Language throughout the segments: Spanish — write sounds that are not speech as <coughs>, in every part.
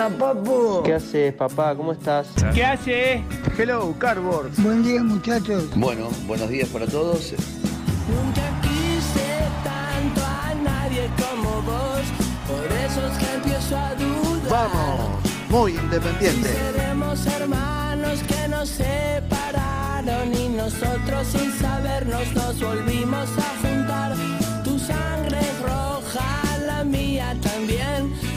Pasa, papu? ¿Qué haces, papá? ¿Cómo estás? ¿qué hace? Hello, Cardboard. Buen día, muchachos. Bueno, buenos días para todos. Nunca quise tanto a nadie como vos, por eso es que empiezo a dudar. Vamos, muy independiente. Seremos hermanos que nos separaron y nosotros sin sabernos nos volvimos a juntar. Tu sangre es roja, la mía también.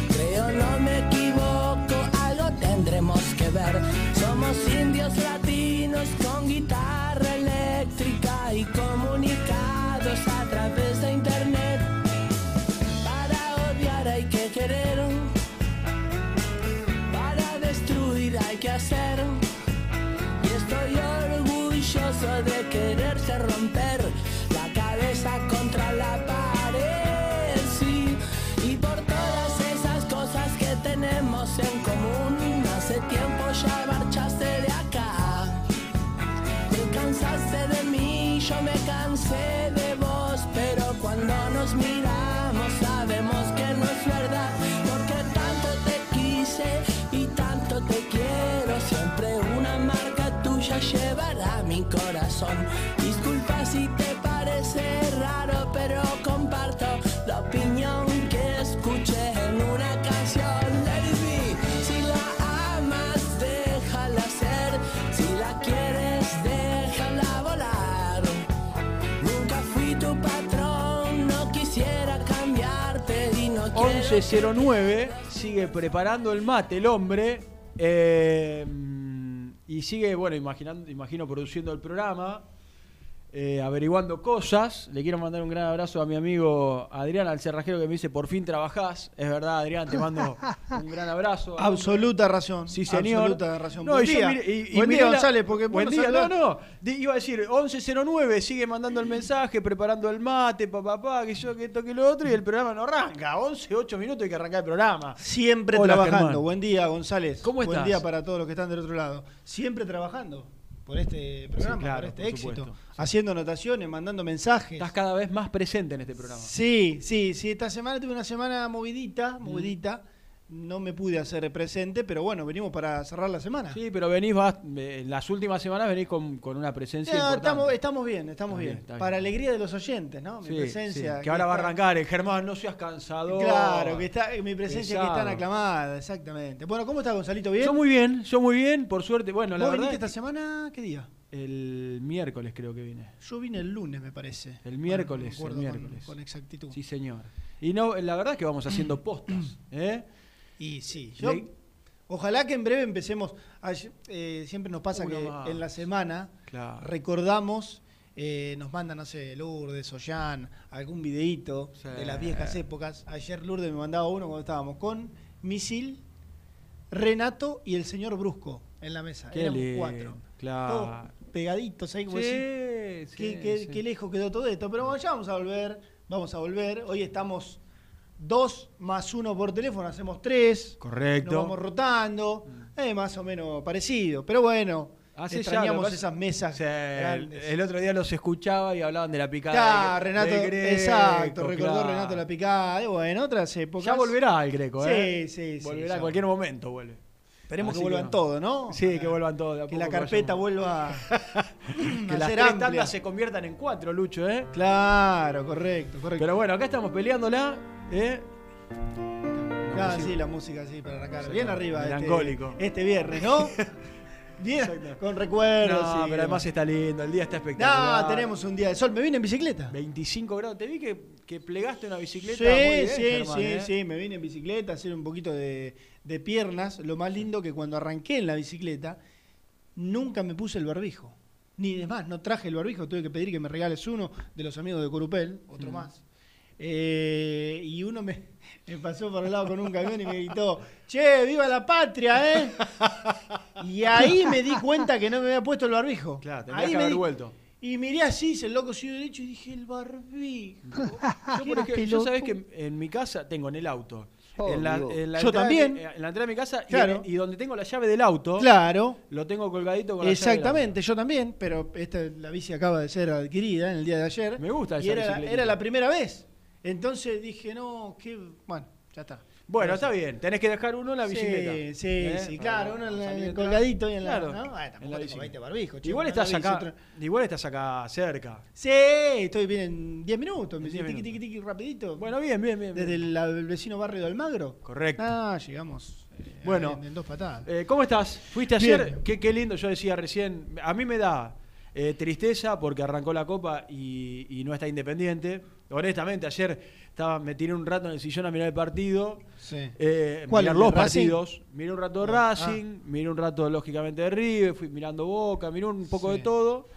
Somos indios latinos con guitarra eléctrica y comunicados a través de cansé de vos, pero cuando nos miramos sabemos que no es verdad, porque tanto te quise y tanto te quiero, siempre una marca tuya llevará mi corazón. Disculpa si te 1109 sigue preparando el mate el hombre eh, y sigue, bueno, imaginando, imagino produciendo el programa, eh, averiguando cosas. Le quiero mandar un gran abrazo a mi amigo Adrián, al cerrajero que me dice, por fin trabajás. Es verdad, Adrián, te mando <laughs> un gran abrazo. Absoluta razón. Sí, señor. Absoluta razón. No, buen y yo día. miré- y- y buen día, la- González, porque Buen día, no, no. Iba a decir 1109, sigue mandando el mensaje, preparando el mate, papá, papá, que yo, que esto, que lo otro, y el programa no arranca. 11, 8 minutos hay que arrancar el programa. Siempre Hola, trabajando. Germán. Buen día, González. ¿Cómo Buen estás? día para todos los que están del otro lado. Siempre trabajando por este programa, claro, por este por éxito. supuesto. Sí. Haciendo anotaciones, mandando mensajes. Estás cada vez más presente en este programa. Sí, sí, sí. Esta semana tuve una semana movidita, movidita. No me pude hacer presente, pero bueno, venimos para cerrar la semana. Sí, pero venís, vas, eh, en las últimas semanas venís con, con una presencia No, importante. estamos, estamos bien, estamos Está bien. bien, está bien. Para alegría de los oyentes, ¿no? Mi Sí, presencia. sí, que ahora va a está- arrancar. el Germán, no seas cansado. Claro, que está, mi presencia que es tan Pesado. aclamada, exactamente. Bueno, ¿cómo está Gonzalito? ¿Bien? Yo muy bien, yo muy bien, por suerte. Bueno, la ¿Vos verdad. esta semana? ¿Qué día? que El miércoles creo que vine. Yo vine el lunes, me parece. El miércoles, no me acuerdo el con- miércoles. Con, exactitud. Sí, señor. Y no, la verdad es que vamos haciendo postas. <clears throat> ¿eh? Y sí, yo. Le- Ojalá que en breve empecemos. eh, siempre nos pasa Uno que más. en la semana Claro. recordamos, eh, nos mandan, no sé, Lourdes, Ollán, algún videíto Sí. de las viejas épocas. Ayer Lourdes me mandaba uno cuando estábamos con Misil, Renato y el señor Brusco en la mesa. Qué Éramos lindo, cuatro. claro. Todos pegaditos ahí como Sí, sí, qué, qué- sí. qué lejos quedó todo esto. Pero bueno, ya vamos a volver, vamos a volver. Hoy estamos dos más uno por teléfono, hacemos tres. Correcto. Nos vamos rotando. Es más o menos parecido. Pero bueno, ya, extrañamos esas mesas Sí, grandes. el otro día los escuchaba y hablaban de la picada. Claro, Renato, Greco, exacto, recordó claro. Renato la picada. Y bueno, otras épocas. Ya volverá el Greco, ¿eh? Sí, sí, sí, Volverá ya en cualquier momento, vuelve. Esperemos Así que vuelvan todos, ¿no? Sí, que vuelvan todos. a Que la carpeta vuelva <laughs> a Que las ser tres tandas se conviertan en cuatro, Lucho, ¿eh? Claro, correcto, correcto. Pero bueno, acá estamos peleándola, ¿eh? Ah, sí, la música sí, para arrancar. Bien arriba. este- Melancólico. Este, viernes, ¿no? <laughs> Bien, con recuerdos. No, sí, pero además demás. está lindo, el día está espectacular. No, tenemos un día de sol. Me vine en bicicleta. 25 grados. Te vi que, que plegaste una bicicleta. Sí, muy bien, sí, Germán, sí, ¿eh? sí, me vine en bicicleta a hacer un poquito de, de piernas. Lo más lindo que cuando arranqué en la bicicleta, nunca me puse el barbijo. Ni demás, no traje el barbijo, tuve que pedir que me regales uno de los amigos de Corupel, otro más. Eh, y uno me, me pasó por el lado con un camión y me gritó, che, viva la patria, ¿eh? Y ahí me di cuenta que no me había puesto el barbijo. Claro, tendrías ahí que me haber di- vuelto. Y miré así, el loco siguió derecho y dije, el barbijo. <laughs> Yo, por ejemplo, yo sabés que en, mi casa tengo en el auto. Oh, en, la, Dios. en la Yo de- también. en la entrada de mi casa y Claro. en- y, donde tengo la llave del auto, Claro. lo tengo colgadito con la llave del Exactamente, yo también, pero esta, la bici acaba de ser adquirida en el día de ayer. Me gusta Y esa era, bicicletita. era la primera vez. Entonces dije, no, qué. Bueno, ya está. Bueno, está bien. Tenés que dejar uno en la bicicleta. sí, ¿eh? sí, claro, uno en la- atrás. colgadito y en la. Claro, ¿no? En tampoco la tengo bicicleta. 20 barbijos, chico, Igual estás acá, igual estás acá cerca. Sí, estoy bien en 10 minutos. En 10 tiqui, minutos. tiqui, tiqui, rapidito. Bueno, bien, bien, bien. Desde bien. el, la- el vecino barrio de Almagro. Correcto. Ah, llegamos. eh, Bueno. en, en dos patadas. Eh, ¿Cómo estás? ¿Fuiste ayer? Qué, qué lindo, yo decía recién. A mí me da tristeza porque arrancó la copa y, y no está independiente. Honestamente, ayer estaba, me tiré un rato en el sillón a mirar el partido. sí. Eh, ¿Cuál, mirar los partidos. Miré un rato de Ah. Racing, miré un rato, lógicamente, de River, fui mirando Boca, miré un poco Sí. de todo.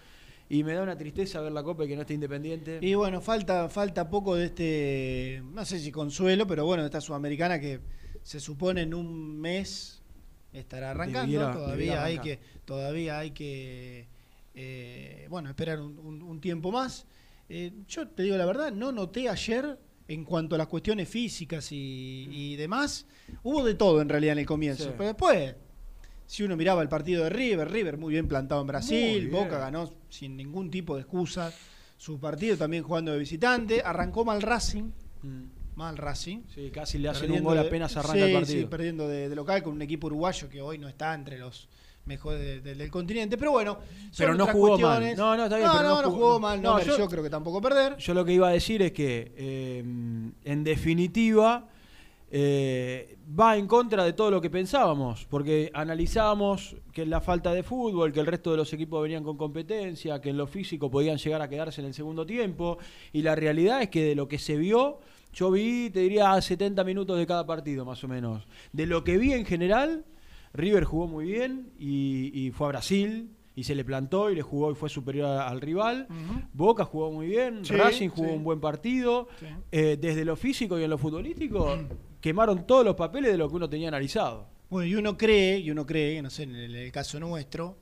Y me da una tristeza ver la copa y que no esté independiente. Y bueno, falta, falta poco de este, no sé si consuelo, pero bueno, de esta sudamericana que se supone en un mes estará arrancando. Debiera- todavía debiera hay que, todavía hay que, eh, bueno, esperar un, un- un tiempo más. Eh, yo te digo la verdad, no noté ayer en cuanto a las cuestiones físicas y, y demás, hubo de todo en realidad en el comienzo. Sí. Pero después, si uno miraba el partido de River, River muy bien plantado en Brasil. Boca ganó sin ningún tipo de excusa su partido también jugando de visitante, arrancó mal Racing, Mm. mal Racing. Sí, casi le hacen un gol de- apenas arranca sí, el partido. Sí, perdiendo de, de local con un equipo uruguayo que hoy no está entre los mejores de- de- del continente, pero bueno, son Pero no otras jugó mal. No, no, está bien, No, pero no, no jugó- jugó mal, no, yo- creo que tampoco perder. Yo lo que iba a decir es que, eh, en definitiva, eh, va en contra de todo lo que pensábamos, porque analizábamos que la falta de fútbol, que el resto de los equipos venían con competencia, que en lo físico podían llegar a quedarse en el segundo tiempo, y la realidad es que de lo que se vio, yo vi, te diría, 70 minutos de cada partido, más o menos. De lo que vi en general, River jugó muy bien y, y fue a Brasil. Y se le plantó y le jugó y fue superior a- al rival. Ujú. Boca jugó muy bien, Sí, Racing jugó sí. un buen partido. Sí. Eh, desde lo físico y en lo futbolístico, <clears throat> quemaron todos los papeles de lo que uno tenía analizado. Bueno, y uno cree, y uno cree, no sé, en el, el caso nuestro,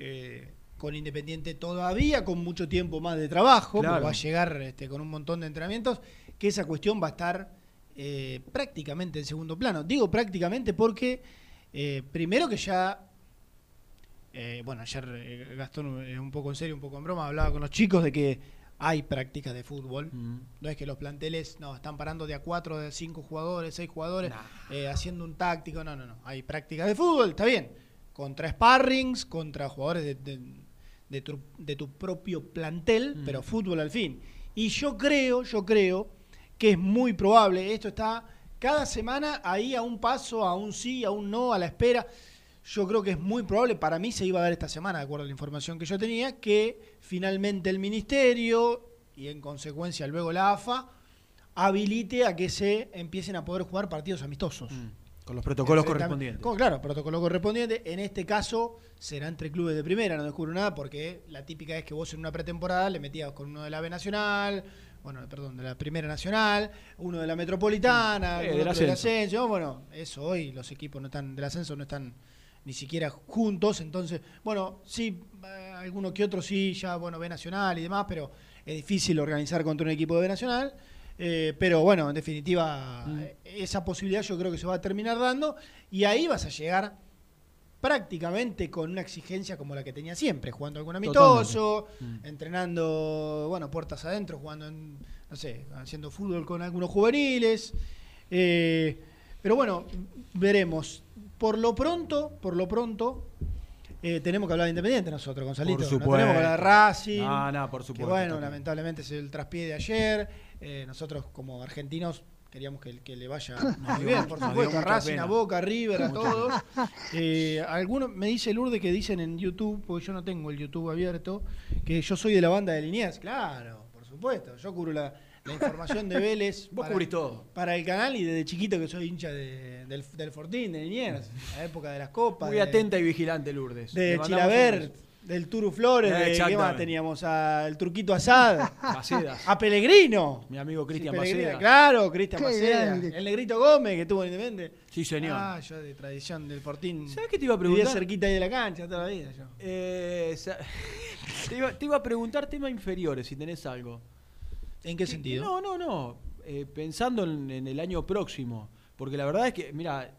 eh, con Independiente todavía con mucho tiempo más de trabajo, Claro. va a llegar este, con un montón de entrenamientos, que esa cuestión va a estar eh, prácticamente en segundo plano. Digo prácticamente porque, eh, primero que ya, eh, bueno, ayer eh, Gastón, un poco en serio, un poco en broma, hablaba con los chicos de que hay prácticas de fútbol. Mm. No es que los planteles no están parando de a cuatro, de a cinco jugadores, seis jugadores, eh, haciendo un táctico. No, no, no. Hay prácticas de fútbol, está bien. Contra sparrings, contra jugadores de, de- de tu, de tu propio plantel, Mm. pero fútbol al fin. Y yo creo, yo creo que es muy probable, esto está cada semana ahí a un paso, a un sí, a un no, a la espera. Yo creo que es muy probable, para mí se iba a dar esta semana, de acuerdo a la información que yo tenía, que finalmente el ministerio y en consecuencia luego la AFA habilite a que se empiecen a poder jugar partidos amistosos. Mm. Con los protocolos correspondientes. Con- claro, protocolo correspondiente. En este caso será entre clubes de primera, no descubro nada, porque la típica es que vos en una pretemporada le metías con uno de la B Nacional, bueno, perdón, de la Primera Nacional, uno de la Metropolitana, algún del otro del ascenso. ascenso. Bueno, eso hoy los equipos no están del ascenso no están ni siquiera juntos, entonces, bueno, sí, eh, alguno que otro sí, ya, bueno, B Nacional y demás, pero es difícil organizar contra un equipo de B Nacional. Eh, pero bueno, en definitiva, Mm. eh, esa posibilidad yo creo que se va a terminar dando y ahí vas a llegar prácticamente con una exigencia como la que tenía siempre, jugando algún amistoso, Mm. entrenando, bueno, puertas adentro, jugando en, no sé, haciendo fútbol con algunos juveniles. Eh, pero bueno, veremos. Por lo pronto, por lo pronto, eh, tenemos que hablar de Independiente nosotros, Gonzalito. Por No supuesto. tenemos que hablar de Racing. Ah, no, por que supuesto. bueno, Tato. lamentablemente es el traspié de ayer. Eh, nosotros como argentinos queríamos que, que le vaya <laughs> muy bien, por supuesto, a Racing, pena. a Boca, a River, a todos. <laughs> Eh, algunos me dice Lourdes que dicen en YouTube, porque yo no tengo el YouTube abierto, que yo soy de la banda de Liniers. Claro, por supuesto. Yo cubro la, la información de Vélez. <laughs> Vos para- cubrís todo. Para el canal y desde chiquito que soy hincha de- del, del Fortín, de Liniers, la época de las copas. Muy de- atenta y vigilante, Lourdes. De beso. Del Turu Flores, Eh, de, ¿qué más teníamos? Al Turquito Asad, Macedas. a Pellegrino. Mi amigo Cristian Sí, Macedas. Claro, Cristian Maceda. El Negrito Gómez, que estuvo en Independiente. Sí, señor. Ah, yo de tradición del Fortín. ¿Sabes qué te iba a Vivía preguntar? cerquita ahí de la cancha toda la vida yo. Eh, <laughs> te, iba, te iba a preguntar tema inferiores, si tenés algo. ¿En qué sentido? No, no, no. Eh, pensando en, en el año próximo. Porque la verdad es que, mira,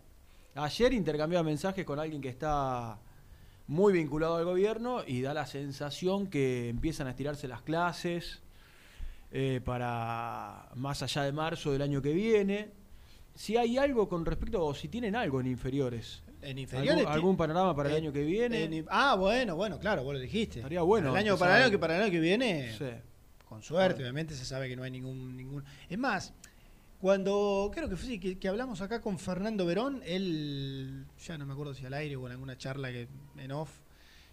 ayer intercambiaba mensajes con alguien que está muy vinculado al gobierno y da la sensación que empiezan a estirarse las clases eh, para más allá de marzo del año que viene. Si hay algo con respecto, o si tienen algo en inferiores. En inferiores. ¿Algún, panorama para el año que viene? en- ah, bueno, bueno, claro, vos lo dijiste. Estaría bueno Para el año, para el año que para el año que viene, Sí. con suerte, obviamente se sabe que no hay ningún ningún. Es más, cuando creo que fue sí, que, que hablamos acá con Fernando Verón, él ya no me acuerdo si al aire o en alguna charla que en off,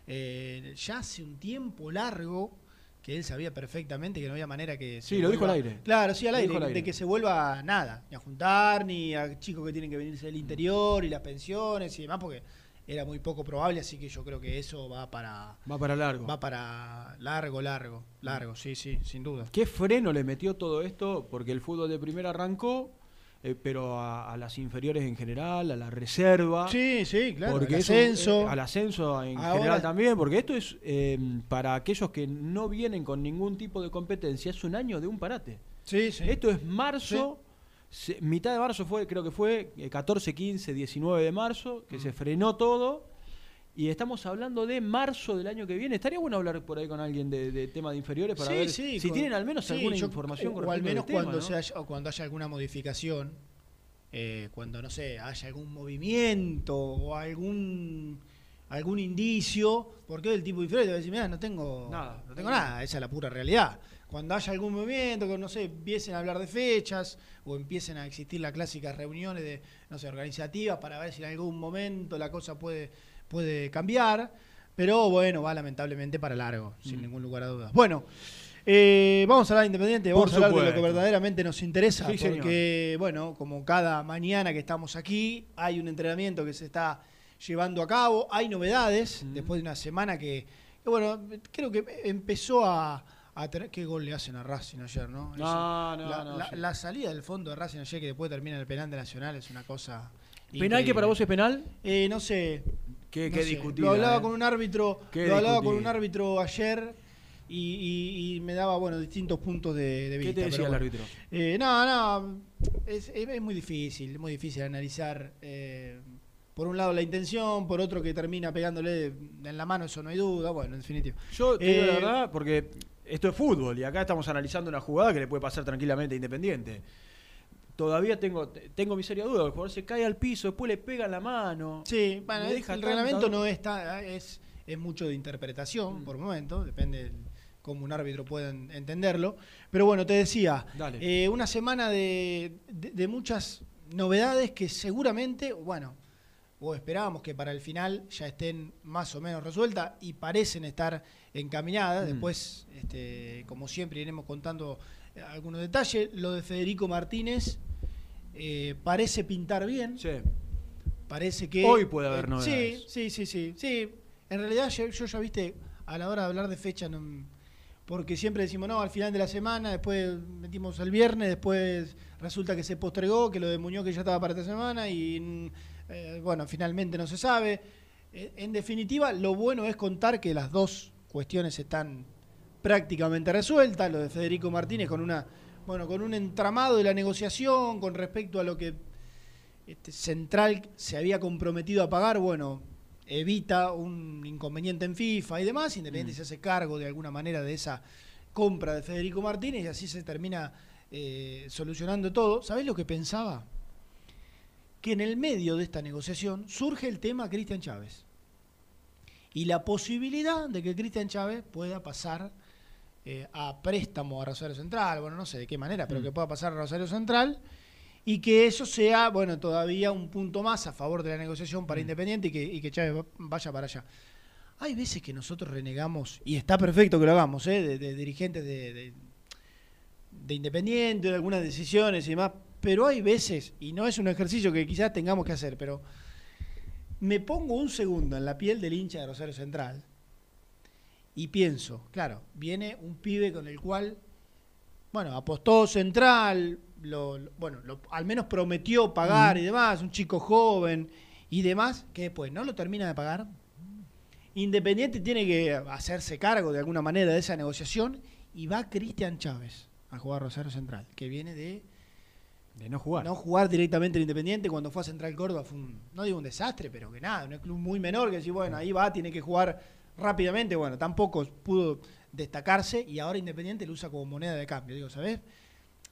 eh, ya hace un tiempo largo que él sabía perfectamente que no había manera que se Sí, lo dijo al aire. Claro, sí al aire, de que se vuelva nada, ni a juntar, ni a chicos que tienen que venirse del interior y las pensiones y demás, porque era muy poco probable, así que yo creo que eso va para Va para largo. va para largo, largo, largo, sí, sí, sin duda. ¿Qué freno le metió todo esto? Porque el fútbol de primera arrancó, eh, pero a, a las inferiores en general, a la reserva. Sí, sí, claro. porque eso, ascenso. eh, al ascenso en Ahora- general también, porque esto es eh, para aquellos que no vienen con ningún tipo de competencia, es un año de un parate. sí, sí. Esto es marzo, se- mitad de marzo fue, creo que fue eh, 14, 15, 19 de marzo, que Mm. se frenó todo. Y estamos hablando de marzo del año que viene. Estaría bueno hablar por ahí con alguien de, de tema de inferiores para Sí, ver sí, si con- tienen al menos sí, alguna yo- información con o, al menos tema, cuando ¿no? se haya, o cuando haya alguna modificación, eh, cuando no sé, haya algún movimiento o algún algún indicio, porque el tipo inferior te va a decir, mira, no tengo Nada. no tengo nada, esa es la pura realidad. Cuando haya algún movimiento, que no sé, empiecen a hablar de fechas o empiecen a existir las clásicas reuniones de, no sé, organizativas para ver si en algún momento la cosa puede, puede cambiar. Pero bueno, va lamentablemente para largo, sin Mm. ningún lugar a dudas. Bueno, eh, vamos a hablar de Independiente, vamos a hablar de lo que verdaderamente nos interesa, Sí, señor. porque, bueno, como cada mañana que estamos aquí, hay un entrenamiento que se está llevando a cabo, hay novedades, Mm. después de una semana que, que, bueno, creo que empezó a, a tener... ¿Qué gol le hacen a Racing ayer, no? Eso- No, la, no, la- sí. la salida del fondo de Racing ayer, que después termina en el penal de Nacional, es una cosa... ¿Penal que para vos es penal? Eh, no sé. Qué, no qué sé. discutible. Lo hablaba con un árbitro, Qué lo hablaba con un árbitro ayer y, y- y me daba bueno distintos puntos de, de ¿Qué vista. te decía el árbitro? Eh, no, no, es, es- es muy difícil, es muy difícil analizar. eh, por un lado la intención, por otro que termina pegándole en la mano, eso no hay duda. Bueno, en definitiva. Yo te digo la Eh, verdad, porque esto es fútbol y acá estamos analizando una jugada que le puede pasar tranquilamente a Independiente. Todavía tengo, tengo mi seria duda. El jugador se cae al piso, después le pega en la mano. Sí, bueno, el reglamento no está, es, es mucho de interpretación Mm. por momento, depende de cómo un árbitro pueda en- entenderlo. Pero bueno, te decía, eh, una semana de, de- de muchas novedades que seguramente, bueno, o esperábamos que para el final ya estén más o menos resueltas y parecen estar encaminadas. Mm. Después, este, como siempre, iremos contando eh, algunos detalles. Lo de Federico Martínez eh, parece pintar bien. Sí. Parece que. Hoy puede haber eh, novedades. Sí, sí, sí, sí. Sí, en realidad yo, yo ya viste, a la hora de hablar de fecha, no- porque siempre decimos, no, al final de la semana, después metimos el viernes, después resulta que se postregó, que lo de Muñoz que ya estaba para esta semana y, eh, bueno, finalmente no se sabe. En definitiva, lo bueno es contar que las dos cuestiones están prácticamente resueltas. Lo de Federico Martínez con una bueno, con un entramado de la negociación con respecto a lo que este, Central se había comprometido a pagar, bueno, evita un inconveniente en FIFA y demás, Independiente se hace cargo de alguna manera de esa compra de Federico Martínez y así se termina eh, solucionando todo. ¿Sabés lo que pensaba? Que en el medio de esta negociación surge el tema Cristian Chávez y la posibilidad de que Cristian Chávez pueda pasar eh, a préstamo a Rosario Central, bueno, no sé de qué manera, pero Mm. que pueda pasar a Rosario Central y que eso sea, bueno, todavía un punto más a favor de la negociación para Independiente y que, y que Chávez va- vaya para allá. Hay veces que nosotros renegamos, y está perfecto que lo hagamos, ¿eh? de, de dirigentes de, de- de Independiente, de algunas decisiones y demás, pero hay veces, y no es un ejercicio que quizás tengamos que hacer, pero me pongo un segundo en la piel del hincha de Rosario Central y pienso, claro, viene un pibe con el cual, bueno, apostó Central, lo, lo- bueno, lo- al menos prometió pagar y demás, un chico joven y demás, que después no lo termina de pagar. Independiente tiene que hacerse cargo de alguna manera de esa negociación y va Cristian Chávez a jugar Rosario Central, que viene de De no jugar. no jugar directamente en Independiente cuando fue a Central Córdoba fue un, no digo un desastre, pero que nada, un club muy menor que decir, bueno, ahí va, tiene que jugar rápidamente, bueno, tampoco pudo destacarse y ahora Independiente lo usa como moneda de cambio, digo, ¿sabes?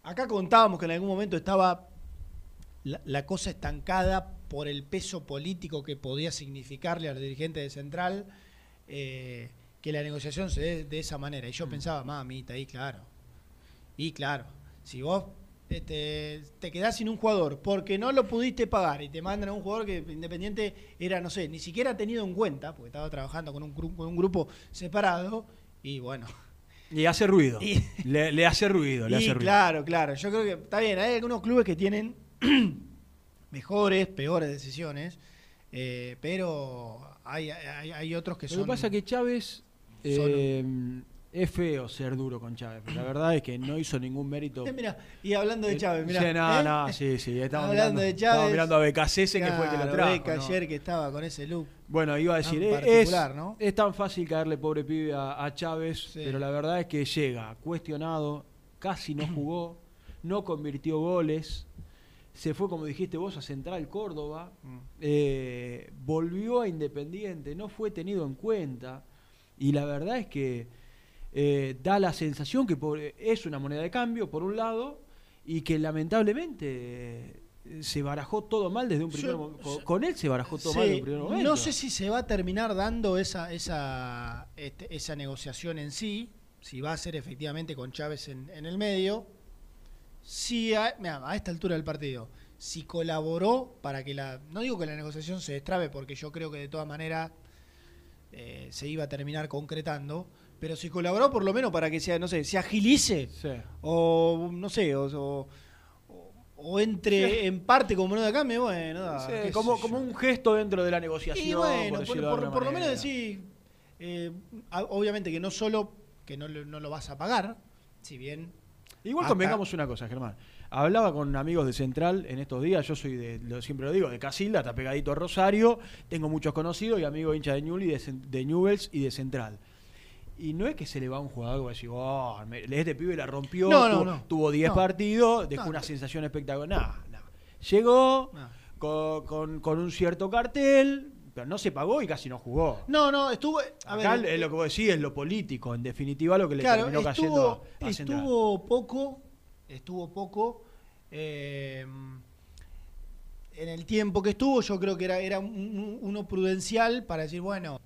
Acá contábamos que en algún momento estaba la, la cosa estancada por el peso político que podía significarle a los dirigentes de Central eh, que la negociación se dé de esa manera. Y yo pensaba, mamita, y claro, y claro, si vos este, te quedás sin un jugador porque no lo pudiste pagar y te mandan a un jugador que Independiente era, no sé, ni siquiera tenido en cuenta, porque estaba trabajando con un, gru- con un grupo separado, y bueno. Y hace ruido. Y- Le, le hace ruido, le <laughs> Y hace ruido. claro, claro, yo creo que está bien, hay algunos clubes que tienen <clears throat> mejores, peores decisiones, eh, pero hay, hay, hay otros que Lo son... que pasa es que Chávez son- eh, es feo ser duro con Chávez. pero La verdad es que no hizo ningún mérito. Eh, mira, y hablando de Chávez, mira. Sí, no, no, sí, sí. Estamos Hablando mirando, de estamos Chávez, mirando a Becasese, que fue el que lo Claro, trajo. Beca ¿no? ayer que estaba con ese look. Bueno, iba a decir, es, ¿no? es tan fácil caerle pobre pibe a, a Chávez, Sí. pero la verdad es que llega cuestionado, casi no <clears throat> jugó, no convirtió goles, se fue, como dijiste vos, a Central Córdoba, Mm. eh, volvió a Independiente, no fue tenido en cuenta, y la verdad es que eh, da la sensación que por- es una moneda de cambio, por un lado, y que lamentablemente eh, se barajó todo mal desde un primer Yo- momento. Con, con él se barajó todo mal desde un primer momento. no sé si se va a terminar dando esa, esa, este, esa negociación en sí, si va a ser efectivamente con Chávez en, en el medio. Si a, mirá, a esta altura del partido, si colaboró para que la. No digo que la negociación se destrabe, porque yo creo que de todas maneras eh, se iba a terminar concretando, pero si colaboró por lo menos para que sea, no sé, se agilice Sí. o no sé, o, o- o entre en parte como moneda de cambio, bueno, da, Sí, como, como un gesto dentro de la negociación. Y bueno, por, lo menos decir, eh, obviamente que no solo que no, lo- no lo vas a pagar, si bien Igual convengamos una cosa, Germán. Hablaba con amigos de Central en estos días. Yo soy de, lo, siempre lo digo, de Casilda, está pegadito a Rosario. Tengo muchos conocidos y amigos hinchas de Newell y de, de Newells y de Central. Y no es que se le va a un jugador que va a decir, "Oh, este pibe la rompió, No, no, tuvo, no. tuvo 10 No. partidos, dejó una sensación espectacular. No, no. Llegó con, con- con un cierto cartel, pero no se pagó y casi no jugó. no, no, estuvo a Acá ver, es lo que vos decís es lo político, en definitiva lo que le claro, terminó cayendo estuvo, a, a estuvo poco, estuvo poco eh, en el tiempo que estuvo, yo creo que era, era un- un- uno prudencial para decir, bueno,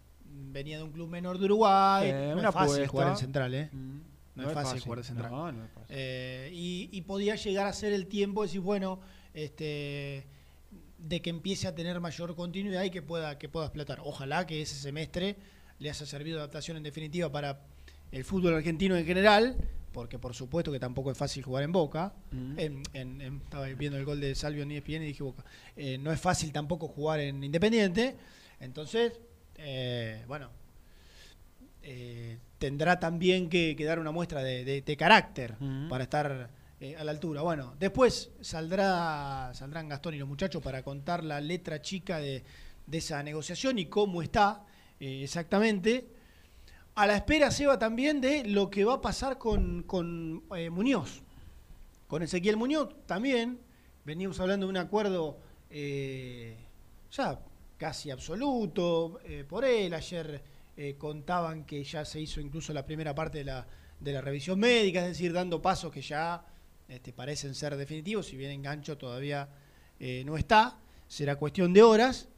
venía de un club menor de Uruguay, Eh, no es fácil apuesta. jugar en Central, ¿eh? Mm, No es fácil jugar de Central. No, no es fácil. Eh, y, y podía llegar a ser el tiempo de decir, bueno, este, de que empiece a tener mayor continuidad y que pueda, que pueda explotar. Ojalá que ese semestre le haya servido de adaptación en definitiva para el fútbol argentino en general, porque por supuesto que tampoco es fácil jugar en Boca. Mm. En- en- en- estaba viendo el gol de Salvio en ESPN y dije Boca. Eh, no es fácil tampoco jugar en Independiente. Entonces, eh, bueno, eh, tendrá también que, que dar una muestra de, de- de carácter para estar eh, a la altura. Bueno, después saldrá, saldrán Gastón y los muchachos para contar la letra chica de, de esa negociación y cómo está exactamente. A la espera, Seba, también de lo que va a pasar con, con, Muñoz. Con Ezequiel Muñoz también. Veníamos hablando de un acuerdo ya casi absoluto eh, por él. Ayer eh, contaban que ya se hizo incluso la primera parte de la, de la revisión médica, es decir, dando pasos que ya este, parecen ser definitivos. Si bien engancho todavía eh, no está, será cuestión de horas.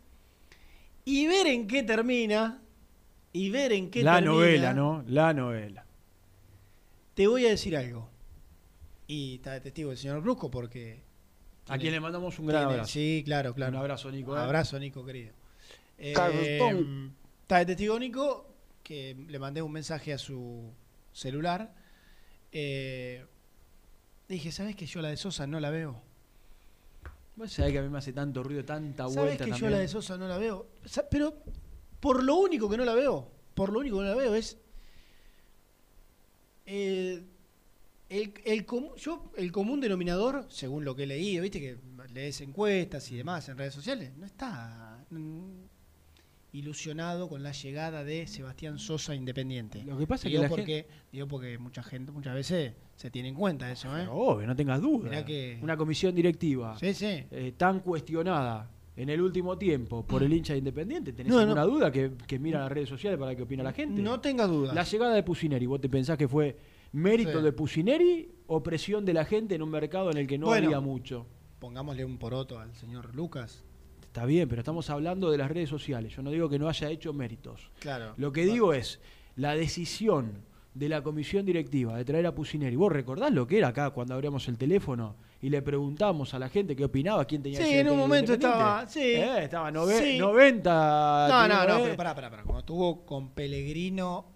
Y ver en qué termina. Y ver en qué La termina. novela, ¿no? La novela. Te voy a decir algo. Y está de testigo el señor Brusco porque. A quien le mandamos un gran tiene- abrazo. Sí, claro, claro. Un abrazo, Nico. ¿eh? Abrazo, Nico, querido. Eh, está de testigo Nico que le mandé un mensaje a su celular. Eh, dije, ¿sabes que yo la de Sosa no la veo? Vos sabés que a mí me hace tanto ruido, tanta ¿Sabes vuelta que yo también. la de Sosa no la veo? Pero por lo único que no la veo, por lo único que no la veo es eh, el, yo, el común denominador, según lo que he leído, viste que lees encuestas y demás en redes sociales, no está ilusionado con la llegada de Sebastián Sosa Independiente. Lo que pasa es que la porque, digo porque mucha gente, muchas veces se tiene en cuenta eso, ¿eh? Pero obvio, no tengas duda. Que- Una comisión directiva Sí, sí. eh, tan cuestionada en el último tiempo por el hincha de Independiente, ¿tenés No, no. alguna duda que, que mira las redes sociales para que opina la gente? No tenga dudas. La llegada de Pusineri, ¿vos te pensás que fue mérito Sí. de Pusineri o presión de la gente en un mercado en el que no Bueno. había mucho? Pongámosle un poroto al señor Lucas. Está bien, pero estamos hablando de las redes sociales. Yo no digo que no haya hecho méritos. Claro. Lo que digo es, la decisión de la comisión directiva de traer a Pusineri, ¿vos recordás lo que era acá cuando abríamos el teléfono y le preguntamos a la gente qué opinaba, quién tenía Sí, que ser en un momento estaba- sí. Eh, estaba nove- Sí. 90. No, no, no, eh. pero pará, pará, pará. Cuando estuvo con Pellegrino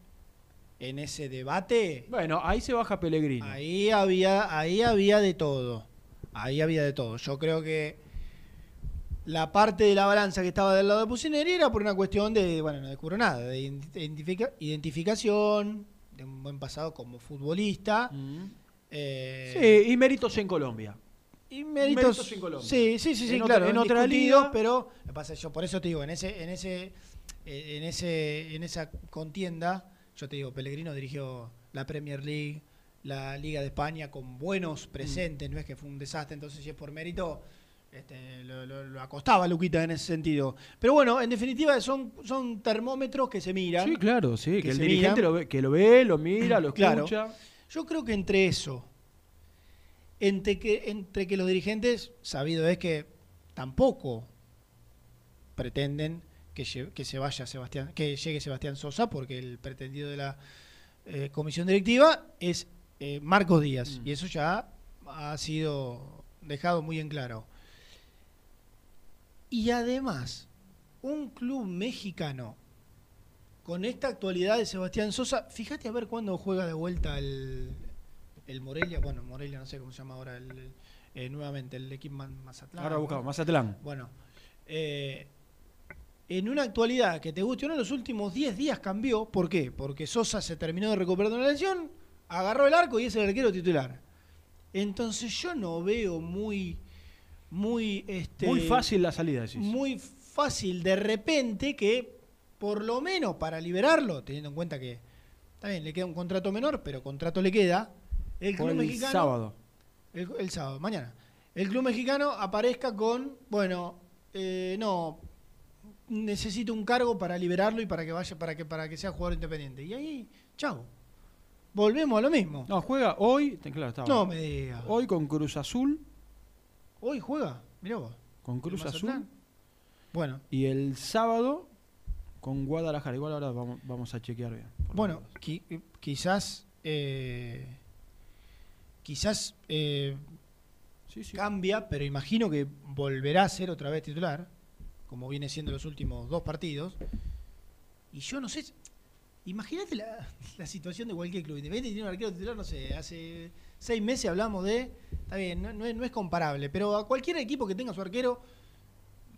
en ese debate, Bueno, ahí se baja Pellegrino. ahí había, ahí había de todo. Ahí había de todo. Yo creo que la parte de la balanza que estaba del lado de Pusineri era por una cuestión de, bueno, no descubro nada, de identifica- identificación, de un buen pasado como futbolista. Mm. eh, Sí, y méritos en Colombia. Y méritos, Méritos en Colombia. Sí, sí, sí, sí, En otra- claro. en otra liga- pero lo que pasa yo por eso te digo, en ese, en ese, en ese, en esa contienda, yo te digo, Pellegrino dirigió la Premier League, la Liga de España con buenos presentes, no es que fue un desastre, entonces si es por mérito, este, lo, lo- lo acostaba Luquita en ese sentido. Pero bueno, en definitiva son, son termómetros que se miran. Sí, claro, sí. Que, que el dirigente lo ve, que lo ve, lo mira, lo <clears throat> Claro. escucha. Yo creo que entre eso, entre que, entre que los dirigentes, sabido es que tampoco pretenden que, se vaya Sebastián, que llegue Sebastián Sosa, porque el pretendido de la eh, comisión directiva es eh, Marcos Díaz, Mm. y eso ya ha sido dejado muy en claro. Y además, un club mexicano con esta actualidad de Sebastián Sosa, fíjate a ver cuándo juega de vuelta el, el Morelia, bueno, Morelia no sé cómo se llama ahora, el, eh, nuevamente el equipo Ma- Mazatlán. Ahora buscamos, Mazatlán. Bueno, eh, en una actualidad que te guste o no, los últimos 10 días cambió. ¿Por qué? Porque Sosa se terminó de recuperar de una lesión, agarró el arco y es el arquero titular. Entonces yo no veo muy, muy, este, Muy fácil la salida, decís. muy fácil de repente que, por lo menos para liberarlo, teniendo en cuenta que, bien, le queda un contrato menor, pero contrato le queda, el club el mexicano sábado. el, el sábado, mañana. El club mexicano aparezca con, bueno, eh, no, necesito un cargo para liberarlo y para que vaya, para que, para que sea jugador independiente. Y ahí, chao. Volvemos a lo mismo. No, juega hoy, claro, estaba. No me digas. Hoy con Cruz Azul, Hoy juega, mirá vos. con Cruz ¿El Azul? Bueno, y el sábado con Guadalajara. Igual ahora vamos, vamos a chequear bien. bueno, qui- quizás, eh, quizás eh, sí, sí. cambia, pero imagino que volverá a ser otra vez titular, como viene siendo los últimos dos partidos. Y yo no sé, imagínate la, <laughs> la situación de cualquier club. Independiente tiene un arquero titular, no sé, hace seis meses hablamos de, está bien, no, no es, no es comparable, pero a cualquier equipo que tenga su arquero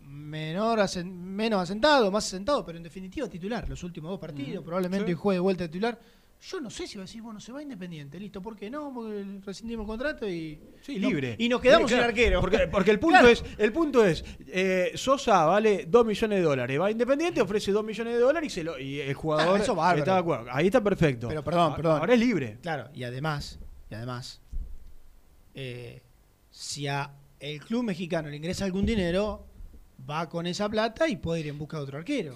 menor asen- menos asentado, más asentado, pero en definitiva titular, los últimos dos partidos, probablemente sí. juegue de vuelta titular. Yo no sé si va a decir, bueno, se va Independiente, listo, ¿por qué no? Porque rescindimos el contrato y... Sí, no- libre. y nos quedamos sin claro, arquero. Porque, porque el <laughs> punto Claro. es, el punto es, eh, Sosa vale 2 millones de dólares, va Independiente, ofrece 2 millones de dólares y, se lo, y el jugador Ah, eso bárbaro. está de acuerdo. Ahí está perfecto. Pero perdón, perdón. Ahora es libre. Claro, y además, y además, eh, si a el club mexicano le ingresa algún dinero, va con esa plata y puede ir en busca de otro arquero.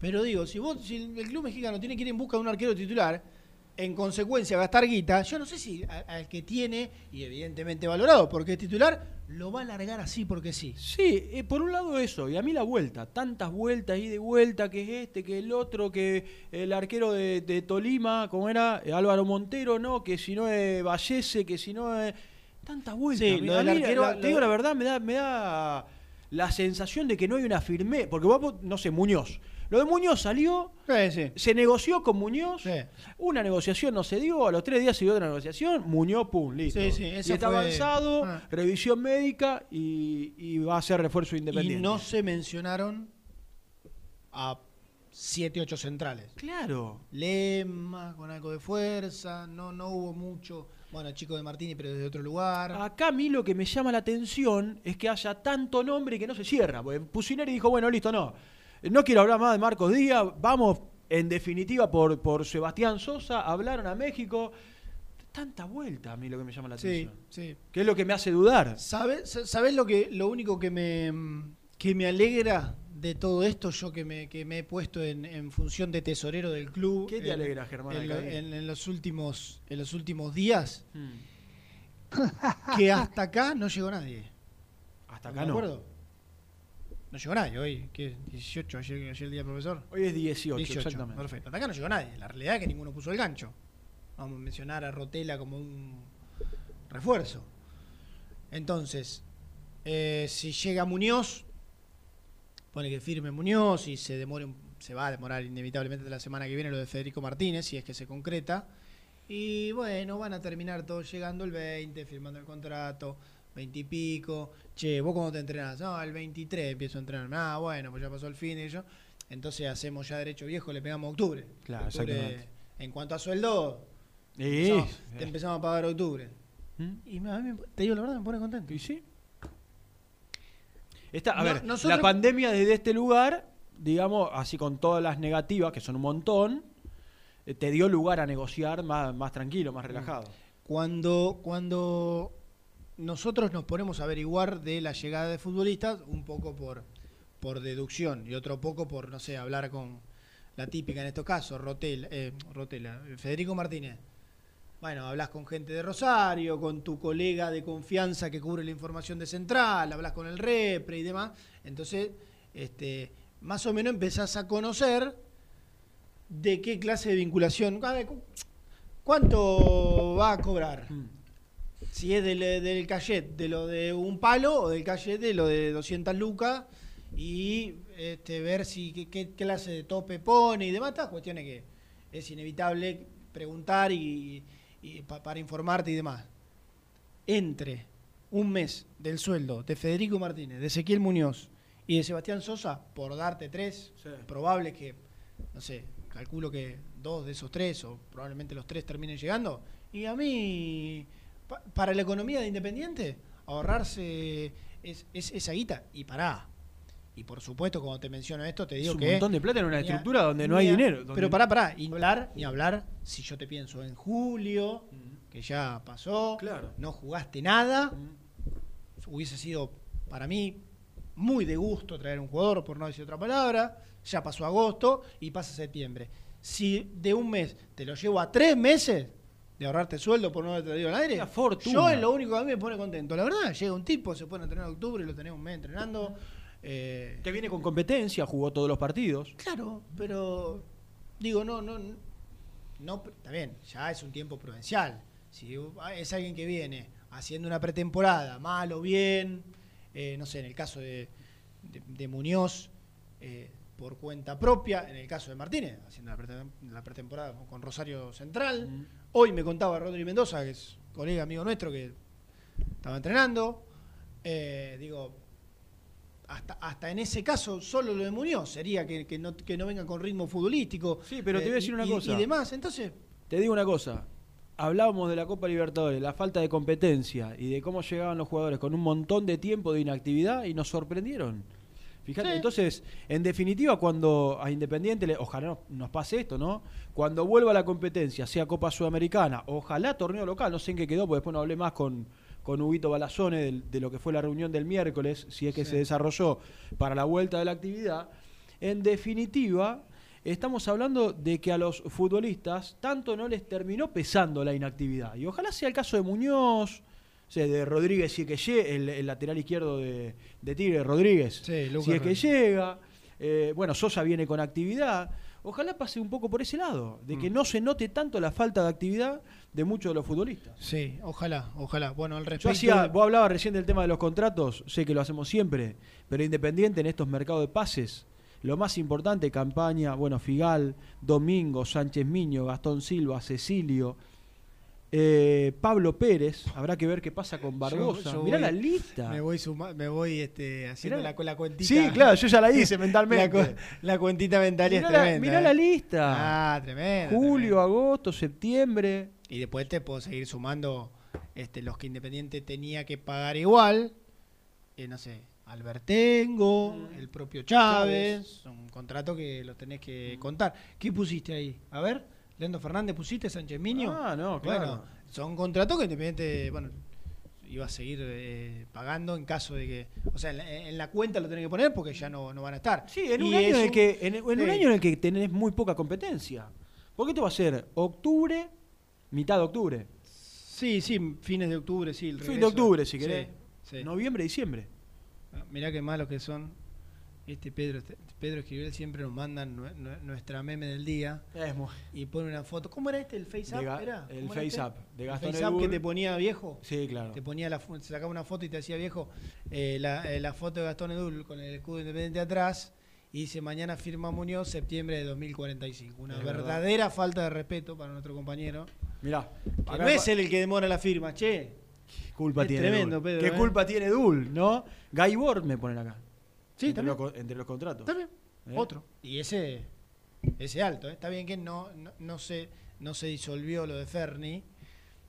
Pero digo, si vos, si el club mexicano tiene que ir en busca de un arquero titular, en consecuencia gastar guita, yo no sé si al que tiene, y evidentemente valorado porque es titular, lo va a largar así porque sí. Sí, eh, por un lado eso, y a mí la vuelta, tantas vueltas y de vuelta, que es este, que el otro, que el arquero de, de Tolima, como era Eh, Álvaro Montero, no, que si no es Vallese, que si no es... Tantas vueltas. Sí, lo del arquero- la- te digo la verdad, me da, me da la sensación de que no hay una firme, porque vos, no sé, Muñoz. Lo de Muñoz salió, Sí, sí. se negoció con Muñoz, Sí. una negociación no se dio, a los tres días se dio otra negociación, Muñoz, pum, listo. Sí, sí, y está fue- avanzado, Ah. revisión médica y, y va a ser refuerzo Y independiente. no se mencionaron a 7, 8 centrales. Claro. Lema, con algo de fuerza, no, no hubo mucho. Bueno, chico de Martini, pero desde otro lugar. Acá a mí lo que me llama la atención es que haya tanto nombre que no se cierra. Porque Pusineri dijo, bueno, listo, no. No quiero hablar más de Marcos Díaz. Vamos, en definitiva, por, por Sebastián Sosa. Hablaron a México. Tanta vuelta a mí lo que me llama la sí, atención. sí. Que es lo que me hace dudar. ¿Sabes, ¿Sabes lo que lo único que me que me alegra de todo esto, yo que me, que me he puesto en, en función de tesorero del club? ¿Qué te en- alegra, Germán, En, en- en los últimos en los últimos días, Hmm. que hasta acá no llegó nadie. Hasta ¿De acá no. acuerdo? No llegó nadie hoy, ¿qué? 18, ayer, ayer el día del profesor. Hoy es 18, 18, exactamente. perfecto. Hasta acá no llegó nadie. La realidad es que ninguno puso el gancho. Vamos a mencionar a Rotela como un refuerzo. Entonces, eh, si llega Muñoz, pone que firme Muñoz y se demore, un- se va a demorar inevitablemente la semana que viene lo de Federico Martínez, si es que se concreta. Y bueno, van a terminar todos llegando el 20, firmando el contrato, 20 y pico. Che, ¿vos cómo te entrenás? No, el 23 empiezo a entrenar. Ah, bueno, pues ya pasó el fin y yo. Entonces hacemos ya derecho viejo, le pegamos octubre. Claro, Octubre, exactamente. En cuanto a sueldo, empezamos- te empezamos a pagar octubre. ¿Mm? Y me- a mí, te digo la verdad, me pone contento. ¿Y sí? Esta, a No, ver, nosotros- la pandemia desde este lugar, digamos, así con todas las negativas, que son un montón, eh, te dio lugar a negociar más, más tranquilo, más relajado. Cuando, cuando nosotros nos ponemos a averiguar de la llegada de futbolistas, un poco por, por deducción y otro poco por, no sé, hablar con la típica en estos casos, Rotela, eh, Rotela, Federico Martínez. Bueno, hablas con gente de Rosario, con tu colega de confianza que cubre la información de Central, hablas con el Repre y demás. Entonces, este, más o menos empezás a conocer de qué clase de vinculación. ¿Cuánto va a cobrar? Mm. Si es del, del cachet de lo de un palo o del cachet de lo de 200 lucas y este, ver si qué, qué clase de tope pone y demás. Estas cuestiones que es inevitable preguntar y, y pa- para informarte y demás. Entre un mes del sueldo de Federico Martínez, de Ezequiel Muñoz y de Sebastián Sosa, por darte tres, Sí. probable que, no sé, calculo que dos de esos tres o probablemente los tres terminen llegando. Y a mí, pa- para la economía de Independiente, ahorrarse es, es- esa guita y pará. Y por supuesto, cuando te menciono esto, te Es digo un que... montón de plata en una estructura donde no hay dinero. donde- Pero pará, pará. Y hablar, ni hablar, si yo te pienso en julio, Mm. que ya pasó, Claro. no jugaste nada, Mm. hubiese sido para mí muy de gusto traer un jugador, por no decir otra palabra. Ya pasó agosto y pasa septiembre. Si de un mes te lo llevo a tres meses de ahorrarte sueldo por no haber traído al aire, Una fortuna. yo es lo único que a mí me pone contento. La verdad, llega un tipo, se pone a entrenar en octubre, lo tenemos un mes entrenando. eh, Que viene con competencia, jugó todos los partidos. Claro, pero digo, no, no, no, está bien, ya es un tiempo prudencial. Si es alguien que viene haciendo una pretemporada, mal o bien, eh, no sé, en el caso de, de- de Muñoz, eh, por cuenta propia, en el caso de Martínez, haciendo la, pretem- la pretemporada con Rosario Central. Mm. Hoy me contaba Rodri Mendoza, que es colega amigo nuestro, que estaba entrenando. Eh, digo, hasta, hasta en ese caso, solo lo de Muñoz sería que, que no, que no venga con ritmo futbolístico. Sí, pero te voy a decir y- una y- cosa. Y demás, entonces, Te digo una cosa. Hablábamos de la Copa Libertadores, la falta de competencia y de cómo llegaban los jugadores con un montón de tiempo de inactividad y nos sorprendieron. Fíjate, Sí. entonces, en definitiva, cuando a Independiente, le- ojalá no- nos pase esto, ¿no? Cuando vuelva la competencia, sea Copa Sudamericana, ojalá torneo local, no sé en qué quedó, porque después no hablé más con, con Huguito Balazone de, lo que fue la reunión del miércoles, si es que Sí. se desarrolló para la vuelta de la actividad. En definitiva, estamos hablando de que a los futbolistas tanto no les terminó pesando la inactividad. Y ojalá sea el caso de Muñoz, sea, de Rodríguez, si es que llega, el, el lateral izquierdo de, de Tigre, Rodríguez, Sí, si es que llega. Eh, bueno, Sosa viene con actividad. Ojalá pase un poco por ese lado, de Mm. que no se note tanto la falta de actividad de muchos de los futbolistas. Sí, ojalá, ojalá. Bueno, al Yo respecto. hacía, vos hablabas recién del tema de los contratos, sé que lo hacemos siempre, pero Independiente en estos mercados de pases, lo más importante, campaña, bueno, Figal, Domingo, Sánchez Miño, Gastón Silva, Cecilio, eh, Pablo Pérez, habrá que ver qué pasa con Barbosa. yo Mirá voy- la lista. Me voy, suma- me voy este, haciendo Mirá- la, la cuentita. Sí, claro, yo ya la hice <laughs> La, mentalmente. la cuentita mental es Mirá, la, tremenda. mirá ¿eh? la lista. Ah, tremendo. Julio, tremendo. agosto, septiembre. Y después te puedo seguir sumando este, los que Independiente tenía que pagar igual. Eh, no sé, Albertengo, Mm. el propio Chávez. Un contrato que lo tenés que contar. ¿Qué pusiste ahí? A ver, Leandro Fernández pusiste, Sánchez Miño. Ah, no, claro. Bueno, son contratos que Independiente, bueno, iba a seguir eh, pagando en caso de que. O sea, en la, en la cuenta lo tenés que poner porque ya no, no van a estar. Sí, en un año en el que en, en un Sí. año en el que tenés muy poca competencia. ¿Por qué te va a ser octubre, mitad de octubre, Sí, sí, fines de octubre, sí. el fin de octubre si Sí, querés, sí. noviembre, diciembre? Ah, Mirá qué malos que son. Este Pedro, este- Pedro Esquivel siempre nos mandan nue- nue- nuestra meme del día Es muy- y pone una foto. ¿Cómo era este? ¿El Face De Up? Ga- era? el ¿Cómo era Face este? Up, de El Gastón Face Up que te ponía viejo. Sí, claro. Te ponía la, sacaba una foto y te hacía viejo. eh, la, eh, la foto de Gastón Edul con el escudo independiente atrás. Y dice: Mañana firma Muñoz, septiembre de 2045. Una Es verdad. verdadera falta de respeto para nuestro compañero. Mirá, Que no es él el que demora la firma, che. ¿Qué culpa es tiene tremendo, Dul? Pedro, ¿Qué eh. culpa tiene Dul, no? Gaibor me ponen acá. Sí, entre, también. los, entre los contratos. También. ¿Eh? Otro. Y ese, ese alto. ¿eh? Está bien que no, no, no se, no se disolvió lo de Ferni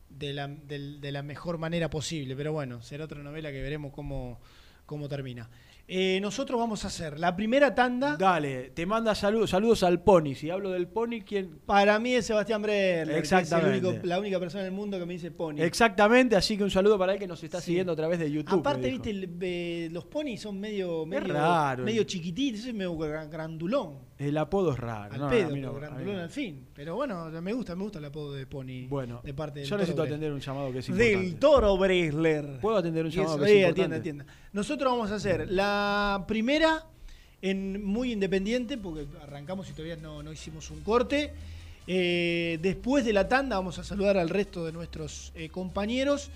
de la, del- de la mejor manera posible. Pero bueno, será otra novela que veremos cómo, cómo termina. Eh, nosotros vamos a hacer la primera tanda. Dale, te manda saludos, saludos al Pony. Si hablo del Pony, ¿quién? Para mí es Sebastián Breller. es Exactamente. único- la única persona en el mundo que me dice pony. Exactamente, así que un saludo para él que nos está Sí. siguiendo a través de YouTube. Aparte, viste, el- eh, los ponis son medio, medio, raro. medio chiquititos, es medio gran- grandulón. El apodo es raro. Al no, pedo, no- grandulón al fin. Pero bueno, me gusta, me gusta el apodo de Pony. Bueno, de parte del yo necesito Bresler. atender un llamado que es importante. Del Toro Bresler. ¿Puedo atender un llamado que es eh, importante? atienda, atienda. Nosotros vamos a hacer la primera en muy independiente, porque arrancamos y todavía no, no hicimos un corte. Eh, después de la tanda vamos a saludar al resto de nuestros eh, compañeros.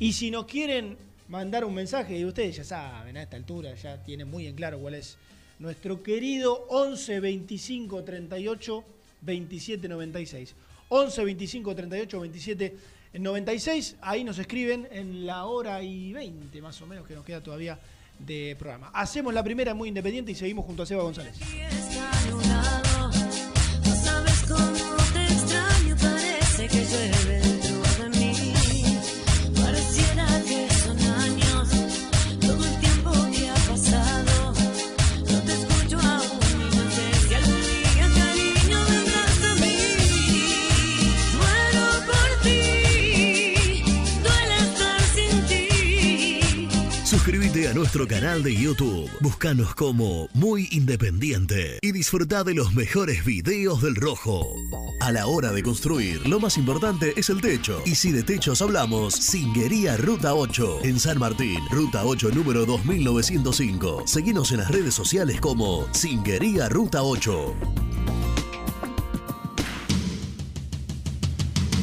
Y si nos quieren mandar un mensaje, y ustedes ya saben, a esta altura ya tienen muy en claro cuál es nuestro querido 11 25 38 27 96. 11 25 38 27 96. Ahí nos escriben en la hora y 20 más o menos que nos queda todavía de programa. Hacemos la primera muy independiente y seguimos junto a Seba González. No sabes cómo te extraño, parece que llueve nuestro canal de YouTube. Búscanos como Muy Independiente y disfruta de los mejores videos del Rojo. A la hora de construir, lo más importante es el techo. Y si de techos hablamos, Singuería Ruta 8 en San Martín, Ruta 8 número 2905. Seguinos en las redes sociales como Singuería Ruta 8.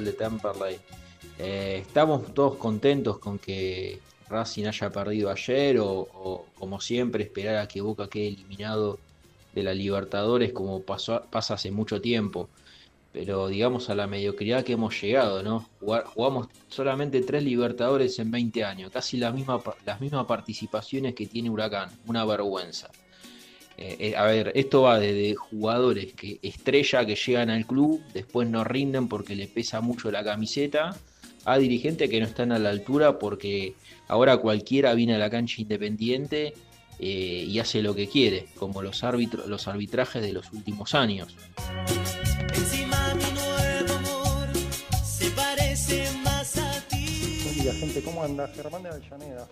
De Temperley. Eh, estamos todos contentos con que Racing haya perdido ayer o, como siempre esperar a que Boca quede eliminado de la Libertadores como pasó, pasa hace mucho tiempo. Pero digamos a la mediocridad que hemos llegado, ¿no? Jugamos solamente tres Libertadores en 20 años, casi la misma, las mismas participaciones que tiene Huracán, una vergüenza. Eh, eh, a ver, esto va desde jugadores que estrella que llegan al club, después no rinden porque le pesa mucho la camiseta, a dirigentes que no están a la altura porque ahora cualquiera viene a la cancha independiente eh, y hace lo que quiere, como los árbitros, los arbitrajes de los últimos años. Encima mi nuevo amor se parece más a ti. Buen día, gente. ¿Cómo anda? Germán de Avellaneda.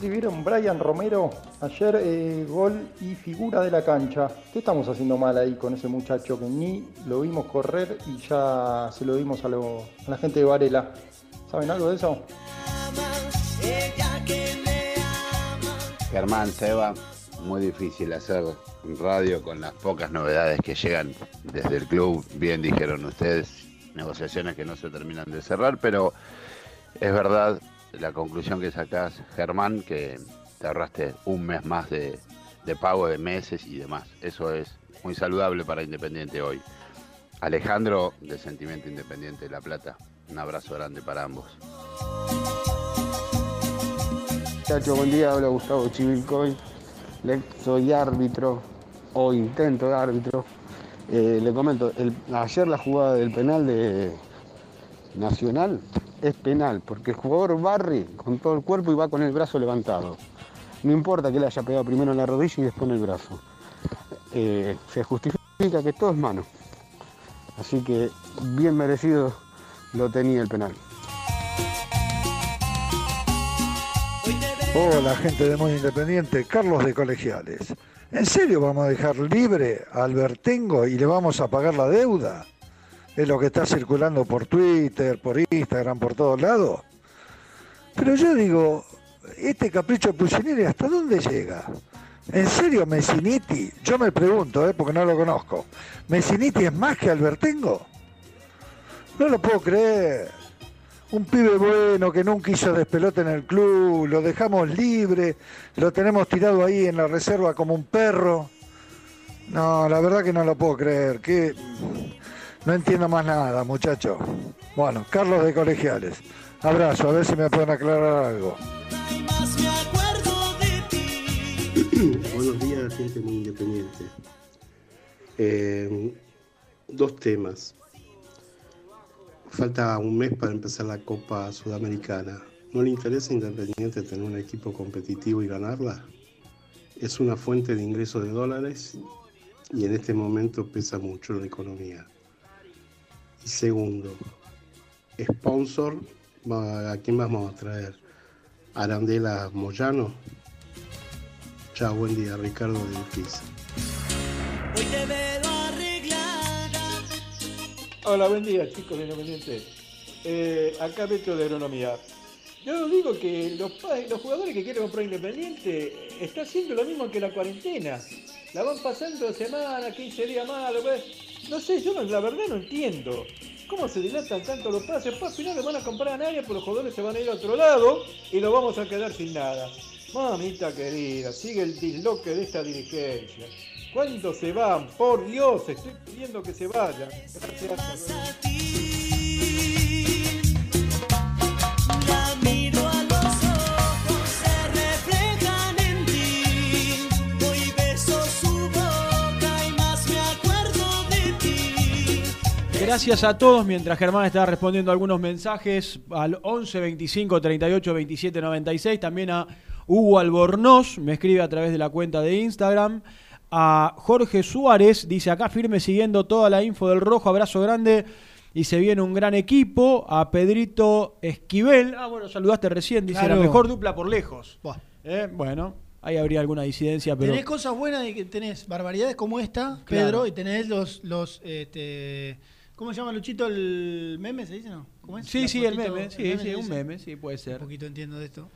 Vieron Brian Romero ayer, eh, gol y figura de la cancha. ¿Qué estamos haciendo mal ahí con ese muchacho que ni lo vimos correr y ya se lo dimos a, lo- a la gente de Varela? ¿Saben algo de eso? Germán, Seba, muy difícil hacer radio con las pocas novedades que llegan desde el club. Bien dijeron ustedes, negociaciones que no se terminan de cerrar, pero es verdad la conclusión que sacás, Germán, que te ahorraste un mes más de, pago de meses y demás. Eso es muy saludable para Independiente hoy. Alejandro, de Sentimiento Independiente de La Plata, un abrazo grande para ambos. Chacho, buen día, habla Gustavo Chivilcoy. Soy árbitro, o intento de árbitro. Eh, le comento, ayer la jugada del penal de Nacional es penal, porque el jugador barre con todo el cuerpo y va con el brazo levantado. No importa que le haya pegado primero en la rodilla y después en el brazo. Eh, se justifica que todo es mano. Así que bien merecido lo tenía el penal. Hola, gente de Muy Independiente, Carlos de Colegiales. ¿En serio vamos a dejar libre a Albertengo y le vamos a pagar la deuda? Es lo que está circulando por Twitter, por Instagram, por todos lados. Pero yo digo, este capricho de Pucineri, ¿hasta dónde llega? ¿En serio Messiniti? Yo me pregunto, ¿eh? porque no lo conozco. ¿Messiniti es más que Albertengo? No lo puedo creer. Un pibe bueno que nunca hizo despelote en el club, lo dejamos libre, lo tenemos tirado ahí en la reserva como un perro. No, la verdad que no lo puedo creer, que no entiendo más nada, muchacho. Bueno, Carlos de Colegiales. Abrazo, a ver si me pueden aclarar algo. <coughs> Buenos días, gente muy independiente. Eh, dos temas. Falta un mes para empezar la Copa Sudamericana. ¿No le interesa Independiente tener un equipo competitivo y ganarla? Es una fuente de ingresos de dólares y en este momento pesa mucho la economía. Y segundo, sponsor, ¿a quién vamos a traer? Arandela Moyano. Chao, buen día, Ricardo de Urquiza. Hoy te veo arreglada. Hola, buen día chicos de Independiente. Eh, acá Beto de Agronomía. Yo digo que los, los jugadores que quieren comprar Independiente eh, está haciendo lo mismo que la cuarentena. La van pasando semana, 15 días más, después- No sé, yo no- la verdad no entiendo. ¿Cómo se dilatan tanto los pases? Pues al final le van a comprar a nadie, pero los jugadores se van a ir a otro lado y nos vamos a quedar sin nada. Mamita querida, sigue el disloque de esta dirigencia. ¿Cuántos se van? Por Dios, estoy pidiendo que se vayan. Gracias. Gracias a todos. Mientras Germán está respondiendo algunos mensajes al 11 25 38 27 96. También a Hugo Albornoz, me escribe a través de la cuenta de Instagram. A Jorge Suárez, dice acá firme siguiendo toda la info del rojo. Abrazo grande. Y se viene un gran equipo. A Pedrito Esquivel. Ah, bueno, saludaste recién. Dice Claro. la mejor dupla por lejos. Buah. Eh, bueno, ahí habría alguna disidencia, pero. Tenés cosas buenas y tenés barbaridades como esta, Claro. Pedro, y tenés los, los este, ¿cómo se llama Luchito el meme? ¿Se dice no? ¿Cómo es? Sí, La sí, el meme. Sí, el sí, un meme, sí, puede ser. Un poquito entiendo de esto.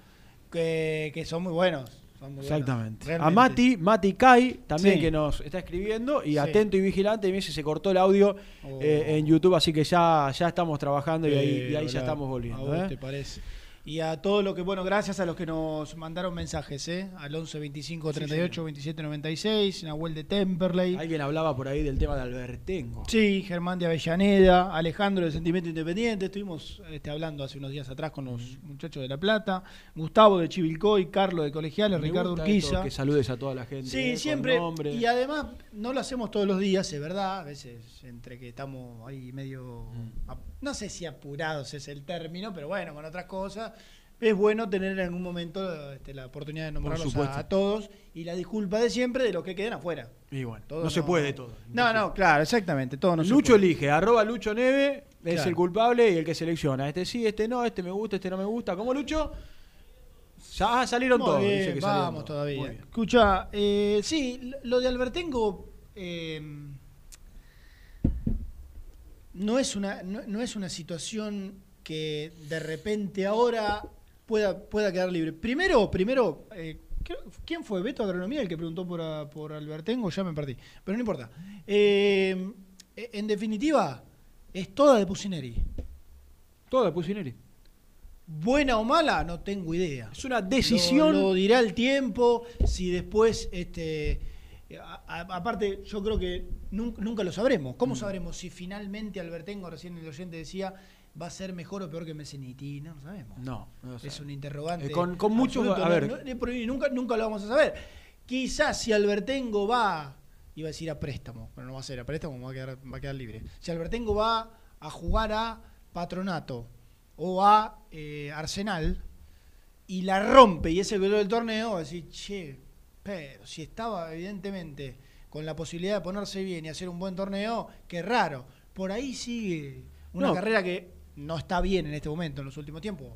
Que, que son muy buenos. son muy buenos, Exactamente. A. Mati, Mati Kai, también Sí. que nos está escribiendo, y Sí. atento y vigilante, y me dice se cortó el audio Oh. eh, en YouTube, así que ya, ya estamos trabajando y ahí, y ahí ya estamos ¿A volviendo. vos ¿eh? te parece? Y a todo lo que, bueno, gracias a los que nos mandaron mensajes, ¿eh? Al 11 25 38 27 96, Nahuel de Temperley. Alguien hablaba por ahí del tema de Albertengo. Sí, Germán de Avellaneda, Alejandro de Sentimiento Independiente, estuvimos este, hablando hace unos días atrás con los muchachos de La Plata, Gustavo de Chivilcoy, Carlos de Colegiales, Me Ricardo Urquiza. Que saludes a toda la gente. eh, Sí, con siempre. Y además no lo hacemos todos los días, es verdad. A veces entre que estamos ahí medio, Mm. no sé si apurados es el término, pero bueno, con otras cosas. Es bueno tener en algún momento este, la oportunidad de nombrarlos a, a todos y la disculpa de siempre de los que queden afuera. Y bueno, Todo no, se puede todo. No, no, claro, exactamente. Todo no se Lucho puede. elige, arroba Lucho Neve, es Claro. el culpable y el que selecciona. Este sí, este no, este me gusta, este no me gusta. ¿Cómo Lucho? Ya ah, salieron Muy todos. bien, dice que salieron vamos todavía. Escucha, eh, sí, lo de Albertengo eh, no, es una, no, no es una situación que de repente ahora pueda, pueda quedar libre. Primero, primero eh, ¿quién fue? Beto Agronomía el que preguntó por, a- por Albertengo, ya me perdí. Pero no importa. Eh, en definitiva, es toda de Pusineri. Toda de Pusineri. Buena o mala, no tengo idea. Es una decisión. Lo, lo dirá el tiempo, si después, este, a- a- aparte, yo creo que nun- nunca, lo sabremos. Mm. ¿Cómo sabremos si finalmente Albertengo, recién el oyente decía, va a ser mejor o peor que Messiniti? No lo sabemos. No, no lo Es un interrogante. Eh, con- con mucho- absoluto. a ver. no- nunca, nunca lo vamos a saber. Quizás si Albertengo va, iba a decir a préstamo, pero no va a ser a préstamo, va a quedar, va a quedar libre. Si Albertengo va a jugar a Patronato o a eh, Arsenal y la rompe y es el del torneo, va a decir, che, pero si estaba evidentemente con la posibilidad de ponerse bien y hacer un buen torneo, qué raro. Por ahí sigue una No. carrera que no está bien en este momento, en los últimos tiempos.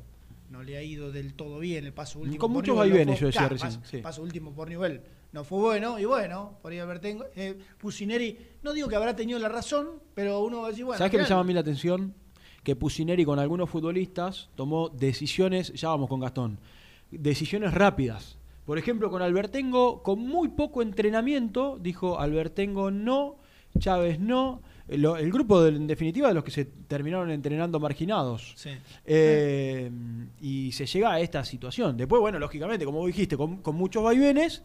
No le ha ido del todo bien el paso último. Con por muchos no vaivenes, fue- yo decía claro, recién, Paso, sí. paso último por nivel no fue bueno. Y bueno, por ahí Albertengo, eh, Pusineri, no digo que habrá tenido la razón, pero uno va a decir, bueno. ¿Sabes qué me llama a mí la atención? Que Pusineri con algunos futbolistas tomó decisiones, ya vamos con Gastón, decisiones rápidas. Por ejemplo, con Albertengo, con muy poco entrenamiento, dijo Albertengo no, Chávez no. El, el grupo, de- en definitiva, de los que se terminaron entrenando marginados. Sí. Eh, y se llega a esta situación. Después, bueno, lógicamente, como vos dijiste, con, con muchos vaivenes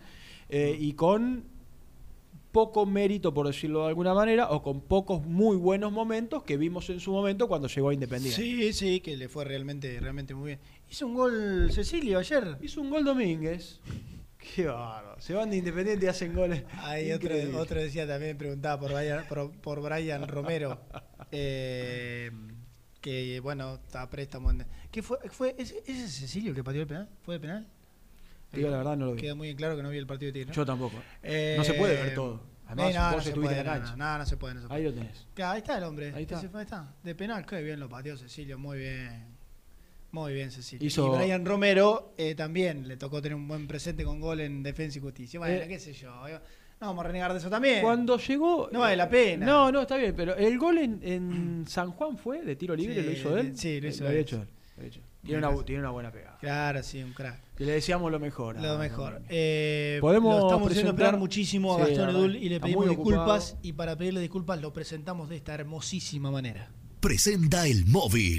eh, y con poco mérito, por decirlo de alguna manera, o con pocos muy buenos momentos que vimos en su momento cuando llegó a Independiente. Sí, sí, que le fue realmente, realmente muy bien. Hizo un gol Cecilio ayer. Hizo un gol Domínguez. Qué bárbaro. Se van de Independiente y hacen goles. Hay otro, decía también, preguntaba por Brian, por, por Brian Romero. <laughs> eh, que bueno, está préstamo. en- ¿Qué fue? fue ese, ese es Cecilio que pateó el penal? ¿Fue de penal? Digo la verdad, no lo vi. Queda muy claro que no vi el partido de Tigre. ¿no? Yo tampoco. Eh, No se puede ver todo. Además, no, no se puede, en la no, cancha. No, no se puede, no se puede. Ahí lo tenés. Claro, ahí está el hombre. Ahí está. Ahí está. De penal, qué bien lo pateó Cecilio, muy bien. Muy bien, Cecilio. Hizo- Y Brian Romero eh, también le tocó tener un buen presente con gol en Defensa y Justicia. Bueno, Eh, qué sé yo. No vamos a renegar de eso también. Cuando llegó. No vale la pena. No, no, está bien, pero el gol en, en <clears throat> San Juan fue de tiro libre, Sí, lo hizo él. sí, lo hizo había él. hecho él. lo había hecho. Tiene, una, tiene una buena pegada. Claro, sí, un crack. Que le deseamos lo mejor. Lo mejor. Eh, Podemos lo estamos haciendo esperar muchísimo a Sí, Gastón Edul y le pedimos disculpas. ocupado. Y para pedirle disculpas lo presentamos de esta hermosísima manera. presenta el móvil.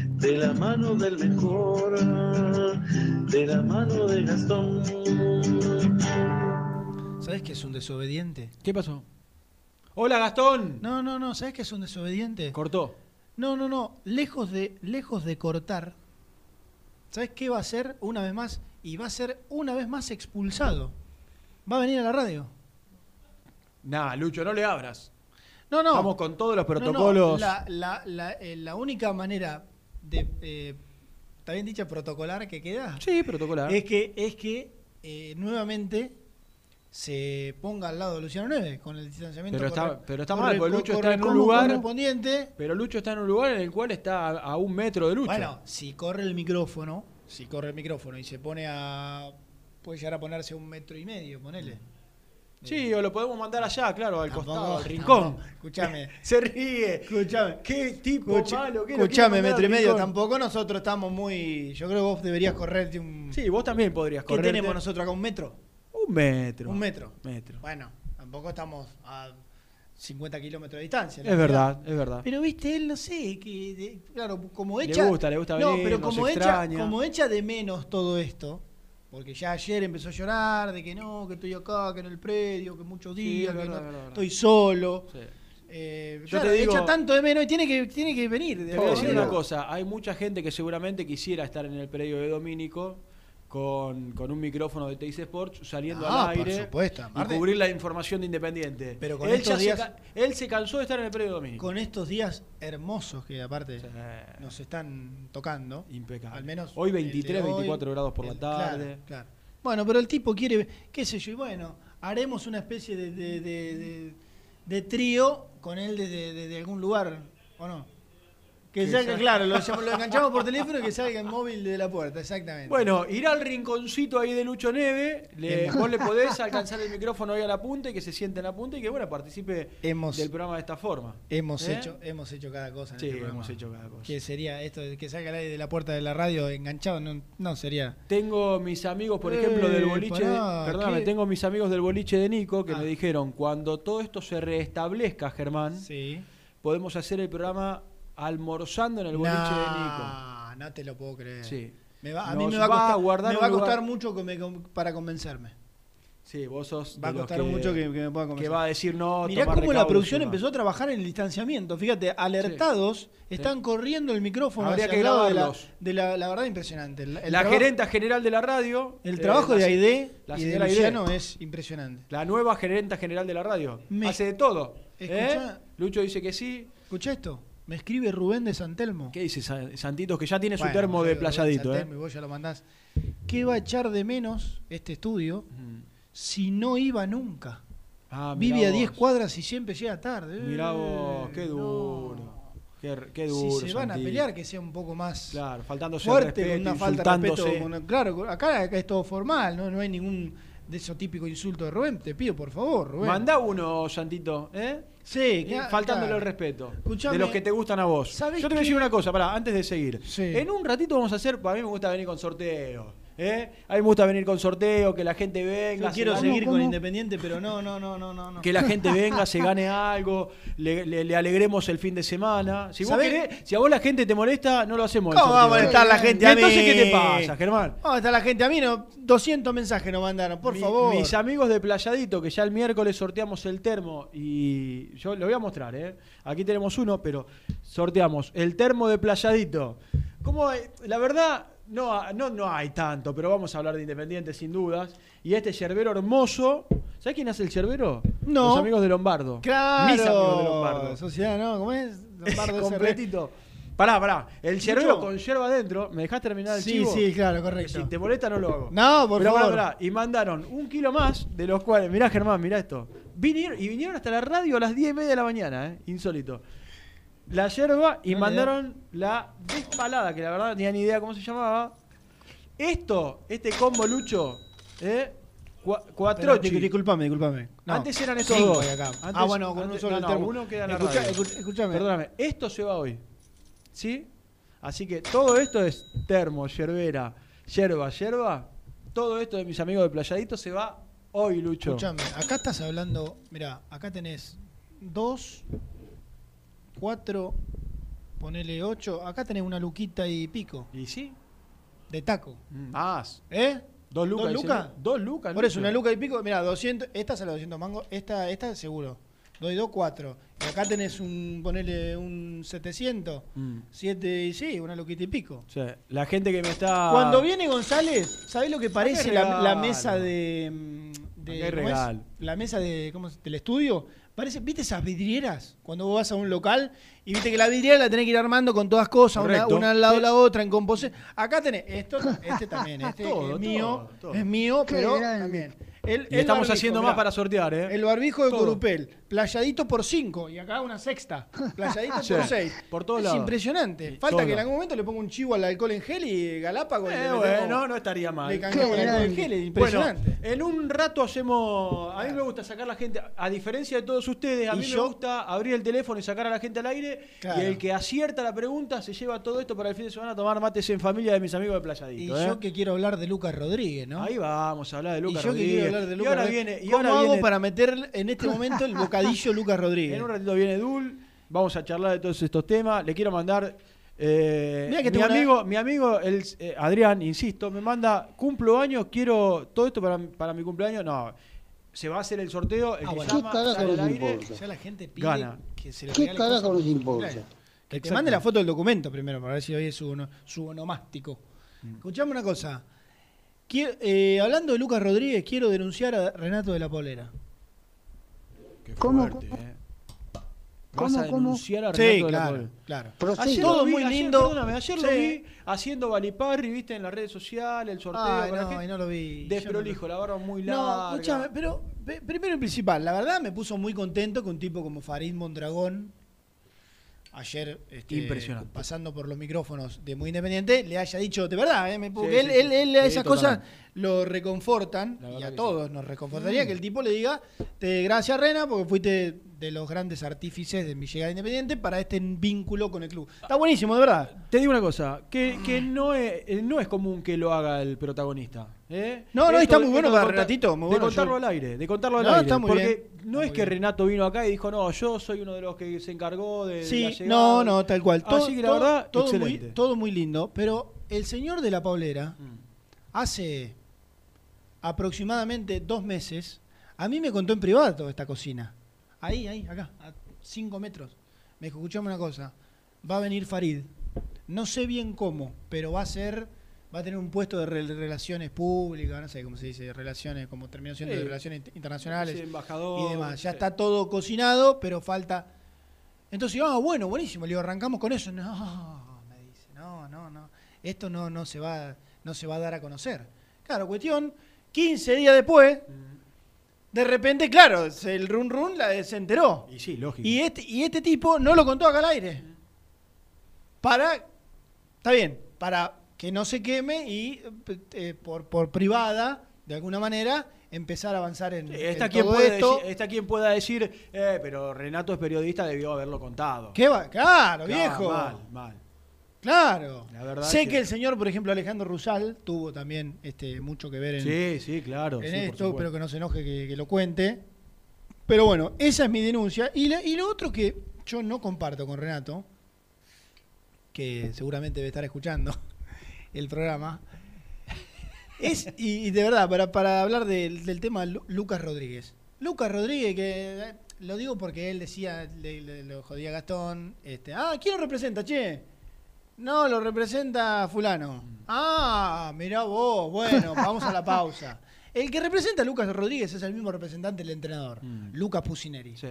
de la mano del mejor, de la mano de Gastón. ¿Sabes qué es un desobediente? ¿Qué pasó? Hola Gastón. No, no, no, ¿sabes qué es un desobediente? Cortó. No, no, no, lejos de lejos de cortar. ¿Sabes qué va a hacer una vez más? Y va a ser una vez más expulsado. Va a venir a la radio. Nah, Lucho, no le abras. No, no. Vamos con todos los No, no, protocolos. la, la- la- eh, la única manera de. eh, ¿Está bien dicha protocolar que queda? Sí, protocolar. Es que, es que eh, nuevamente se ponga al lado de Luciano Neves con el distanciamiento Pero está, corre- pero está corre- mal, porque Lucho está en un lugar. correspondiente. Pero Lucho está en un lugar en el cual está a, a un metro de Lucho. Bueno, si corre el micrófono, si corre el micrófono y se pone a. puede llegar a ponerse a un metro y medio, ponele. Sí, o lo podemos mandar allá, claro, al Tampoco, costado, al rincón. tampoco. Escuchame. <laughs> Se ríe. Escuchame. Qué tipo Escucha- malo. ¿qué mandar metro y medio. Tampoco nosotros estamos muy. Yo creo que vos deberías correrte un. Sí, vos también podrías ¿Qué correr. tenemos nosotros acá? ¿Un metro? Un metro. Un metro. Metro. Bueno, tampoco estamos a 50 kilómetros de distancia. Es verdad, es verdad. Pero viste, él no sé, que de- claro, como Le echa. gusta, le gusta No, venir, pero nos como echa, extraña. como echa de menos todo esto, porque ya ayer empezó a llorar de que no, que estoy acá, que en el predio, que muchos días, que verdad, no- es verdad, es estoy solo. Sí. Eh, Yo te digo- echa tanto de menos y tiene que, tiene que venir. Te voy a decir una cosa, hay mucha gente que seguramente quisiera estar en el predio de Domínico con, con un micrófono de Teis Sports saliendo Ah, al por aire supuesto, y cubrir la información de Independiente. Pero con él, estos se días- ca- él se cansó de estar en el predio de Domínico. Con estos días hermosos que aparte nos están tocando. Impecable. Al menos Hoy el de 23, hoy, 24 grados por la tarde. Claro, claro. Bueno, pero el tipo quiere, qué sé yo, y bueno, haremos una especie de, de, de- de- de trío con él desde de, de algún lugar, ¿o no? Que Que salga, claro, <laughs> lo, enganchamos por teléfono y que salga el móvil de la puerta, exactamente. Bueno, irá al rinconcito ahí de Lucho Neve, le, vos le podés <laughs> alcanzar el micrófono ahí a la punta y que se siente en la punta y que bueno, participe Hemos- del programa de esta forma. Hemos ¿Eh? hecho, hemos hecho cada cosa. en Sí, este hemos hecho cada cosa. Que sería esto que salga el aire de la puerta de la radio enganchado, no, no sería. Tengo mis amigos, por ejemplo, del boliche. pará, de, perdóname, tengo mis amigos del boliche de Nico que Ah. me dijeron: cuando todo esto se restablezca, Germán, Sí. podemos hacer el programa almorzando en el boliche de Nico. No, no te lo puedo creer. Sí. Me va- a Nos mí me va a va a costar, guardar me va a costar mucho que me con- para convencerme. Sí, vos sos. Va a costar mucho que, que me pueda convencer. Que va a decir no. Mirá cómo la producción empezó a trabajar en el distanciamiento. Fíjate, alertados, están corriendo el micrófono Habría hacia que el lado de la, grabarlos. de la, la verdad impresionante. El, el la gerenta general de la radio. El eh, trabajo de Aide la y de señora Aide. Luciano es impresionante. La nueva gerenta general de la radio. Me- Hace de todo. ¿eh? Lucho dice que sí. Escucha esto. Me escribe Rubén de Santelmo. ¿Qué dice Sa- Santitos? Que ya tiene su Bueno, termo de playadito. ¿eh? Santelmo, Y vos ya lo mandás. ¿Qué va a echar de menos este estudio si no iba nunca? Ah, Vive a vos. 10 cuadras y siempre llega tarde. Mirá Eh, vos, qué duro. Qué, qué duro. si se van a pelear, que sea un poco más Claro, faltándose al fuerte, respeto, con una falta de respeto. claro, acá, acá es todo formal, ¿no? no hay ningún de esos típicos insultos de Rubén. Te pido, por favor, Rubén. Mandá uno, Santito, ¿eh? Sí, claro, faltándole claro. el respeto. Escuchame, de los que te gustan a vos. Yo ¿sabés te voy a decir una cosa, pará, antes de seguir. Sí. En un ratito vamos a hacer, para mí me gusta venir con sorteo. ¿Eh? A mí me gusta venir con sorteo, que la gente venga. Yo quiero seguir ¿Cómo? con Independiente, pero no, no, no, no, no. Que la gente <laughs> venga, se gane algo, le, le- le alegremos el fin de semana. Si, vos ¿Sabés? querés, si a vos la gente te molesta, no lo hacemos. ¿Cómo va a ¿eh? molestar la gente ¿Y a mí? entonces qué te pasa, Germán? ¿Dónde está la gente? A mí no, 200 mensajes nos mandaron, por Mi- favor. Mis amigos de Playadito, que ya el miércoles sorteamos el termo y yo lo voy a mostrar, ¿eh? Aquí tenemos uno, pero sorteamos el termo de Playadito. ¿Cómo hay? La verdad, no, ha- no, no hay tanto, pero vamos a hablar de Independiente sin dudas. Y este yerbero hermoso, ¿sabes quién hace el yerbero? No. Los amigos de Lombardo. Claro. Mis amigos de Lombardo. Sociedad, ¿no? ¿Cómo es? <laughs> Lombardo SR. Completito. Pará, pará. El yerbero con yerba adentro. ¿Me dejás terminar el Sí, chivo? sí, claro, correcto. Si te molesta, no lo hago. No, por Pero pará, favor. pará. Y mandaron un kilo más, de los cuales, mirá Germán, mirá esto. Vinieron, y vinieron hasta la radio a las 10 y media de la mañana, ¿eh? Insólito. La yerba y No mandaron la despalada, que la verdad no tenía ni idea cómo se llamaba. Esto, este combo lucho, ¿eh? Cua- Pero, Cuatrochi. di- disculpame, disculpame. No, Antes eran estos cinco dos. hay acá. Antes- ah, bueno, con un solo no, no, termo. uno queda en la Escucha- radio. escu- escúchame. Perdóname, esto se va hoy. ¿Sí? Así que todo esto es termo, yerbera, yerba, yerba. Todo esto de mis amigos de Playadito se va hoy, Lucho. Escuchame, acá estás hablando. Mira, acá tenés dos, cuatro, ponele ocho. Acá tenés una luquita y pico. ¿Y sí? De taco. Más. ¿Eh? Dos lucas. ¿Dos lucas? Dos lucas. Por eso, una luca y pico. Mira, 200. Esta sale 200 mangos. Esta, esta seguro. Doy dos, cuatro. Y acá tenés un, ponele un 700. Mm. Siete y sí, una luquita y pico. O sea, la gente que me está. Cuando viene González, ¿sabés lo que parece la, la mesa de. mm, de ¿cómo es? La mesa de, ¿cómo es? del estudio. Parece, ¿viste esas vidrieras? Cuando vos vas a un local y viste que la vidriera la tenés que ir armando con todas cosas, una, al lado de la otra, en composición. Acá tenés esto, este también, <laughs> este Todo, es mío, todo, todo. es mío, pero también. El, Y el estamos barbijo, haciendo mirá. más para sortear, ¿eh? El barbijo de Todo. Corupel, playadito por 5 y acá una sexta, <laughs> playadito Sí, por 6. por todos es lados. impresionante. Falta todo. que en algún momento le ponga un chivo al alcohol en gel y Galápagos. y Eh, bueno, no estaría mal. Le el alcohol en gel, es impresionante. Bueno, en un rato hacemos. A mí me gusta sacar la gente. A diferencia de todos ustedes, a Y mí yo- me gusta abrir el teléfono y sacar a la gente al aire. Claro. Y el que acierta la pregunta se lleva todo esto para el fin de semana a tomar mates en familia de mis amigos de y Playadito. ¿eh? yo que quiero hablar de Lucas Rodríguez, ¿no? Ahí vamos a hablar de y Lucas yo que Rodríguez. quiero hablar de y Lucas ahora Rodríguez. viene. Y ¿Cómo ahora hago viene- para meter en este momento el <laughs> bocadillo Lucas Rodríguez? En un ratito viene Dul. Vamos a charlar de todos estos temas. Le quiero mandar. eh, que mi, tengo una- amigo, mi amigo el, eh, Adrián, insisto, me manda cumplo años, quiero todo esto para, para mi cumpleaños. No, se va a hacer el sorteo. El Ah, que bueno. llama, ¿Qué carajo sale al nos aire. importa? Ya la gente pide Gana. que se le ¿Qué carajo nos importa? Claro. Que te mande la foto del documento primero para ver si hoy es su, su onomástico. Mm. Escuchame una cosa. Quiero- eh, hablando de Lucas Rodríguez, quiero denunciar a Renato de la Polera. Qué ¿Cómo? fuerte, eh. ¿Cómo, Vas a cómo? denunciar a Sí, Renato de la claro, Pol. claro. Prosiga. Ayer Todo lo vi, muy ayer, lindo. perdóname, ayer lo Sí. vi haciendo Baliparri, viste, en las redes sociales, el sorteo. Ay, con la no, no lo vi. Desprolijo, la barba muy No, larga. escúchame, pero pe- primero y principal, la verdad me puso muy contento que un tipo como Farid Mondragón, ayer este, Impresionante. pasando por los micrófonos de Muy Independiente, le haya dicho, de verdad, ¿eh? Me- porque Sí, él, sí, él- sí. él Sí, esas cosas lo reconfortan, y a todos nos reconfortaría que el tipo le diga, te, gracias Rena, porque fuiste de los grandes artífices de mi llegada Independiente para este vínculo con el club. Está buenísimo, de verdad. Te digo una cosa, que, que no, es, eh, no es común que lo haga el protagonista. ¿Eh? No, no, está muy bueno de para contar- Renatito, muy de bueno, contarlo yo- al aire, de contarlo al No, aire. está muy porque bien, no es que. Renato vino acá y dijo, no, yo soy uno de los que se encargó de, de la Sí, llegada. no, no, tal cual. Todo, Así que la todo- verdad, todo muy, excelente. todo muy lindo. Pero el señor de la Paulera, Mm. hace aproximadamente dos meses, a mí me contó en privado esta cocina. Ahí, ahí, acá, a cinco metros. Me dijo, escuchame una cosa, va a venir Farid. No sé bien cómo, pero va a ser, va a tener un puesto de re- relaciones públicas, no sé cómo se dice, relaciones, como terminación de Sí. relaciones int- internacionales Sí, embajador, y demás. Ya sí. está todo cocinado, pero falta. Entonces, ah, bueno, buenísimo. Le digo, arrancamos con eso. No, me dice, no, no, no. Esto no, no se va, no se va a dar a conocer. Claro, cuestión, 15 días después, de repente, claro, el run run la, se enteró. Y sí, lógico. Y este, y este tipo no lo contó acá al aire. Para, está bien, para que no se queme y eh, por, por privada, de alguna manera, empezar a avanzar en, Está en quien, todo puede esto. decir, está quien pueda decir, eh, pero Renato es periodista, debió haberlo contado. ¿Qué va? Claro, Claro, viejo. Mal, mal. Claro. La verdad sé que- que... el señor, por ejemplo, Alejandro Rusal tuvo también este, mucho que ver en, Sí, sí, claro. en sí, esto, pero que no se enoje que, que lo cuente. Pero bueno, esa es mi denuncia. Y, la- y lo otro que yo no comparto con Renato, que seguramente debe estar escuchando el programa, es, y, y de verdad, para, para hablar del, del tema Lu- Lucas Rodríguez. Lucas Rodríguez, que eh, lo digo porque él decía, le, le- lo jodía a Gastón, este, ah, ¿quién lo representa, che? No, lo representa fulano. Ah, mirá vos, bueno, <laughs> vamos a la pausa. El que representa a Lucas Rodríguez es el mismo representante del entrenador, Lucas Pusineri. Sí.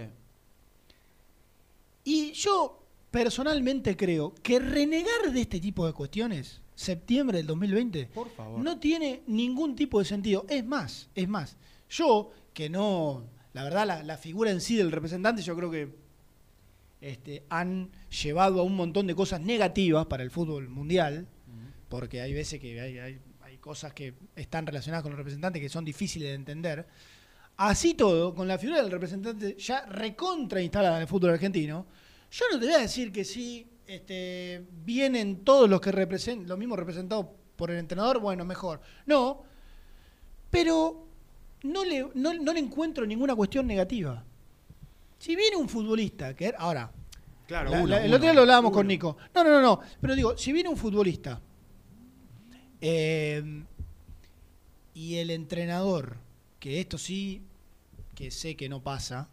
Y yo personalmente creo que renegar de este tipo de cuestiones, septiembre del 2020, Por favor. no tiene ningún tipo de sentido. Es más, es más, yo que no, la verdad, la, la figura en sí del representante, yo creo que este, han llevado a un montón de cosas negativas para el fútbol mundial, porque hay veces que hay, hay- hay cosas que están relacionadas con los representantes que son difíciles de entender. Así todo, con la figura del representante ya recontra instalada en el fútbol argentino, yo no te voy a decir que sí este, vienen todos los que representan, los mismos representados por el entrenador, bueno, mejor. No, pero no le, no, no le encuentro ninguna cuestión negativa. Si viene un futbolista, que ahora, Claro, la- uno, la- el uno, otro día lo hablábamos uno. con Nico. No, no, no, no. Pero digo, si viene un futbolista eh, y el entrenador, que esto sí, que sé que no pasa,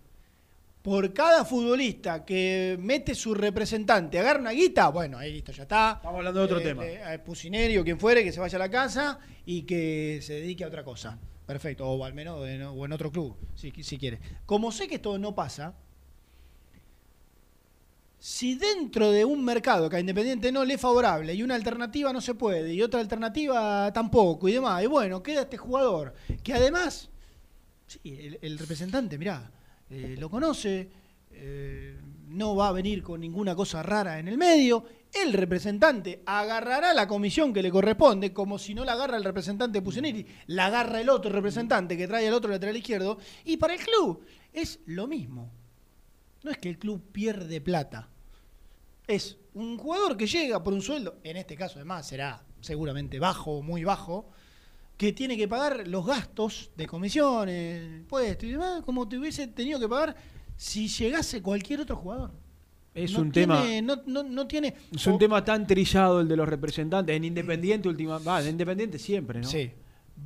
por cada futbolista que mete su representante, agarra una guita, bueno, ahí listo, ya está. Estamos hablando de otro Eh, tema. eh, a Pusineri o quien fuere, que se vaya a la casa y que se dedique a otra cosa. Perfecto, o al menos en, o en otro club, si, si quiere. Como sé que esto no pasa, si dentro de un mercado que a Independiente no le es favorable y una alternativa no se puede y otra alternativa tampoco y demás, y bueno, queda este jugador que además, sí, el, el representante, mirá, eh, lo conoce, eh, no va a venir con ninguna cosa rara en el medio, el representante agarrará la comisión que le corresponde, como si no la agarra el representante Pusineri, la agarra el otro representante que trae al otro lateral izquierdo, y para el club es lo mismo. No es que el club pierde plata. Es un jugador que llega por un sueldo, en este caso además será seguramente bajo o muy bajo, que tiene que pagar los gastos de comisiones, impuestos y demás, como te hubiese tenido que pagar si llegase cualquier otro jugador. Es No un tiene- tema. No, no- no tiene. Es un o- tema tan trillado el de los representantes. En Independiente última. Va, en Independiente siempre, ¿no? Sí.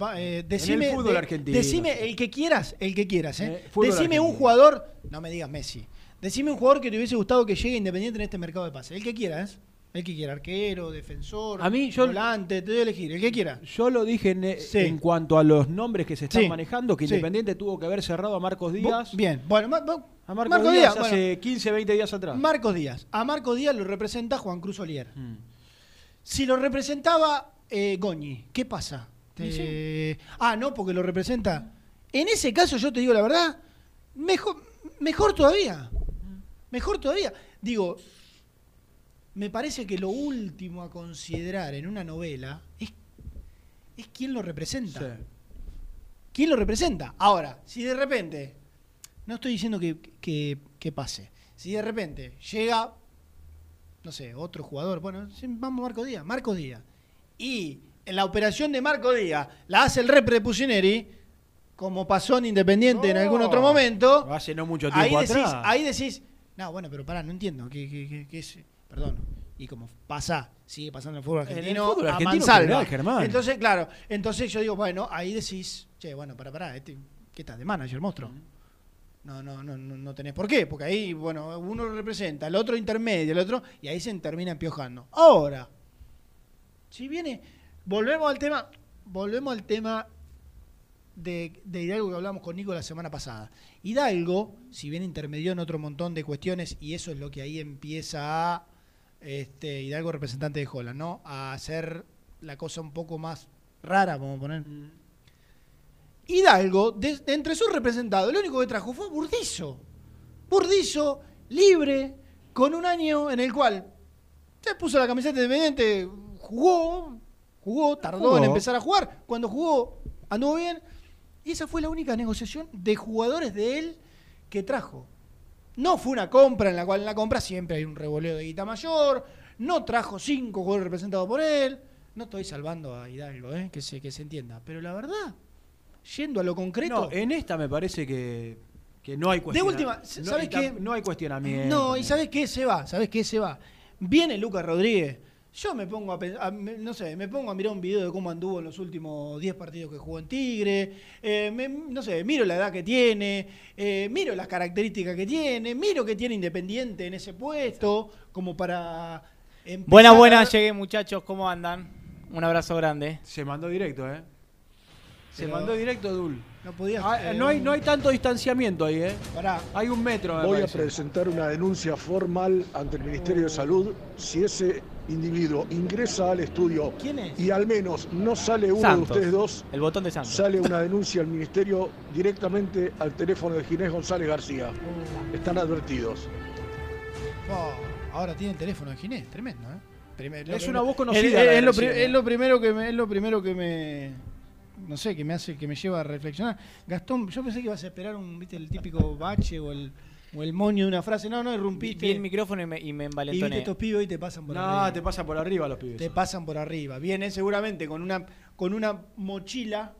Va, eh, decime, fútbol de- argentino, Decime el que quieras, el que quieras. ¿eh? Eh, fútbol decime un jugador, no me digas Messi. Decime un jugador que te hubiese gustado que llegue Independiente en este mercado de pase. El que quieras. El que quiera, arquero, defensor, A mí, yo- volante, te doy a elegir, el que quiera. Yo lo dije en, eh, Sí. en cuanto a los nombres que se están Sí. manejando, que Sí. Independiente tuvo que haber cerrado a Marcos Díaz. Bien, bueno, ma- ma- A Marcos, Marcos Díaz, Díaz, hace bueno. 15, 20 días atrás. Marcos Díaz. A Marcos Díaz lo representa Juan Cruz Olier. Mm. Si lo representaba eh, Goñi, ¿qué pasa? Te- Ah, no, porque lo representa. En ese caso, yo te digo la verdad, mejor, mejor todavía. Mejor todavía. Digo, me parece que lo último a considerar en una novela es, es quién lo representa. ¿Quién lo representa? Ahora, si de repente, no estoy diciendo que, que- que pase, si de repente llega, no sé, otro jugador, bueno, sí, vamos Marco Díaz, Marco Díaz, y en la operación de Marco Díaz la hace el repre de Pusineri, como pasó en Independiente en algún otro momento, Hace no mucho ahí tiempo decís, atrás. ahí decís, no, bueno, pero pará, no entiendo, ¿qué, qué- qué- qué es? Perdón. Y como pasa, sigue pasando en el fútbol En el argentino, fútbol a argentino general, Germán. Entonces, claro, entonces yo digo, bueno, ahí decís, che, bueno, para, para, este, ¿qué estás de manager, monstruo? No, no, no, no, no tenés por qué, porque ahí, bueno, uno lo representa, el otro intermedio, el otro, y ahí se termina empiojando. Ahora, si viene, volvemos al tema, volvemos al tema de, de Hidalgo que hablamos con Nico la semana pasada. Hidalgo, si bien intermedió en otro montón de cuestiones, y eso es lo que ahí empieza a este, Hidalgo representante de Holland, ¿no? A hacer la cosa un poco más rara, vamos a poner. Hidalgo, de, de entre sus representados, lo único que trajo fue Burdizo. Burdizo, libre, con un año en el cual se puso la camiseta de independiente, jugó, jugó, tardó Jugó. en empezar a jugar. Cuando jugó, anduvo bien. Y esa fue la única negociación de jugadores de él que trajo. No fue una compra en la cual en la compra siempre hay un revoleo de guita mayor. No trajo cinco jugadores representados por él. No estoy salvando a Hidalgo, ¿eh? que, se, que se entienda. Pero la verdad, yendo a lo concreto. No, en esta me parece que, que no hay De cuestionamiento. última, ¿sabes qué? No hay cuestionamiento. No, y ¿sabes qué se va? ¿Sabes qué se va? Viene Lucas Rodríguez. Yo me pongo a, a- no sé, me pongo a mirar un video de cómo anduvo en los últimos 10 partidos que jugó en Tigre. eh, me- no sé, miro la edad que tiene, eh, miro las características que tiene, miro que tiene Independiente en ese puesto, como para. empezar Buenas, buenas, llegué muchachos, ¿cómo andan? Un abrazo grande. Se mandó directo, ¿eh? Se Pero- mandó directo Dul. No podías. Ah, eh, no, hay, no hay tanto distanciamiento ahí, ¿eh? Pará. Hay un metro, me Voy a presentar una denuncia formal ante el Ministerio de Salud si ese individuo ingresa al estudio ¿Quién es? y al menos no sale uno Santos. de ustedes dos, El botón de Santos. sale una denuncia al Ministerio directamente al teléfono de Ginés González García. Están advertidos. Oh, ahora tiene el teléfono de Ginés, tremendo, ¿eh? Es una voz conocida Es, lo, ¿eh? es lo primero que me, es lo primero que me no sé, que me hace que me lleva a reflexionar. Gastón, yo pensé que ibas a esperar un, viste, el típico bache o el o el moño de una frase. No, no, irrumpiste. Vi el micrófono y me, y me y viste envalentoné. estos pibes hoy te pasan por No, arriba. te pasan por arriba los pibes. Te pasan por arriba. Viene seguramente con una con una mochila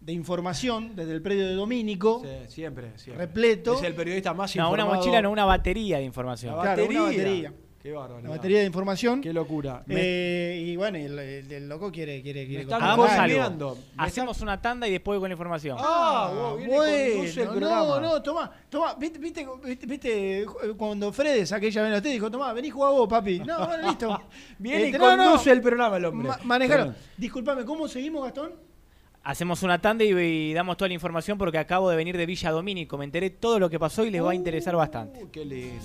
de información desde el predio de Domínico. Sí, siempre, siempre. Repleto. Es el periodista más No, una informado. mochila, no, una batería de información. La Claro, batería. una batería. Qué bárbaro. Una batería de información. Qué locura. Eh, y bueno, y el, el- el loco quiere, quiere, quiere Hagamos algo. Hacemos una tanda y después con la información. Ah, viene con luz el no, no, tomá, tomá, viste, viste, viste, viste, cuando Fredes aquella vez a usted dijo, tomá, vení jugar vos, papi. No, bueno, listo. <laughs> Viene y Este, no, no, conduce el programa el hombre. ma- manejalo. Disculpame, ¿cómo seguimos, Gastón? Hacemos una tanda y, y damos toda la información porque acabo de venir de Villa Domínico. Me enteré todo lo que pasó y les va a interesar bastante. Uh, qué lindo.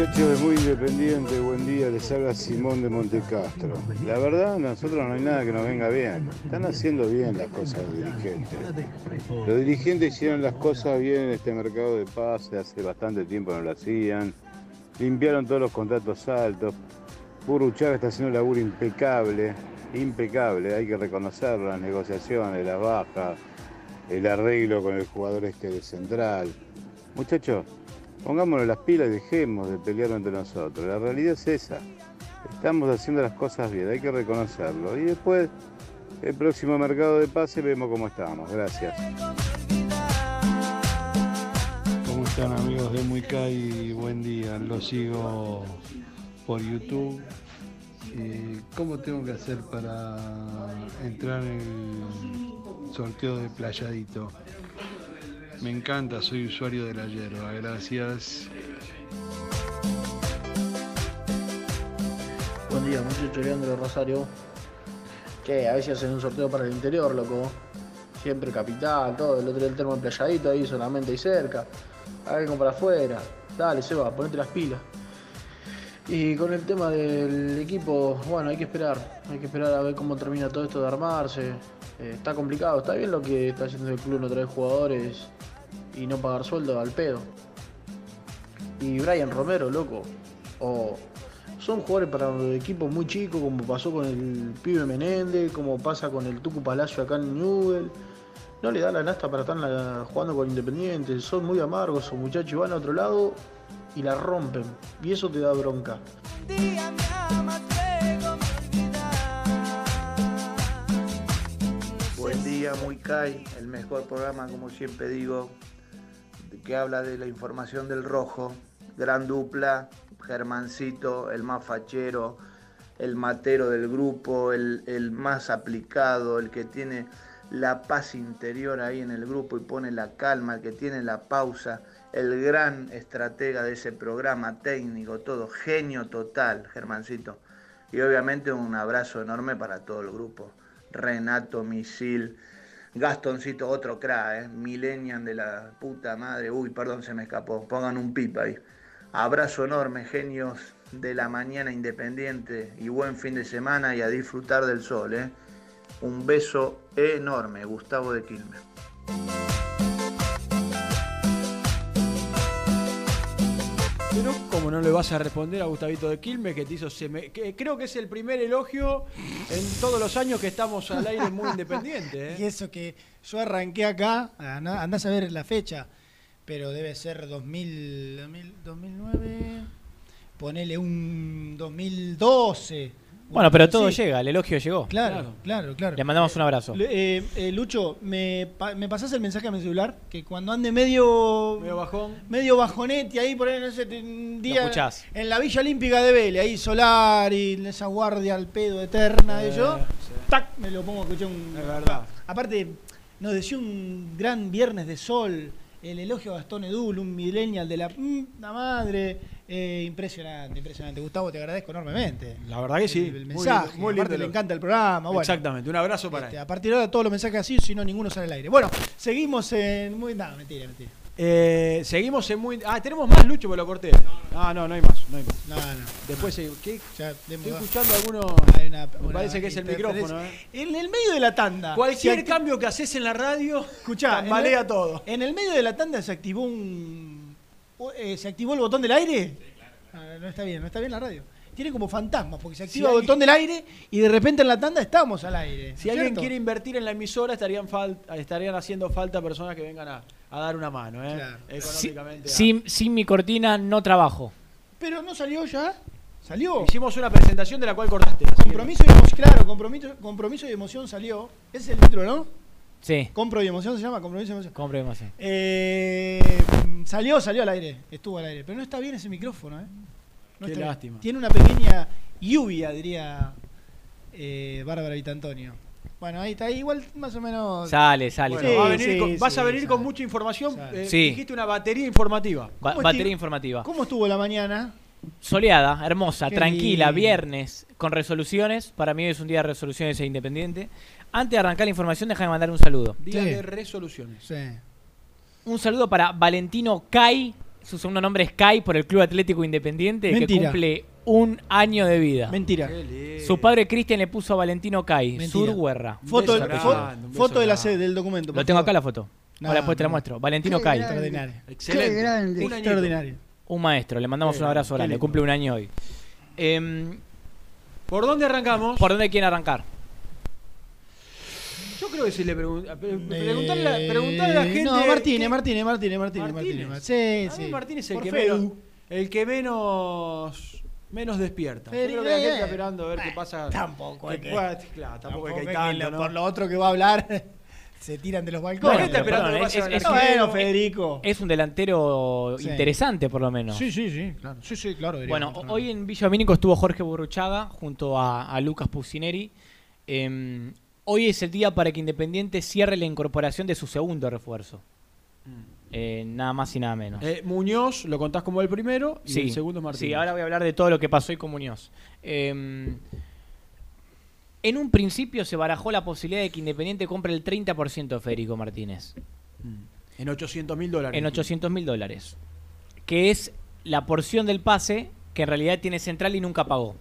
Muchachos de Muy Independiente, buen día, les habla Simón de Montecastro. La verdad, a nosotros no hay nada que nos venga bien. Están haciendo bien las cosas los dirigentes. Los dirigentes hicieron las cosas bien en este mercado de pase, hace bastante tiempo no lo hacían. Limpiaron todos los contratos altos. Burru Chávez está haciendo un laburo impecable, impecable, hay que reconocerlo, las negociaciones, las bajas, el arreglo con el jugador este de central. Muchachos, Pongámonos las pilas y dejemos de pelear entre nosotros. La realidad es esa. Estamos haciendo las cosas bien, hay que reconocerlo. Y después, el próximo mercado de pase, vemos cómo estamos. Gracias. ¿Cómo están amigos de Muicay? Buen día, los sigo por YouTube. Eh, ¿Cómo tengo que hacer para entrar en el sorteo de Playadito? Me encanta, soy usuario de la hierba, gracias. Buen día, muchacho Leandro Rosario. Que a veces hacen un sorteo para el interior, loco. Siempre capital, todo. El otro día el termo emplayadito ahí solamente ahí cerca. Algo para afuera. Dale, se va, ponete las pilas. Y con el tema del equipo, bueno, hay que esperar. Hay que esperar a ver cómo termina todo esto de armarse. Eh, está complicado, está bien lo que está haciendo el club, no traer jugadores y no pagar sueldo al pedo. Y Brian Romero, loco. O son jugadores para equipos muy chicos, como pasó con el pibe Menéndez, como pasa con el Tucu Palacio acá en Newell. No le da la nasta para estar jugando con Independiente. Son muy amargos, esos muchachos van a otro lado y la rompen. Y eso te da bronca. Buen día, muy Kai, el mejor programa, como siempre digo, que habla de la información del rojo. Gran dupla, Germancito, el más fachero, el matero del grupo, el, el más aplicado, el que tiene la paz interior ahí en el grupo y pone la calma, el que tiene la pausa, el gran estratega de ese programa técnico, todo, genio total, Germancito. Y obviamente un abrazo enorme para todo el grupo. Renato, Misil, Gastoncito, otro crack, ¿eh? Millennial de la puta madre. Uy, perdón, se me escapó. Pongan un pipa ahí. Abrazo enorme, genios de la mañana independiente y buen fin de semana y a disfrutar del sol. ¿eh? Un beso enorme, Gustavo de Quilmes. Pero como no le vas a responder a Gustavito de Quilmes que te hizo seme- que creo que es el primer elogio en todos los años que estamos al aire muy <laughs> independiente. ¿eh? Y eso que yo arranqué acá, andá- andás a ver la fecha, pero debe ser 2000, 2000, 2009, ponele un 2012. Bueno, pero todo Sí. llega, el elogio llegó. Claro, claro, claro. Le mandamos un abrazo. Eh, eh, Lucho, ¿me, pa- ¿me pasás el mensaje a mi celular? Que cuando ande medio. Medio bajón. Medio bajonete ahí por ahí, no sé, un día. escuchás. En la Villa Olímpica de Vélez, ahí solar y en esa guardia al pedo eterna de Eh, yo. sí. ¡Tac! Me lo pongo a escuchar un. Es verdad. Aparte, nos decía un gran viernes de sol. El elogio a Gastón Edul, un millennial de la, mm, la madre. Eh, impresionante, impresionante. Gustavo, te agradezco enormemente. La verdad que sí. El, el Muy mensaje. lindo, muy aparte lindo le encanta el programa. Bueno, Exactamente, un abrazo para este, él. a partir de ahora todos los mensajes así, si no ninguno sale al aire. Bueno, seguimos en muy. No, mentira, mentira. Eh, seguimos en muy. Ah, tenemos más Lucho, pero lo corté. Ah, no, no hay más. No hay más. No, no. Después se- ¿qué? Ya, Estoy escuchando algunos. Hay una- Me una parece que es el micrófono. ¿eh? En el medio de la tanda. Cualquier cambio que haces en la radio, Escuchá, el- todo. En el medio de la tanda se activó un. Eh, ¿Se activó el botón del aire? Ah, no está bien, no está bien la radio. Tiene como fantasmas, porque se activa Si el alguien- botón del aire y de repente en la tanda estamos al aire. Si alguien ¿cierto? quiere invertir en la emisora, estarían, fal- estarían haciendo falta personas que vengan a, a dar una mano, ¿eh? Económicamente. Sin, sin mi cortina no trabajo. Pero no salió ya. Salió. Hicimos una presentación de la cual cortaste. que- Compromiso y emoción, claro, compromiso, compromiso y emoción salió. Ese es el título, ¿no? Sí, Compro y emoción se llama, compromiso y emoción. compre emoción. Eh, salió, salió al aire, estuvo al aire, pero no está bien ese micrófono, ¿eh? No Qué está bien. lástima. Tiene una pequeña lluvia, diría eh, Bárbara Vitantonio. Bueno, ahí está, ahí igual más o menos. Sale, sale. Bueno, Sí, va a venir sí, con- vas a venir con mucha información. Eh, Sí. Dijiste una batería informativa. Ba- ¿Cómo batería informativa. ¿Cómo estuvo la mañana? Soleada, hermosa, Qué tranquila, lindo. viernes, con resoluciones. Para mí hoy es un día de resoluciones e independiente. Antes de arrancar la información, déjame mandar un saludo. Día Sí. de resoluciones. Sí. Un saludo para Valentino Kai, su segundo nombre es Kai por el Club Atlético Independiente, que cumple un año de vida. Mentira. Su padre Cristian le puso a Valentino Kai, Mentira. Surguerra. Foto, grande, foto de la sede del documento. Lo tengo favor. acá la foto. No, Ahora después te la muestro. Valentino Qué Kai. Extraordinario. Excelente. Qué grande. Un añito. Extraordinario. un maestro. Le mandamos Qué un abrazo grande, lindo. Cumple un año hoy. Em, ¿Por dónde arrancamos? ¿Por dónde quieren arrancar? Yo creo que si le preguntan. Preguntarle, a- preguntarle a la Eh, gente. No, Martínez, qué- Martínez, Martínez, Martínez, Martínez. Martínez. Sí, A mí sí. Martínez es el Por que, menos, el que menos menos despierta. Yo creo que la gente eh, está esperando a ver qué eh, pasa. tampoco es que- pueda- claro, tampoco es que hay tanto, lo- ¿no? Por lo otro que va a hablar, <laughs> se tiran de los balcones. la gente está esperando perdón, que es- pase es- bueno, Federico. Es un delantero Sí. interesante, por lo menos. Sí, sí, sí, claro. Sí, sí, claro. Bueno, diríamos. hoy en Villa Domínico estuvo Jorge Burruchaga junto a, a Lucas Pusineri. Em, hoy es el día para que Independiente cierre la incorporación de su segundo refuerzo. Eh, nada más y nada menos. Eh, Muñoz, lo contás como el primero y sí, el segundo es Martínez. sí, ahora voy a hablar de todo lo que pasó hoy con Muñoz. Em, en un principio se barajó la posibilidad de que Independiente compre el 30% de Federico Martínez. En 800 mil dólares. En 800 mil dólares. Que es la porción del pase que en realidad tiene Central y nunca pagó.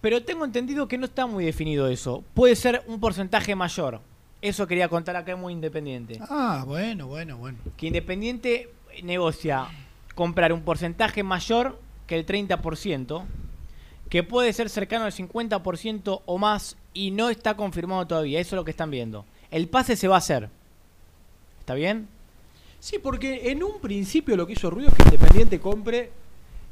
Pero tengo entendido que no está muy definido eso. Puede ser un porcentaje mayor. Eso quería contar acá en Muy Independiente. Ah, bueno, bueno, bueno. Que Independiente negocia comprar un porcentaje mayor que el 30%, que puede ser cercano al 50% o más y no está confirmado todavía. Eso es lo que están viendo. El pase se va a hacer. ¿Está bien? Sí, porque en un principio lo que hizo ruido es que Independiente compre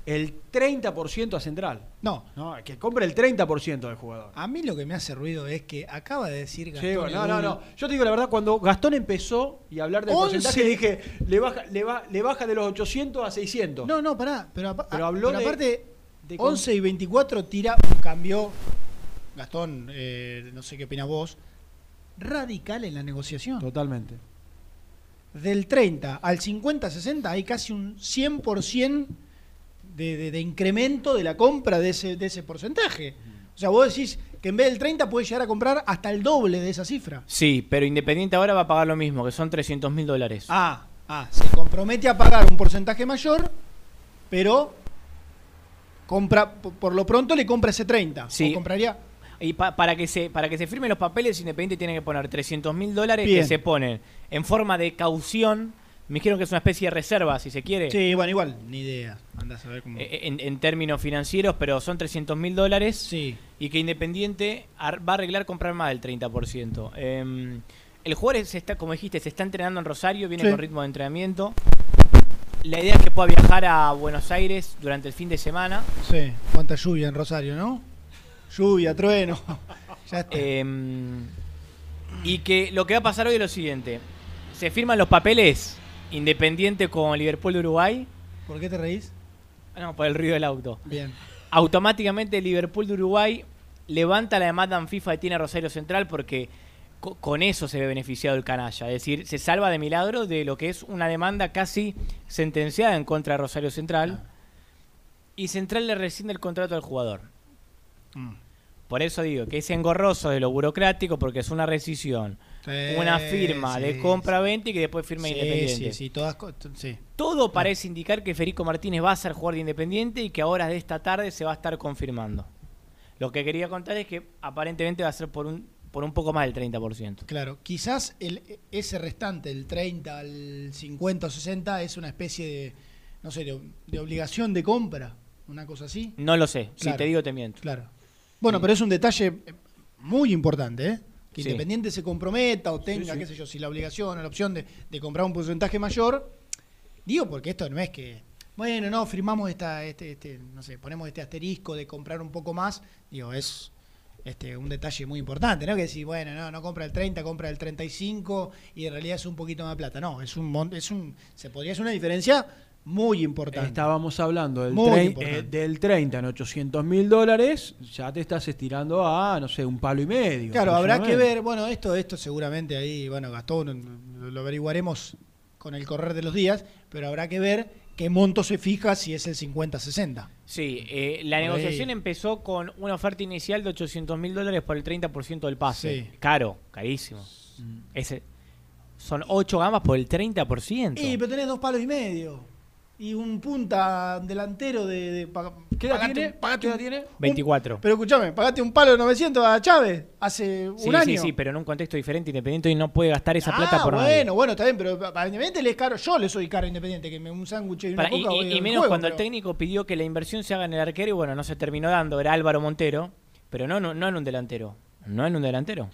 el 30% a Central. No, No, que compre el 30% del jugador. a mí lo que me hace ruido es que acaba de decir Gastón Sí, bueno, no, no, no. Yo te digo la verdad, cuando Gastón empezó y hablar del 11. porcentaje, dije, le baja, le, va- le baja de los 800 a 600. No, no, pará. Pero, Pero ah, habló pero de- aparte, de con- 11 y 24 tira un cambio. Gastón, eh, no sé qué opinas vos. radical en la negociación. Totalmente. Del 30 al 50-60 hay casi un 100% de, de, de incremento de la compra de ese, de ese porcentaje. O sea, vos decís que en vez del 30 puede llegar a comprar hasta el doble de esa cifra. Sí, pero Independiente ahora va a pagar lo mismo, que son 300 mil dólares. Ah, ah, se compromete a pagar un porcentaje mayor, pero compra por, lo pronto le compra ese 30. Sí. O compraría Y pa- para, que se, para que se firmen los papeles, Independiente tiene que poner 300 mil dólares Bien. que se ponen en forma de caución. Me dijeron que es una especie de reserva, si se quiere. Sí, bueno, igual, ni idea. Andás a ver cómo. Eh, En, en términos financieros, pero son 300 mil dólares. Sí. Y que Independiente va a arreglar comprar más del 30%. Eh, el jugador se está, como dijiste, se está entrenando en Rosario, viene Sí. con ritmo de entrenamiento. La idea es que pueda viajar a Buenos Aires durante el fin de semana. Sí, cuánta lluvia en Rosario, ¿no? Lluvia, trueno. <laughs> ya está. Eh, y que lo que va a pasar hoy es lo siguiente. Se firman los papeles Independiente con Liverpool de Uruguay. ¿Por qué te reís? Ah, No, por el ruido del auto. Bien. Automáticamente Liverpool de Uruguay levanta la demanda en FIFA que tiene Rosario Central porque co- con eso se ve beneficiado el canalla. Es decir, se salva de milagro de lo que es una demanda casi sentenciada en contra de Rosario Central. Y Central le rescinde el contrato al jugador. Mm. Por eso digo que es engorroso de lo burocrático porque es una rescisión, Sí, una firma de compra-venta y que después firma Sí, Independiente. sí, sí, todas. Todo parece indicar que Federico Martínez va a ser jugador de Independiente y que ahora de esta tarde se va a estar confirmando. Lo que quería contar es que aparentemente va a ser por un, por un poco más del 30%. Claro, quizás el, ese restante, el 30 al 50 o 60, es una especie de, no sé, de, de obligación de compra, una cosa así. No lo sé, si te digo te miento. Claro. Bueno, pero es un detalle muy importante, ¿eh? Que Sí. Independiente se comprometa o tenga, sí. qué sé yo, si la obligación o la opción de, de comprar un porcentaje mayor. Digo, porque esto no es que, bueno, no, firmamos esta, este, este, no sé, ponemos este asterisco de comprar un poco más. Digo, es este, un detalle muy importante, ¿no? Que decir, bueno, no, no compra el 30, compra el 35 y en realidad es un poquito más de plata. No, es un, es un, se podría hacer una diferencia muy importante. Estábamos hablando del, eh, del 30 en 800 mil dólares, ya te estás estirando a, no sé, un palo y medio. Claro, habrá que ver, bueno, esto, esto seguramente ahí, bueno, Gastón lo lo averiguaremos con el correr de los días, pero habrá que ver qué monto se fija si es el 50-60. Sí, eh, la negociación empezó con una oferta inicial de 800 mil dólares por el 30% del pase. Sí. Caro, carísimo. Ese, son 8 gamas por el 30%. Y pero tenés dos palos y medio. Y un punta delantero de... de pa- ¿Qué edad pagate- tiene? pagate ¿Qué edad tiene? 24. Pero escúchame, pagaste un palo de 900 a Chávez hace un Sí, año. sí, sí, pero en un contexto diferente, Independiente y no puede gastar esa plata Ah, por bueno, nadie. bueno, está bien, pero para Independiente le es caro. Yo le soy caro a Independiente, que me un sándwich y una Para- y, coca y- menos juego, cuando el técnico pidió que la inversión se haga en el arquero y bueno, no se terminó dando, era Álvaro Montero, pero no, no, no en un delantero. No en un delantero.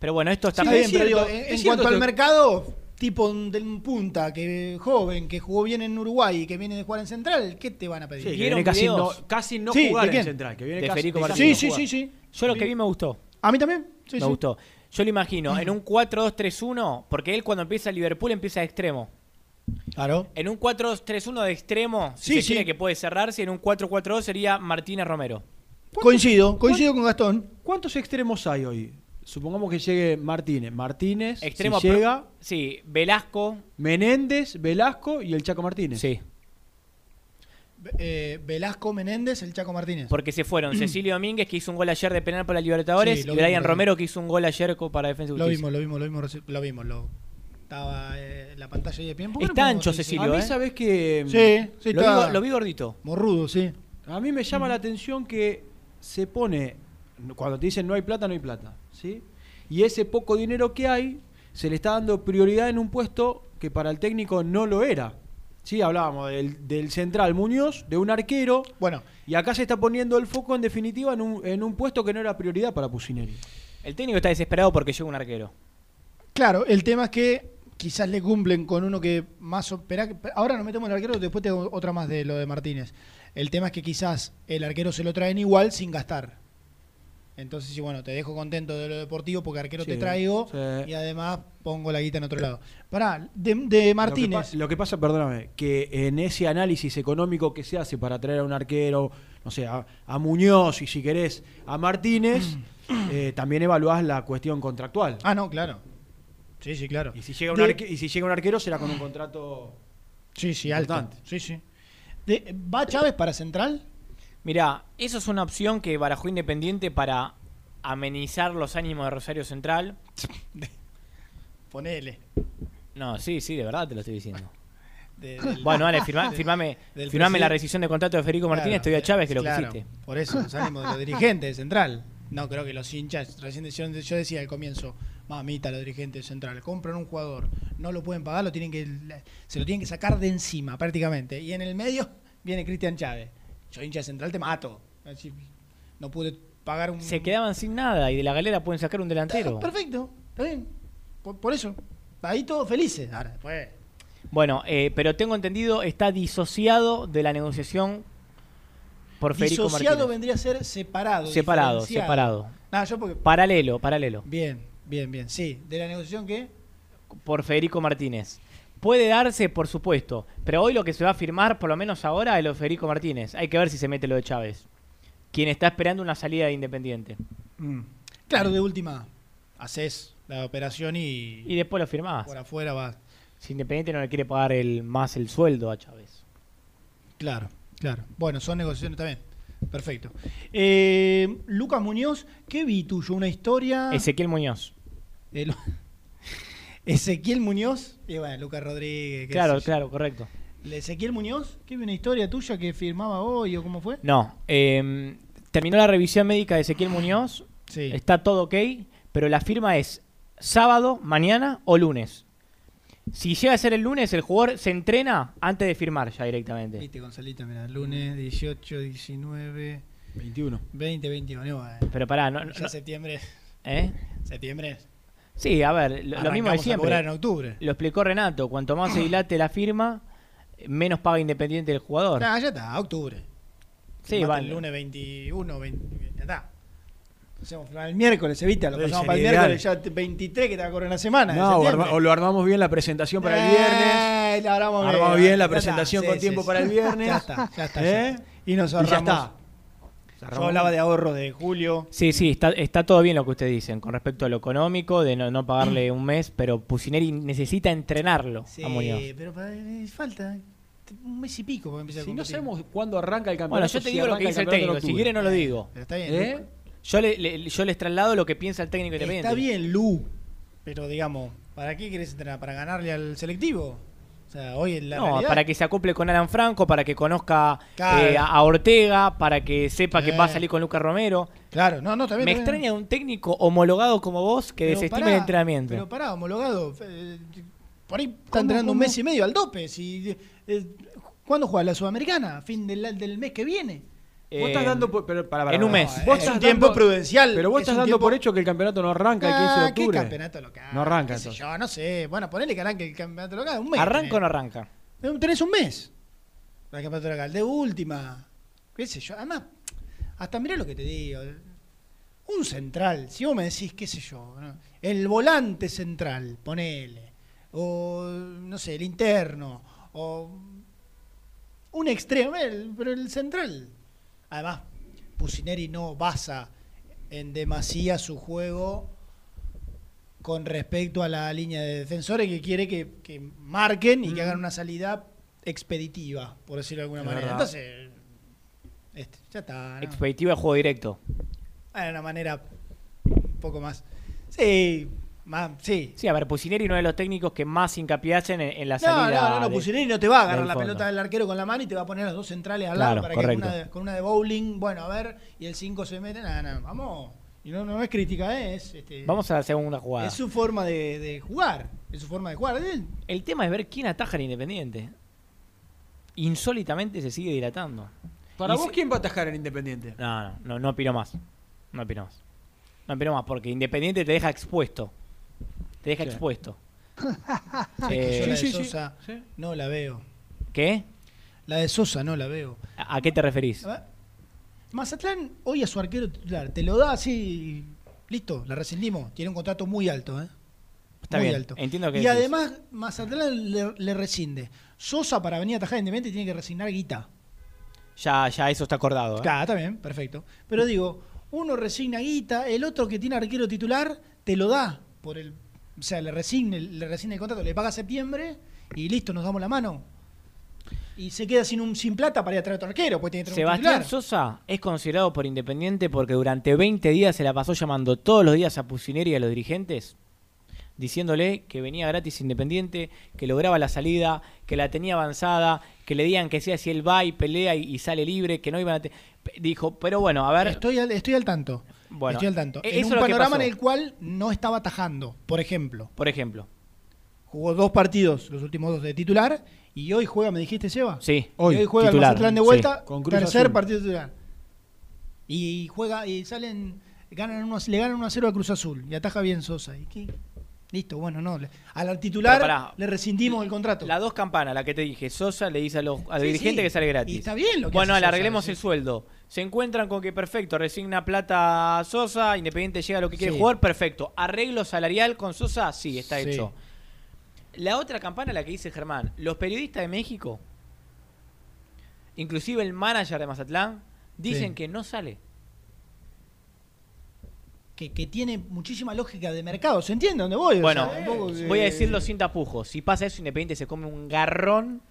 Pero bueno, esto está Está bien, pero cierto, digo, en, es en cierto cuanto al mercado, tipo de un punta que joven, que jugó bien en Uruguay y que viene de jugar en Central, ¿qué te van a pedir? Sí, que viene casi no, casi no Sí, jugar ¿de en? Central. Que viene de casi, de. Sí, sí, sí, sí. Yo lo que vi me gustó. A mí también. Sí, me sí. gustó. Yo lo imagino en un 4-2-3-1, porque él cuando empieza Liverpool empieza de extremo. Claro. En un 4-2-3-1 de extremo, si Sí, se sí. quiere que puede cerrarse, en un 4-4-2 sería Martínez Romero. Coincido, coincido con Gastón. ¿Cuántos extremos hay hoy? Supongamos que llegue Martínez. Martínez, Extremo si pro- llega, Sí, Velasco. Menéndez, Velasco y el Chaco Martínez. Sí. Eh, Velasco Menéndez, el Chaco Martínez. Porque se fueron <clears throat> Cecilio Domínguez, que hizo un gol ayer de penal para la Libertadores, Sí, y Brian Romero, que hizo un gol ayer para Defensa y Lo vimos, lo vimos, lo vimos, lo vimos. Lo, estaba eh, la pantalla ahí de pie. ¿Por qué Está ancho Cecilio? A mí, ¿eh? ¿sabes que Sí, sí, lo, está vi, lo vi gordito. morrudo, sí. A mí me llama la atención que se pone, cuando te dicen no hay plata, no hay plata, ¿sí? Y ese poco dinero que hay, se le está dando prioridad en un puesto que para el técnico no lo era. Sí, hablábamos del, del central Muñoz, de un arquero. Bueno, y acá se está poniendo el foco en definitiva en un, en un puesto que no era prioridad para Pusineri. El técnico está desesperado porque llega un arquero. Claro, el tema es que quizás le cumplen con uno que más... opera- ahora nos metemos en el arquero, después tengo otra más de lo de Martínez. El tema es que quizás el arquero se lo traen igual sin gastar. Entonces, sí, bueno, te dejo contento de lo deportivo porque arquero Sí, te traigo sí. y además pongo la guita en otro lado. Pará, de, de Martínez. Lo que, pa- lo que pasa, perdóname, que en ese análisis económico que se hace para traer a un arquero, no sé, a, a Muñoz y si querés a Martínez, <clears throat> eh, también evaluás la cuestión contractual. Ah, no, claro. Sí, sí, claro. Y si llega un, De- arque- y si llega un arquero será con un contrato Sí, sí, alto. importante. Sí, sí. De- ¿Va Chávez para central? Mirá, eso es una opción que barajó Independiente para amenizar los ánimos de Rosario Central. <laughs> Ponele. No, sí, sí, de verdad te lo estoy diciendo. De- del- Bueno, vale, <laughs> firma- de- firmame, firmame la rescisión de contrato de Federico Martínez, te a Chávez que lo claro, quisiste. Por eso nos ánimos de los dirigentes de central. No, creo que los hinchas, recién decían- yo decía al comienzo, mamita, los dirigentes de central, compran un jugador, no lo pueden pagar, lo tienen que, se lo tienen que sacar de encima prácticamente. Y en el medio viene Cristian Chávez. Yo hincha de central te mato. Así, no pude pagar un... Se quedaban sin nada y de la galera pueden sacar un delantero. Perfecto, está bien. Por, por eso. Ahí todos felices. Ahora, después... Bueno, eh, pero tengo entendido, está disociado de la negociación por Federico Disociado Martínez. vendría a ser separado. Separado, separado. No, yo porque... Paralelo, paralelo. Bien, bien, bien. Sí, de la negociación que... Por Federico Martínez. Puede darse, por supuesto, pero hoy lo que se va a firmar, por lo menos ahora, es lo de Federico Martínez. Hay que ver si se mete lo de Chávez. Quien está esperando una salida de Independiente. Claro, de última, haces la operación y, Y después lo firmás. por afuera vas. Si Independiente no le quiere pagar el, más el sueldo a Chávez. Claro, claro. Bueno, son negociaciones también. Perfecto. Eh, Lucas Muñoz, ¿qué vi tuyo? ¿Una historia? Ezequiel Muñoz. El- Ezequiel Muñoz. Y bueno, Lucas Rodríguez. qué Claro, sé yo. claro, correcto. Ezequiel Muñoz, ¿qué vi una historia tuya que firmaba hoy o cómo fue? No, eh, terminó la revisión médica de Ezequiel Muñoz. Sí. Está todo ok, pero la firma es sábado, mañana o lunes. Si llega a ser el lunes, el jugador se entrena antes de firmar ya directamente. Viste, Gonzalito, mira, lunes 18, 19, 21. 20, 21. Bueno, Pero pará, no, ya no- septiembre. ¿Eh? Septiembre. Sí, a ver, lo, lo mismo de siempre. en octubre. Lo explicó Renato, cuanto más se dilate la firma, menos paga Independiente el jugador. Ah, ya está, octubre. Sí, vale. El lunes 21, 20, ya está. Hacemos el miércoles, Evita, lo pasamos para el ideal. miércoles, ya te- 23 que te va a correr una semana. No, o, septiembre. arma- o lo armamos bien la presentación para el Eh, viernes. lo armamos bien. Armamos bien la Ya está, presentación con sí, tiempo sí. para el viernes. <laughs> Ya está, ya está. ¿Eh? ya. Y nos Y ya ahorramos. está. Yo hablaba de ahorros de julio. Sí, sí, está, está todo bien lo que ustedes dicen con respecto a lo económico, de no, no pagarle un mes, pero Pusineri necesita entrenarlo Sí, a Muñoz. pero para- eh, falta un mes y pico para empezar a Si no sabemos cuándo arranca el campeonato. Bueno, yo te si digo lo que dice el en técnico, si quiere no lo digo. Pero está bien. ¿Eh? Lu. Yo, le- le- yo les traslado lo que piensa el técnico independiente. Está bien, Lu. Pero digamos, ¿para qué querés entrenar? ¿Para ganarle al selectivo? O sea, hoy en la no, realidad- para que se acople con Alan Franco, para que conozca Claro. eh, a Ortega, para que sepa que Eh. va a salir con Lucas Romero. Claro, no, no, bien, Me extraña un técnico homologado como vos que Pero desestime pará, el entrenamiento. Pero pará, homologado. eh, Por ahí está ¿Cómo, entrenando un mes y medio al dope. Si, eh, ¿Cuándo juega la Sudamericana? ¿Fin del, del mes que viene? Vos estás dando por, pero, para, para, en un mes. Vos Es estás un tiempo dando- prudencial. Pero vos es estás dando tiempo- por hecho que el campeonato no arranca el 15 de Ah, octubre. ¿Qué campeonato local? No arranca ¿Qué sé yo, no sé. Bueno, ponele que arranque el campeonato local. Un mes. ¿Arranca tenés. o no arranca? Eh, Tenés un mes. Para el campeonato local. De última. ¿Qué sé yo? Además, hasta mirá lo que te digo. Un central. Si vos me decís, qué sé yo. ¿no? El volante central, ponele. O, no sé, el interno. O un extremo. el- pero el central. Además, Pusineri no basa en demasía su juego con respecto a la línea de defensores que quiere que, que marquen y que hagan una salida expeditiva, por decirlo de alguna Es manera. verdad. Entonces, este, ya está. ¿no? Expeditiva de juego directo. De una manera un poco más. Sí, más, sí. Sí, a ver, Pusineri no es de los técnicos que más hincapié hacen en, en la No, salida. no, no, no, de- Pusineri no te va a agarrar la pelota del arquero con la mano y te va a poner a los dos centrales al Claro, lado para correcto. que con una, de, con una de bowling, bueno, a ver, y el 5 se mete, nada, nada, vamos. Y no, no es crítica, ¿eh? es, este, Vamos a la segunda jugada. es su forma de, de jugar, es su forma de jugar. Él- El tema es ver quién ataja al Independiente. Insólitamente se sigue dilatando. Para Y vos, se- ¿quién va a atajar en Independiente? No, no, no, no opino más. No opino más. No opino más porque Independiente te deja expuesto. Te deja Sí. expuesto. <laughs> Eh, yo la de sí, sí, Sosa sí. no la veo. ¿Qué? La de Sosa no la veo. ¿A a qué te referís? A Mazatlán hoy a su arquero titular, te lo da así, listo, la rescindimos. Tiene un contrato muy alto, ¿eh? Está muy bien, alto. entiendo que y decís. además, Mazatlán le, le rescinde. Sosa para venir a atajar Independiente tiene que resignar guita. Ya, ya eso está acordado. ¿eh? Claro, está bien, perfecto. Pero digo, uno resigna guita, el otro que tiene arquero titular te lo da por el, o sea, le resigna, le resigna el contrato, le paga septiembre y listo, nos damos la mano. Y se queda sin un sin plata para ir a traer otro arquero, pues tiene que Sebastián. Sosa es considerado por Independiente porque durante 20 días se la pasó llamando todos los días a Pusineri y a los dirigentes, diciéndole que venía gratis Independiente, que lograba la salida, que la tenía avanzada, que le digan que sea si él va y pelea y, y sale libre, que no iban a... Dijo, pero bueno, a ver... Estoy al, estoy al tanto. Bueno, estoy al tanto. e- En un panorama en el cual no estaba atajando, por ejemplo. Por ejemplo. Jugó dos partidos, los últimos dos de titular, y hoy juega, ¿me dijiste, Seba? Sí, hoy juega el titular, Mazatlán de sí. vuelta, Con tercer Azul. partido titular. Y juega, y salen, ganan uno, le ganan 1 a 0 a Cruz Azul, y ataja bien Sosa. ¿Y qué? Listo, bueno, no. le- Al titular pará. le rescindimos el contrato. Las dos campanas, la que te dije, Sosa le dice a los, a los Sí, dirigentes sí. que sale gratis. Y está bien lo que Bueno, hace le arreglemos sí. el sueldo. Se encuentran con que perfecto, resigna plata a Sosa, Independiente llega a lo que quiere Sí. jugar, perfecto. Arreglo salarial con Sosa, sí, está Sí. hecho. La otra campana, la que dice Germán, los periodistas de México, inclusive el manager de Mazatlán, dicen Sí. que no sale. Que, que tiene muchísima lógica de mercado. ¿Se entiende dónde voy? O Bueno, sea, que- voy a decirlo sin tapujos. Si pasa eso, Independiente se come un garrón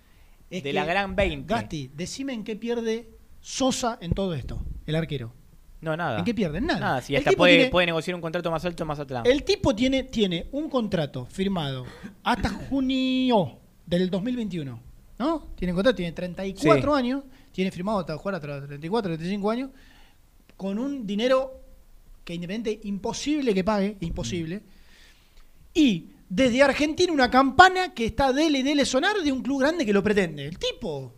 Es de la gran 20. Gasti, decime en qué pierde Sosa en todo esto, el arquero. No, nada. ¿En qué pierden? Nada. Nada, si hasta puede, tiene- puede negociar un contrato más alto en Mazatlán. El tipo tiene, tiene un contrato firmado hasta junio del 2021. ¿No? Tiene contrato, tiene 34 Sí. años, tiene firmado hasta jugar hasta los 34, 35 años, con un dinero que Independiente imposible que pague, imposible. Y desde Argentina una campana que está dele dele sonar de un club grande que lo pretende. El tipo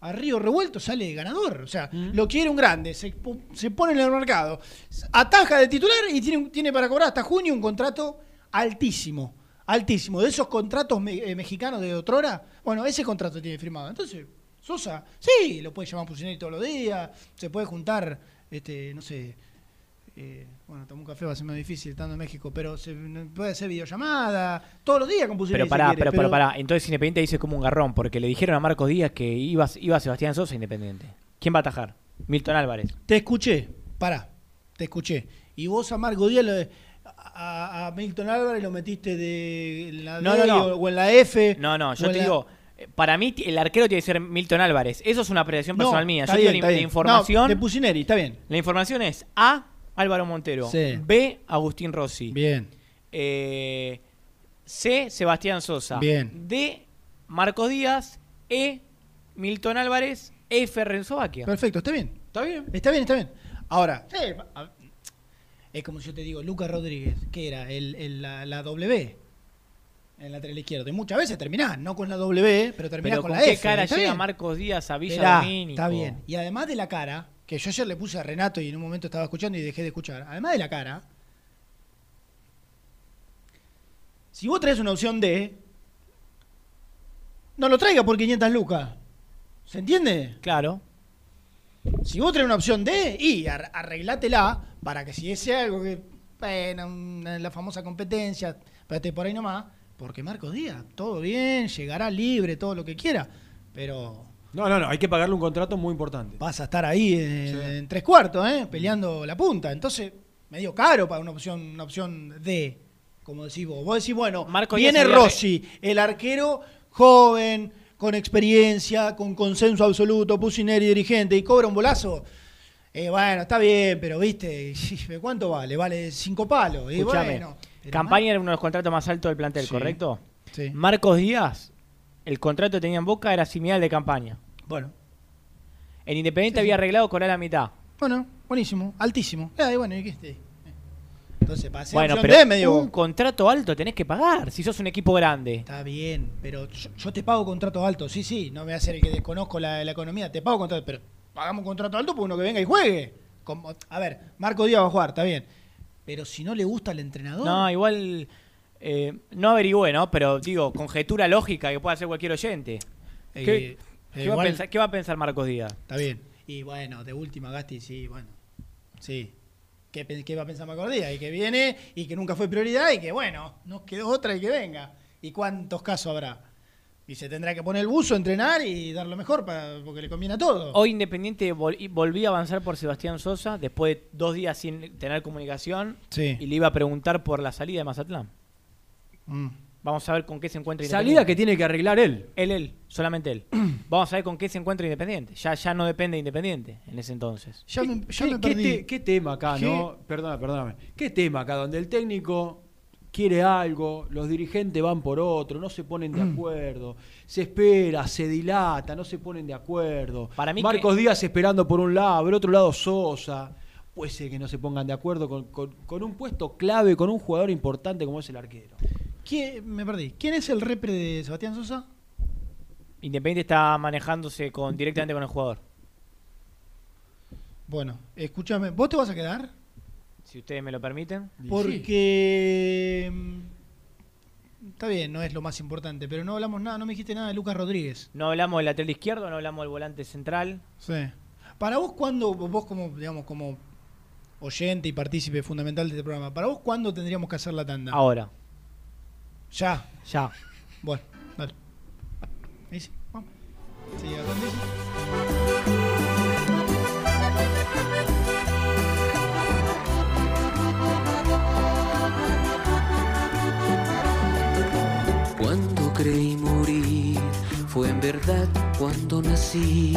a Río Revuelto sale ganador. O sea, lo quiere un grande, se, se pone en el mercado, ataja de titular y tiene, tiene para cobrar hasta junio un contrato altísimo. Altísimo. De esos contratos me- eh, mexicanos de otrora, bueno, ese contrato tiene firmado. Entonces, Sosa, sí, lo puede llamar Pusineri todos los días, se puede juntar, este, no sé, eh, bueno, tomar un café va a ser más difícil estando en México, pero se puede hacer videollamada todos los días con. Pero si pará, quiere, pero, pero pará. Entonces Independiente dice como un garrón, porque le dijeron a Marcos Díaz que iba, iba Sebastián Sosa Independiente. ¿Quién va a atajar? Milton Álvarez. Te escuché, pará, te escuché. Y vos a Marco Díaz, lo a, a Milton Álvarez lo metiste de en la No, D no, no. O, o en la F. No, no, yo te la- digo, eh, para mí el arquero tiene que ser Milton Álvarez. Eso es una apreciación No, personal mía. Yo bien, la, información. No, de Pusineri, está bien. La información es A. Álvaro Montero. Sí. B. Agustín Rossi. Bien. Eh, C. Sebastián Sosa. Bien. D. Marcos Díaz. E. Milton Álvarez. F. Renzo Baquia. Perfecto, está bien. Está bien. Está bien, está bien. Ahora, a- es como si yo te digo, Lucas Rodríguez, que era el, el- la, la W en lateral izquierdo. Y muchas veces terminás, no con la W, pero terminás Pero con, con, la qué F. cara está llega bien. Marcos Díaz a Villa Esperá, Domínico. Está bien. Y además de la cara, que yo ayer le puse a Renato y en un momento estaba escuchando y dejé de escuchar. Además de la cara, si vos traes una opción D, no lo traiga por 500 lucas. ¿Se entiende? Claro. Si vos traes una opción D, y ar- arreglátela para que si ese algo que, bueno, la famosa competencia, espérate por ahí nomás, porque Marcos Díaz, todo bien, llegará libre, todo lo que quiera, pero No, no, no, hay que pagarle un contrato muy importante. vas a estar ahí en, en tres cuartos, ¿eh? peleando la punta. Entonces, medio caro para una opción, una opción D, como decís vos. Vos decís, bueno, Marco viene Rossi, el arquero joven, con experiencia, con consenso absoluto, Pusineri dirigente, y cobra un bolazo. Eh, bueno, está bien, pero viste, <laughs> ¿cuánto vale? Vale cinco palos. Y Escuchame, bueno, Campaña era uno de los contratos más altos del plantel, Sí. ¿correcto? Sí. Marcos Díaz, el contrato que tenía en Boca era similar al de campaña. Bueno. En Independiente Sí, sí. había arreglado cobrar la mitad. Bueno, buenísimo, altísimo. Eh, bueno, ¿y qué este? Entonces, para ser Bueno, pero D, medio... un contrato alto tenés que pagar si sos un equipo grande. Está bien, pero yo, yo te pago contratos altos, sí, sí, no me voy a hacer el que desconozco la, la economía, te pago contratos, pero pagamos un contrato alto por uno que venga y juegue. Como, a ver, Marco Díaz va a jugar, está bien, pero si no le gusta al entrenador, No, igual eh, no averigüé, ¿no? Pero digo, conjetura lógica que puede hacer cualquier oyente. Eh, ¿Qué, eh, qué va a pensar, qué va a pensar Marcos Díaz? está bien. Y bueno, de última Gasti, sí, bueno, sí. ¿Qué, va a pensar Marco Díaz? Y que viene y que nunca fue prioridad y que bueno, nos quedó otra y que venga. ¿Y cuántos casos habrá? Y se tendrá que poner el buzo, entrenar y dar lo mejor para, porque le conviene a todo. Hoy Independiente vol- y volvía a avanzar por Sebastián Sosa después de dos días sin tener comunicación Sí. y le iba a preguntar por la salida de Mazatlán. Mm. Vamos a ver con qué se encuentra Salida Independiente. que tiene que arreglar él. Él, él, solamente él. <clears throat> Vamos a ver con qué se encuentra Independiente. Ya, ya no depende de Independiente en ese entonces. Ya me, ya ¿Qué, me qué perdí. te- qué tema acá, ¿Qué? no? Perdona, perdóname. ¿Qué tema acá donde el técnico quiere algo, los dirigentes van por otro, no se ponen de acuerdo, se espera, se dilata, no se ponen de acuerdo. Para mí Marcos Díaz esperando por un lado, del otro lado Sosa. Puede ser que no se pongan de acuerdo con, con- con un puesto clave, con un jugador importante como es el arquero. ¿Quién- me perdí. ¿Quién es el repre de Sebastián Sosa? Independiente está manejándose con, directamente con el jugador. Bueno, escúchame, ¿vos te vas a quedar? Si ustedes me lo permiten. Porque. mm, Está bien, no es lo más importante, pero no hablamos nada, no me dijiste nada de Lucas Rodríguez. No hablamos del lateral izquierdo, no hablamos del volante central. Sí. Para vos, ¿cuándo, vos como, digamos, como oyente y partícipe fundamental de este programa, para vos, ¿cuándo tendríamos que hacer la tanda? Ahora. Ya. Ya. Bueno, dale. Ahí sí, vamos. Sí, ¿a dónde dice? Cuando creí morir, fue en verdad cuando nací.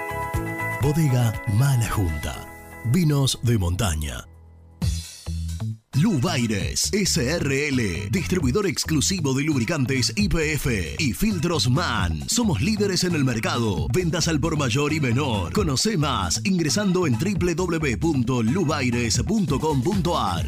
Bodega Mala Junta. Vinos de montaña. Lubaires SRL, distribuidor exclusivo de lubricantes IPF y filtros MAN. Somos líderes en el mercado. Ventas al por mayor y menor. Conoce más ingresando en www.lubaires.com.ar.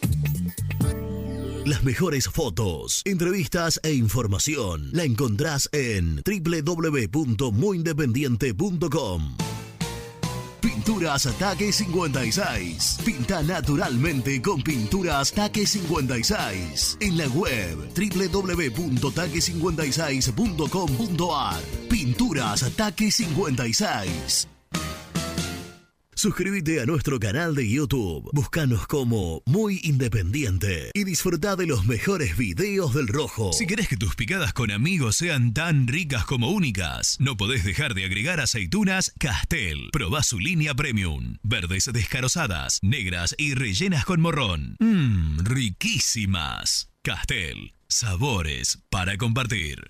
Las mejores fotos, entrevistas e información la encontrás en www.muyindependiente.com. Pinturas Taque 56. Pinta naturalmente con Pinturas Taque 56. En la web www.taque56.com.ar. Pinturas Taque 56. Suscríbete a nuestro canal de YouTube. Búscanos como Muy Independiente y disfruta de los mejores videos del Rojo. Si querés que tus picadas con amigos sean tan ricas como únicas, no podés dejar de agregar aceitunas Castel. Probá su línea premium. Verdes descarozadas, negras y rellenas con morrón. Mmm, riquísimas. Castel. Sabores para compartir.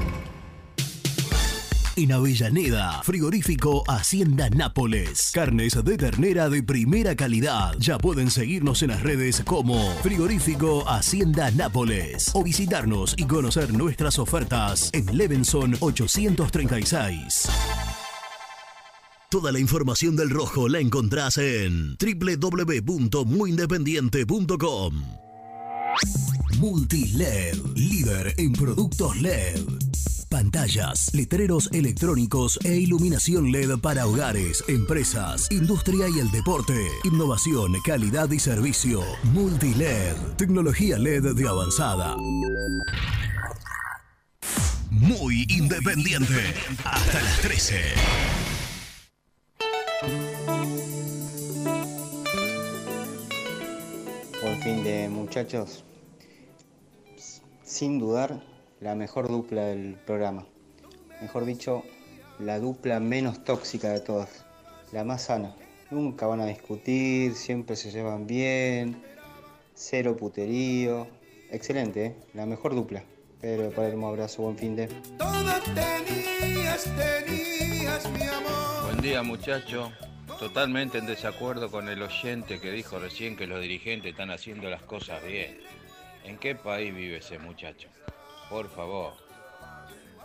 En Avellaneda, frigorífico Hacienda Nápoles. Carnes de ternera de primera calidad. Ya pueden seguirnos en las redes como Frigorífico Hacienda Nápoles o visitarnos y conocer nuestras ofertas en Levenson 836. Toda la información del rojo la encontrás en www.muyindependiente.com. Multiled, líder en productos LED. Pantallas, letreros electrónicos e iluminación LED para hogares, empresas, industria y el deporte. Innovación, calidad y servicio. Multiled, tecnología LED de avanzada. Muy independiente. Hasta las 13. Buen fin de muchachos. Sin dudar, la mejor dupla del programa. Mejor dicho, la dupla menos tóxica de todas. La más sana. Nunca van a discutir, siempre se llevan bien. Cero puterío. Excelente, ¿eh? La mejor dupla. Pedro de Palermo, abrazo, buen fin de. tenías, tenías mi amor. Buen día muchacho. Totalmente en desacuerdo con el oyente que dijo recién que los dirigentes están haciendo las cosas bien. ¿En qué país vive ese muchacho? Por favor.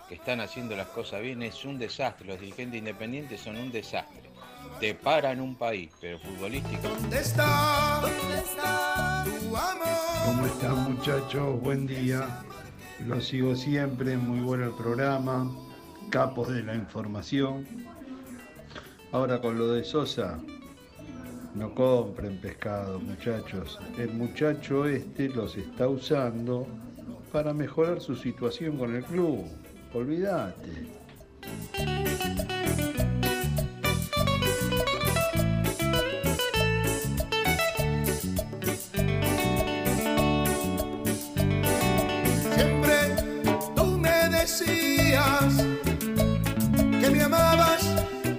Que están haciendo las cosas bien es un desastre. Los dirigentes independientes son un desastre. Te paran un país, pero futbolístico. ¿Dónde está? ¿Dónde está tu amor? ¿Cómo están muchachos? Buen día. Lo sigo siempre, muy bueno el programa. Capos de la información. Ahora con lo de Sosa, no compren pescado, muchachos. El muchacho este los está usando para mejorar su situación con el club. Olvídate. Siempre tú me decías que me amabas,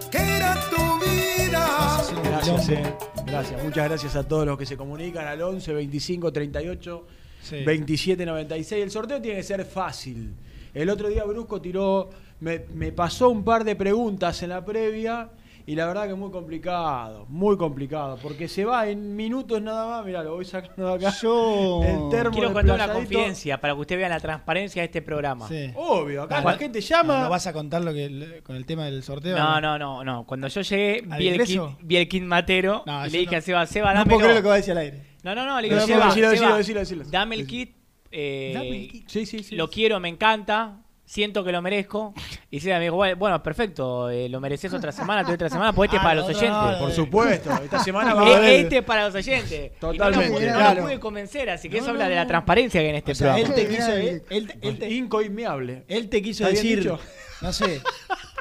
que era tu vida. Gracias, eh. Gracias, muchas gracias a todos los que se comunican al 11 25 38 Sí. 27 96. El sorteo tiene que ser fácil. El otro día Brusco tiró, me, me pasó un par de preguntas en la previa y la verdad que muy complicado, muy complicado, porque se va en minutos nada más. Mirá, lo voy sacando de acá. Yo el termo Quiero contar una confidencia para que usted vea la transparencia de este programa. Sí. Obvio, acá No, la no- gente llama. ¿No, no vas a contar lo que con el tema del sorteo? No, no, no, no. Cuando yo llegué, ¿Al vi el, kit, vi el kit matero No, y le dije no. a Seba, Seba, No dámelo. puedo creer lo que va a decir al aire. No, no, no, le No, no, Seba, decilo, Seba, decilo, decilo, decilo. dame el kit. eh, Dame el kit. Sí, sí, sí. Lo quiero, me encanta. Siento que lo merezco. Y Seba me dijo, bueno, perfecto, eh, lo mereces otra semana, te doy otra semana, pues este es Ah, para los oyentes. Por eh. supuesto, esta semana <laughs> va a Eh, haber. Este es para los oyentes. Y Totalmente. no lo pude, no lo Claro. pude convencer, así que No, eso habla no, de la transparencia que hay en este O sea, él programa. te quiso, él, él- él te, Incoinmeable. él te quiso ¿Está bien decir, dicho? no sé,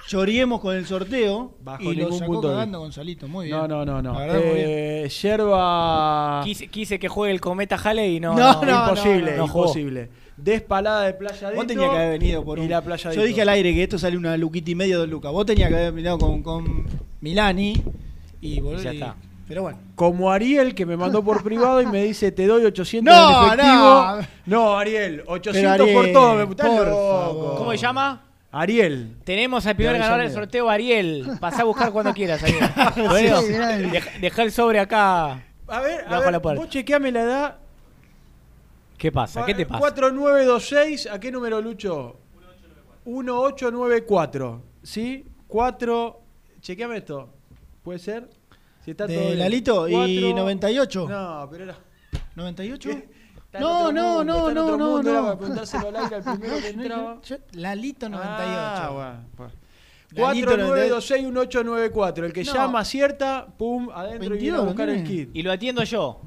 lloriemos con el sorteo Bajo y lo ningún sacó punto de cagando Gonzalito. Muy bien. No, no, no, no. Eh, yerba. Quise, quise que juegue el cometa Halley y no. No, no, imposible, no, no jugó. imposible. Despalada de playa Vos tenías que haber venido por y un... la playa Yo dije al aire que esto sale una luquita y medio de Luca. Vos tenías que haber venido con, con Milani y, Y ya y- está. Pero bueno. Como Ariel que me mandó por privado y me dice te doy 800 No, en efectivo. no. No, Ariel, 800 Pero Ariel, por todo, me estás por loco. favor. ¿Cómo se llama? Ariel. Tenemos al primer De ganador del sorteo, Ariel. Pasá a buscar cuando quieras, Ariel. <laughs> Sí, deja el sobre acá. A ver, a ver, vos chequeame la edad. ¿Qué pasa? ¿Qué te pasa? 4926, ¿a qué número Lucho? 1894. ¿Sí? 4. Chequeame esto. ¿Puede ser? Si está todo De bien. Lalito y Cuatro- 98. No, pero era. ¿98? <laughs> Está en No, no, mundo, no, no, no, no. para preguntárselo al aire al primero <laughs> que entraba. Yo- Lalito 98. Ah, bueno, 49261894. El que No. llama acierta, pum, adentro y viene a 22, buscar el ¿no? kit. Y lo atiendo yo.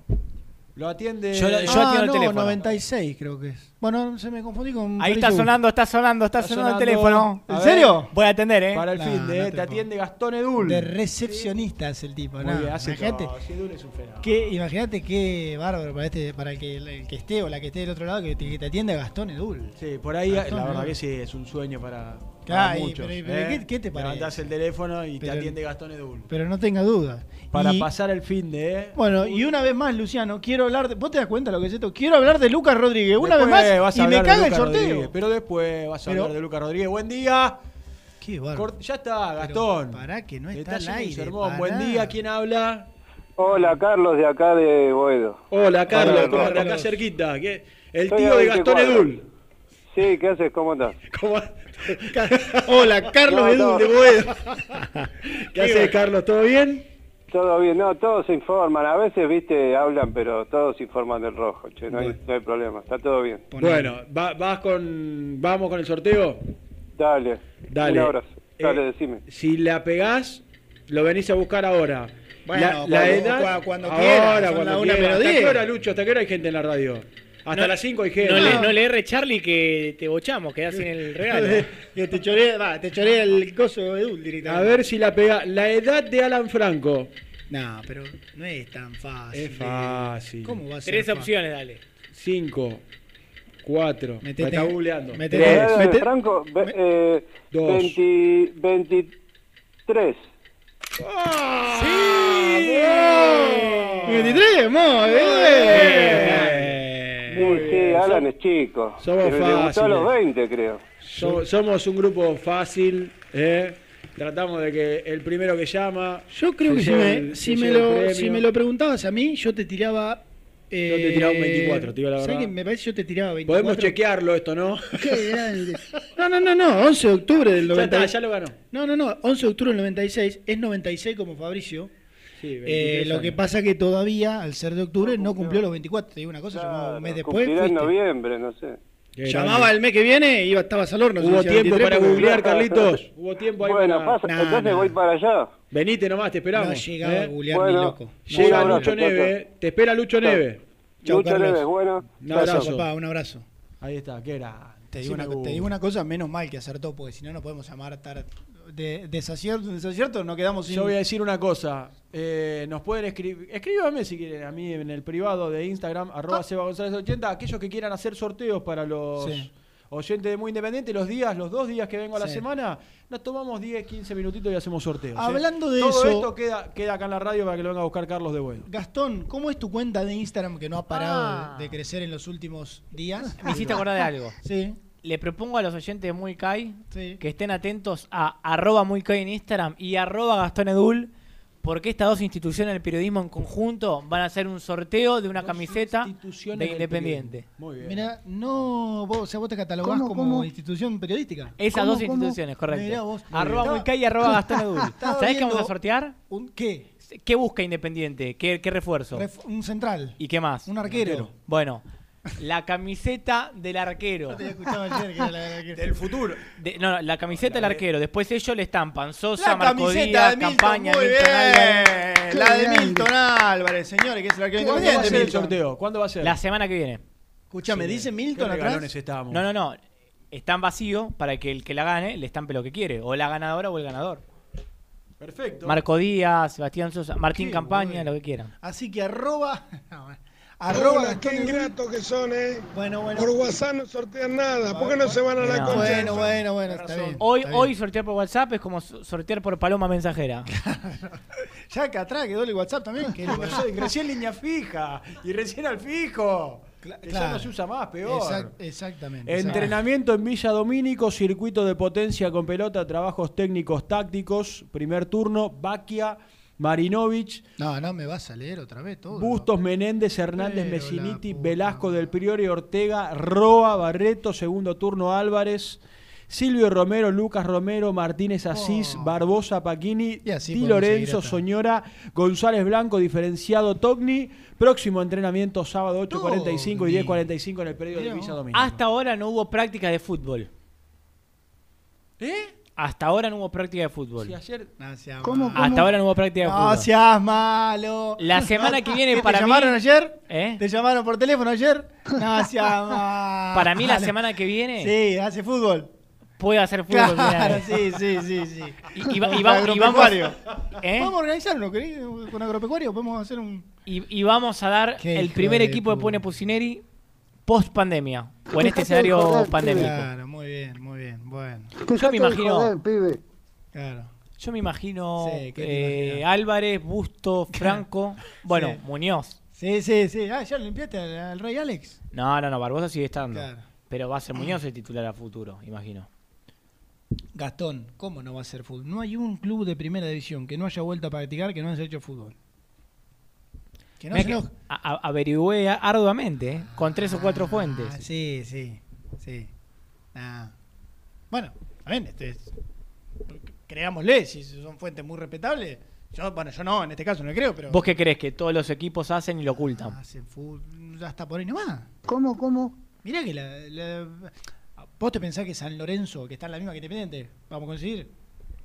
Lo atiende. Yo lo- yo ah, atiendo el no, teléfono. 96 creo que es. Bueno, se me confundí con. Ahí está sonando, está sonando, está, Está sonando, el sonando. teléfono. A ¿En ver. serio? Voy a atender, ¿eh? Para el No, fin de, no te, te atiende Gastón Edul. De recepcionista es el tipo, Muy ¿no? bien, hace Imagínate. todo. Sí, Edul es un fenómeno. Imagínate qué bárbaro para este, para el que, el que esté o la que esté del otro lado que te, que te atienda Gastón Edul. Sí, por ahí Gastón la verdad Edul. que sí, es un sueño para Claro, muchos. pero- pero ¿eh? ¿qué- qué te parece? Levantás el teléfono y Pero- te atiende Gastón Edul. Pero no tenga duda. Para Y- pasar el fin de, ¿eh? Bueno, y una vez más, Luciano, quiero hablar de. ¿Vos te das cuenta lo que es esto? Quiero hablar de Lucas Rodríguez. Una Después vez más y me caga el sorteo. Rodríguez, pero después vas a Pero- hablar de Lucas Rodríguez. Buen día. Qué. Cort- ya está, Gastón. Pará que no está, Está al aire. sermón. Buen día, ¿quién habla? Hola, Carlos, de acá de Boedo. Hola, Carlos, Hola, ¿cómo Carlos. acá cerquita. ¿Qué? El Estoy tío de 20 Gastón. Edul. Sí, ¿qué haces? ¿Cómo estás? <laughs> ¿Cómo? <laughs> Hola, Carlos No, Edul no. de Boedo. <laughs> ¿Qué haces, Carlos? ¿Todo bien? Todo bien, no, todos se informan. A veces, viste, hablan, pero todos se informan del rojo, che, no, hay, no hay problema, está todo bien. Bueno, va- vas con, vamos con el sorteo. Dale, Dale. un abrazo. Dale, Eh, decime. Si la pegás, lo venís a buscar ahora. Bueno, la, la cuando- edad, cua- cuando ahora, quieras, cuando una quieras. ¿Hasta qué hora, Lucho? ¿Hasta qué hora hay gente en la radio? Hasta No- las 5 hay gente. No le, no le erre Charlie que te bochamos, quedás sin el regalo. <laughs> Te choré, va, te choré el coso de Edul A directamente. ver si la pega. La edad de Alan Franco. No, pero no es tan fácil. Es fácil. ¿Cómo va a ser? Tres fácil? opciones, dale. 5, 4. Me Metete- está googleando. metete- Tres. Franco, ve- eh, Dos. 20 23. ¡Sí! 23, muy bien. Sí, sí, Alan es chico. somos le gustó a los fáciles. 20, creo. So- somos un grupo fácil. ¿eh? Tratamos de que el primero que llama. Yo creo que si me, el- si, me lo, si me lo preguntabas a mí, yo te tiraba. Eh, Yo te tiraba un 24, te digo la ¿sabes verdad. qué? Me parece que yo te tiraba 24. Podemos chequearlo esto, ¿no? Qué grande. <laughs> No, no, no, no, 11 de octubre del Ya 96. está, ya lo ganó. No, no, no, 11 de octubre del 96, es 96 como Fabricio. Sí, Eh, 23 lo que pasa que todavía, al ser de octubre, no cumplió los 24. Te digo una cosa, llamaba un mes después. Cumplirá en noviembre, no sé. Llamaba el mes que viene y iba, estabas al horno. Hubo tiempo 23 para googlear, Carlitos. <laughs> Hubo tiempo ahí Bueno, para... pasa, Nah, entonces nah. voy para allá. Venite nomás, te esperamos. No llegaba ¿eh? a googlear Bueno. ni loco. Llega abrazo, Lucho Neve, ¿eh? Te espera Lucho. Neve. Lucho Carlos. Neves, bueno. Un abrazo. papá, un abrazo. Ahí está, qué era. Te digo, una, te digo una cosa, menos mal que acertó, porque si no, no podemos llamar tar- de desacierto, desacierto, nos quedamos sin. Yo voy a decir una cosa. eh, nos pueden escribir. Escríbame si quieren a mí en el privado de Instagram, arroba Seba González 80. Aquellos que quieran hacer sorteos para los Sí. oyentes de Muy Independiente, los días, los dos días que vengo a la Sí. semana, nos tomamos 10, 15 minutitos y hacemos sorteos. ¿eh? Hablando de Todo eso- esto queda, queda acá en la radio para que lo venga a buscar Carlos de Bueno. Gastón, ¿cómo es tu cuenta de Instagram que no ha parado Ah. de, de crecer en los últimos días? Me hiciste acordar de algo. Sí, Le propongo a los oyentes de Muy Kai sí. que estén atentos a arroba Muy Kai en Instagram y arroba Gastón Edul, porque estas dos instituciones del periodismo en conjunto van a hacer un sorteo de una Dos camiseta de Independiente. Muy bien. Mira, no, vos, o sea, vos te catalogás ¿Cómo, como cómo? institución periodística. Esas ¿Cómo, dos cómo? instituciones, correcto. Mirá vos. Arroba Muy Kai y arroba Gastón Edul. <laughs> ¿Sabés qué vamos a sortear? ¿Un qué? ¿Qué busca Independiente? ¿Qué, qué refuerzo? Ref- un central. ¿Y qué más? Un arquero. Bueno, la camiseta del arquero. Yo te había escuchado ayer que era la del arquero. Del futuro. De- no, no, la camiseta del arquero. Después ellos le estampan Sosa, La Marco Díaz, Campaña, muy Milton Álvarez. bien. La de Milton Álvarez, señores, que es el arquero ¿Cuándo va a ser el sorteo? ¿Cuándo va a ser? La semana que viene. Escuchame, Sí. dice ¿Qué Milton atrás. estábamos? No, no, no. Están vacíos para que el que la gane le estampe lo que quiere. O la ganadora o el ganador. Perfecto. Marco Díaz, Sebastián Sosa, Martín Qué Campaña, bueno. lo que quieran. Así que arroba. <laughs> arroba Hola, qué ingratos que son, ¿eh? Bueno, bueno. Por WhatsApp no sortean nada. ¿Por qué no se van a la No. concha? Bueno, bueno, bueno, está bien. Hoy, está bien. hoy sortear por WhatsApp es como so- sortear por paloma mensajera. <laughs> Ya acá atrás quedó el WhatsApp también. <laughs> que- recién línea fija y recién al fijo. Ya claro. no se usa más, peor. Exact- exactamente. Entrenamiento en Villa Domínico, circuito de potencia con pelota, trabajos técnicos tácticos, primer turno, Baquia, Marinovich, No, no me vas a leer otra vez todo. Bustos, Menéndez, Hernández, Pero Messiniti, Velasco del Priore, Ortega, Roa, Barreto, segundo turno Álvarez, Silvio Romero, Lucas Romero, Martínez Asís, Oh. Barbosa, Paquini, Y así Di Lorenzo, Soñora, González Blanco, diferenciado Togni, próximo entrenamiento sábado 8.45 y Togni. 10.45 en el predio de Villa. Domínico. Hasta ahora no hubo práctica de fútbol. ¿Eh? Hasta ahora no hubo práctica de fútbol. Sí, ayer. No seas ¿Cómo, malo. Hasta ahora no hubo práctica de No fútbol. seas malo. La semana que viene <laughs> ¿Qué, para ¿Te mí- llamaron ayer? ¿Eh? ¿Te llamaron por teléfono ayer? No seas <laughs> malo. Para mí la semana que viene Sí, hace fútbol. puede hacer fútbol. Claro, mirá. <laughs> sí, sí, sí, sí. Y, y va- y Con va- y vamos, agropecuario. ¿Eh? ¿Podemos organizar uno querido, con agropecuario? ¿Podemos hacer un...? y, y vamos a dar Qué el primer de equipo de puta. Pone Pusineri post pandemia. O en este escenario joder, pandémico. Claro, muy bien, muy bien, bueno. Yo me imagino. pibe. Claro. Yo me imagino Sí, ¿qué te eh? Álvarez, Busto, <laughs> Franco. Bueno, Sí. Muñoz. Sí, sí, sí. Ah, ¿ya lo limpiaste al, al Rey Alex? No, no, no, Barbosa sigue estando. Claro. Pero va a ser Muñoz el titular a futuro, imagino. Gastón, ¿cómo no va a ser fútbol? No hay un club de primera división que no haya vuelto a practicar que no haya hecho fútbol. Que no se que enoje. a- a- averigüé arduamente, ¿eh? con tres o cuatro fuentes. Ah, sí, sí, sí. Ah. Bueno, también, este es- creámosle, si son fuentes muy respetables. Yo, bueno, yo no, en este caso no creo, pero ¿Vos qué crees que todos los equipos hacen y lo ocultan? hacen fútbol, ya está por ahí nomás. ¿Cómo, cómo? Mirá que la, la- ¿Vos te pensás que San Lorenzo, que está en la misma que Independiente, vamos a conseguir?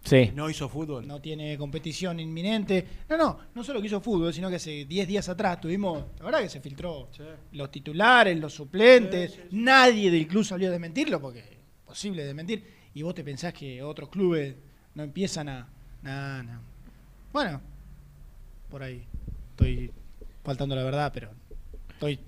Sí. No hizo fútbol. No tiene competición inminente. No, no, no solo que hizo fútbol, sino que hace 10 días atrás tuvimos, la verdad que se filtró los titulares, los suplentes, nadie del club salió a desmentirlo porque es posible desmentir. Y vos te pensás que otros clubes no empiezan a... No, no. Bueno, por ahí estoy faltando la verdad, pero estoy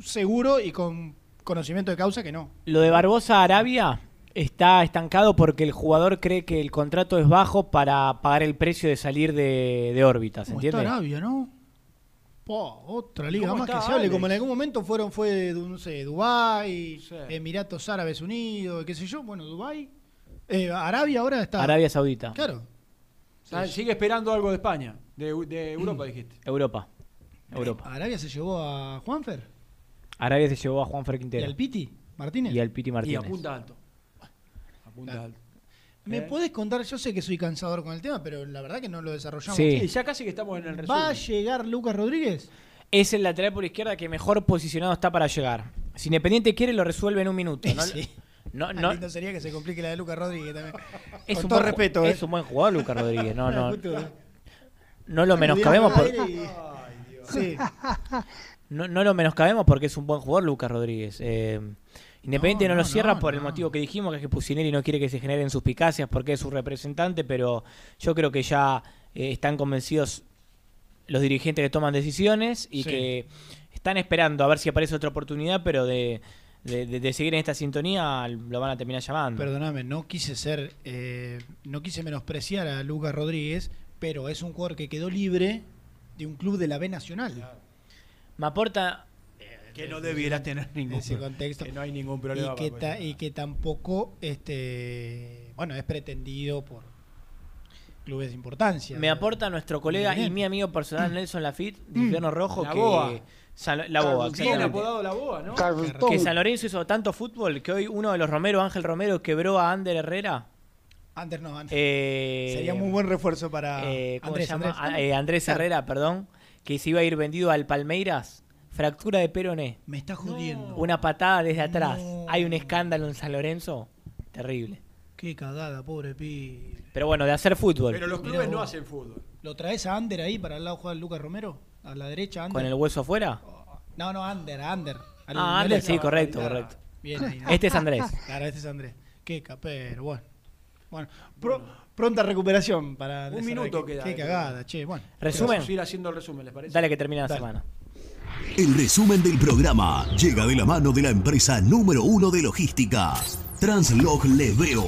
seguro y con conocimiento de causa que no. Lo de Barbosa a Arabia está estancado porque el jugador cree que el contrato es bajo para pagar el precio de salir de, de órbita, ¿se ¿Cómo está entiende? Arabia, no? Po, otra liga ¿Cómo más que se hable, como en algún momento fueron, fue, no sé, Dubái, Sí. Emiratos Árabes Unidos, qué sé yo, bueno, Dubái. Eh, Arabia ahora está. Arabia Saudita, Claro. Sigue esperando algo de España. De, de Europa, dijiste. <clears throat> Europa. Europa. Arabia se llevó a Juanfer Arabia se llevó a Juan Fer y Quintero al Piti Martínez. y al Piti Y Martínez. apunta alto. Apunta alto. ¿Me ¿Eh? podés contar? Yo sé que soy cansador con el tema, pero la verdad que no lo desarrollamos. Sí. Sí, ya casi que estamos en el resumen. ¿Va a llegar Lucas Rodríguez? Es el lateral por izquierda que mejor posicionado está para llegar. Si Independiente quiere, lo resuelve en un minuto. <laughs> ¿no? Sí. No, Ah, no, lindo sería que se complique la de Lucas Rodríguez también. es, con un todo buen, respeto, es ¿eh? un buen jugador, Lucas Rodríguez. No, <laughs> no, ¿eh? no lo menoscabemos. Por, Sí. no, no lo menoscabemos porque es un buen jugador, Lucas Rodríguez. Eh, Independiente no, No, lo cierra no, por el motivo que dijimos, que es que Pusineri no quiere que se generen suspicacias porque es su representante, pero yo creo que ya eh, están convencidos los dirigentes que toman decisiones y Sí. que están esperando a ver si aparece otra oportunidad, pero de, de- de- de seguir en esta sintonía lo van a terminar llamando. Perdóname, no quise ser, eh, no quise menospreciar a Lucas Rodríguez, pero es un jugador que quedó libre de un club de la B Nacional. Me aporta Que no debiera tener ningún ese contexto. Que no hay ningún problema. y, que para ta- y que tampoco, este, bueno, es pretendido por clubes de importancia. Me aporta nuestro colega y mi amigo personal Nelson Lafitte, de Infierno Rojo, La que Boa. San- la Boa, Bien exactamente. apodado la boa, ¿no? que San Lorenzo hizo tanto fútbol que hoy uno de los Romero, Ángel Romero, quebró a Ander Herrera. Ander no, Ander. Eh, Sería muy buen refuerzo para eh, ¿cómo Andrés, se llama? Andrés. Ah, eh, Andrés. Herrera, perdón, que se iba a ir vendido al Palmeiras. Fractura de peroné. Me está jodiendo. Una patada desde atrás. No. Hay un escándalo en San Lorenzo. Terrible. Qué cagada, pobre pi. Pero bueno, de hacer fútbol. Pero los Mirá clubes no hacen fútbol. ¿Lo traes a Ander ahí para el lado juega Lucas Romero? A la derecha, Ander. ¿Con el hueso afuera? No, no, Ander, Ander. Al- Ah, Ander, sí, correcto, correcto. Bien ahí, ¿no? <laughs> Este es Andrés. Claro, este es Andrés. Qué capero, bueno. Bueno, pro- pronta recuperación para Un minuto queda. Qué cagada, che, bueno. Resumen. Vamos a ir haciendo el resumen, ¿les parece? Dale que termina la Dale. semana. El resumen del programa llega de la mano de la empresa número uno de logística, Translog Leveo.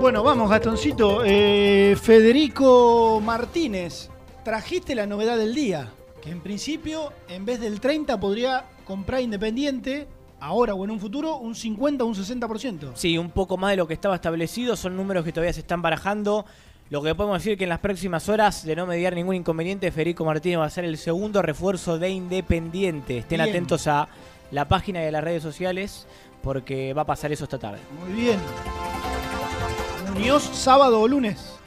Bueno, vamos, Gastoncito. Eh, Federico Martínez, trajiste la novedad del día. Que en principio, en vez del 30, podría comprar Independiente, ahora o en un futuro, un 50 o un 60%. Sí, un poco más de lo que estaba establecido. Son números que todavía se están barajando. Lo que podemos decir que en las próximas horas, de no mediar ningún inconveniente, Federico Martínez va a ser el segundo refuerzo de Independiente. Estén Bien. atentos a la página y a las redes sociales porque va a pasar eso esta tarde. Muy bien. Muñoz, sábado o lunes.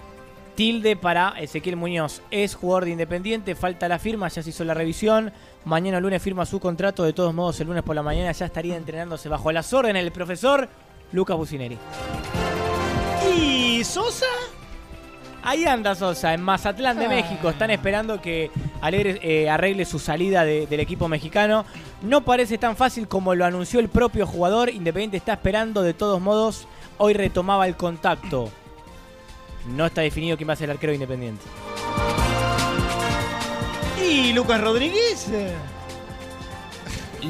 Tilde para Ezequiel Muñoz. Es jugador de Independiente, falta la firma, ya se hizo la revisión. Mañana lunes firma su contrato. De todos modos, el lunes por la mañana ya estaría entrenándose bajo las órdenes del profesor Lucas Bucineri. ¿Y Sosa? Ahí anda Sosa, en Mazatlán de Ah. México. Están esperando que Alegre eh, arregle su salida de- del equipo mexicano. No parece tan fácil como lo anunció el propio jugador. Independiente está esperando, de todos modos, hoy retomaba el contacto. No está definido quién va a ser el arquero de Independiente. ¿Y Lucas Rodríguez?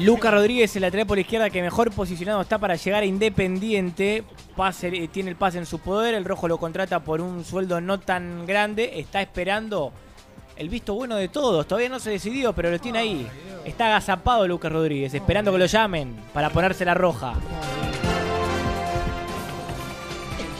Lucas Rodríguez, el lateral por izquierda que mejor posicionado está para llegar a Independiente. Pase, eh, tiene el pase en su poder. El rojo lo contrata por un sueldo no tan grande. Está esperando el visto bueno de todos. Todavía no se decidió, pero lo tiene ahí. Está agazapado Lucas Rodríguez, esperando que lo llamen para ponerse la roja.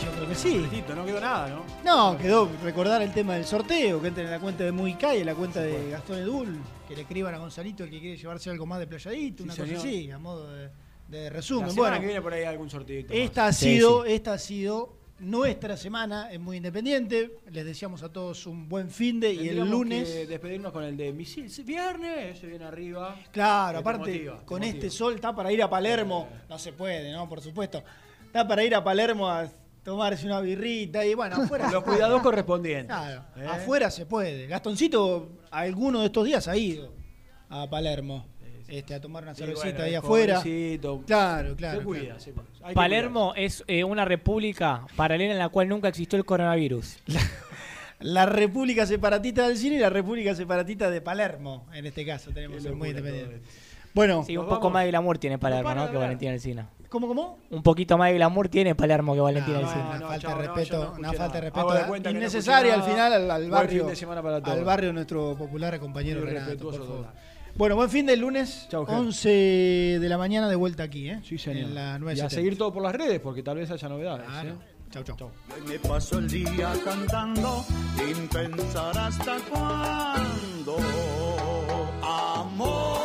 Yo creo que sí. No quedó nada, ¿no? No, quedó recordar el tema del sorteo, que entren en la cuenta de Muy Calle, en la cuenta de Gastón Edul, que le escriban a Gonzalito el que quiere llevarse algo más de playadito, una cosa señor. así, a modo de, de La resumen. semana Bueno, que viene por ahí algún sorteo. esta ha sido, esta ha sido nuestra semana en Muy Independiente. Les deseamos a todos un buen fin de y el lunes. despedirnos con el de misil. Viernes, se viene arriba. Claro, te aparte, motiva, con este sol está para ir a Palermo. No se puede, ¿no? Por supuesto. Está para ir a Palermo a tomarse una birrita y bueno, afuera. <laughs> Los se puede. cuidados correspondientes. Claro, ¿Eh? afuera se puede. Gastoncito, alguno de estos días ha ido a Palermo. Este, a tomar una cervecita bueno, ahí afuera. pobrecito. Claro, claro. Se cuida, claro. se cuida. Hay que Palermo es eh, una república paralela en la cual nunca existió el coronavirus. La República Separatista del Cine y la República Separatista de Palermo, en este caso, tenemos muy independiente. Bueno, Sí, un poco vamos. más de glamour tiene Palermo, ¿no? Que. Valentina Alcina. ¿Cómo, cómo? Un poquito más de glamour tiene Palermo que Valentina No, Alcina. una no, falta chao, de no, respeto, no una falta de respeto de no innecesaria al final al, barrio, fin de semana para todos. al barrio nuestro popular compañero Renato, respetuoso por favor. Bueno, buen fin del lunes, Chau, Ger. 11 de la mañana de vuelta aquí, ¿eh? Sí, señor. En la y a 970. seguir todo por las redes, porque tal vez haya novedades. Claro. ¿eh? Chau, chau. Hoy me paso el día cantando sin pensar hasta cuándo. Amor,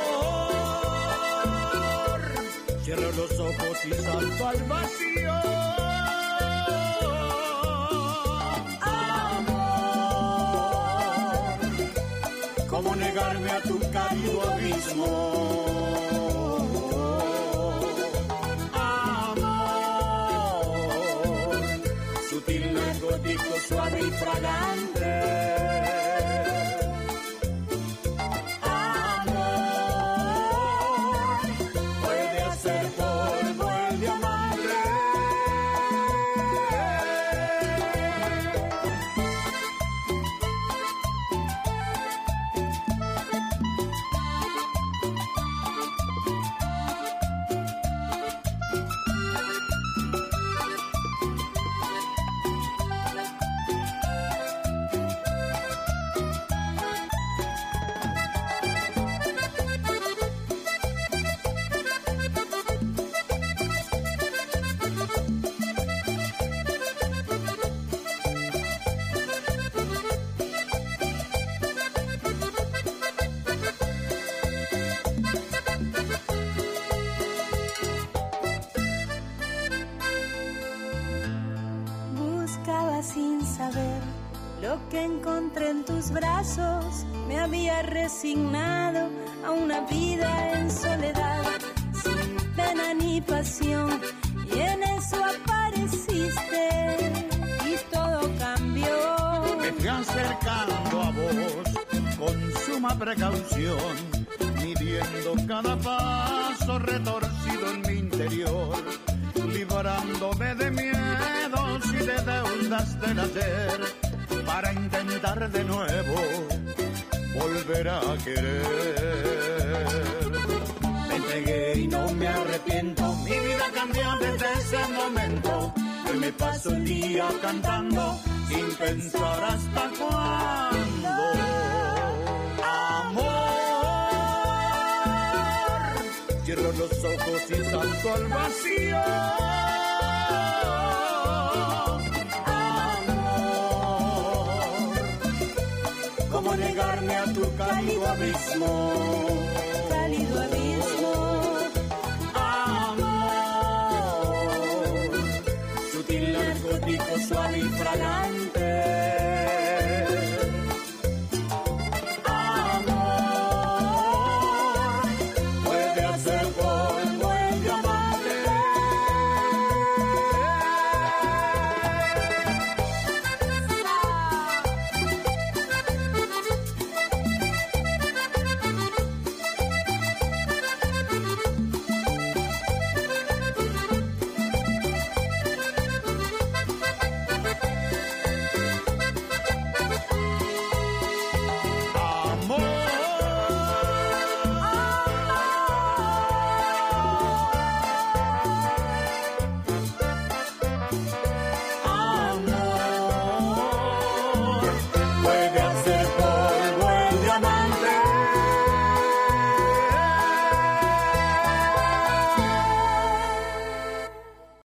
cierro los ojos y salto al vacío. Tu cálido abismo? Amor, sutil, narcótico, suave y fragante. Precaución, midiendo cada paso retorcido en mi interior, librándome de miedos y de deudas del ayer, para intentar de nuevo volver a querer. Me entregué y no me arrepiento, mi vida cambió desde ese momento. Hoy me paso el día cantando sin pensar hasta y salto al vacío. Amor, ¿cómo negarme a tu cálido abismo? Cálido abismo. Amor, sutil narcótico suave y fragante.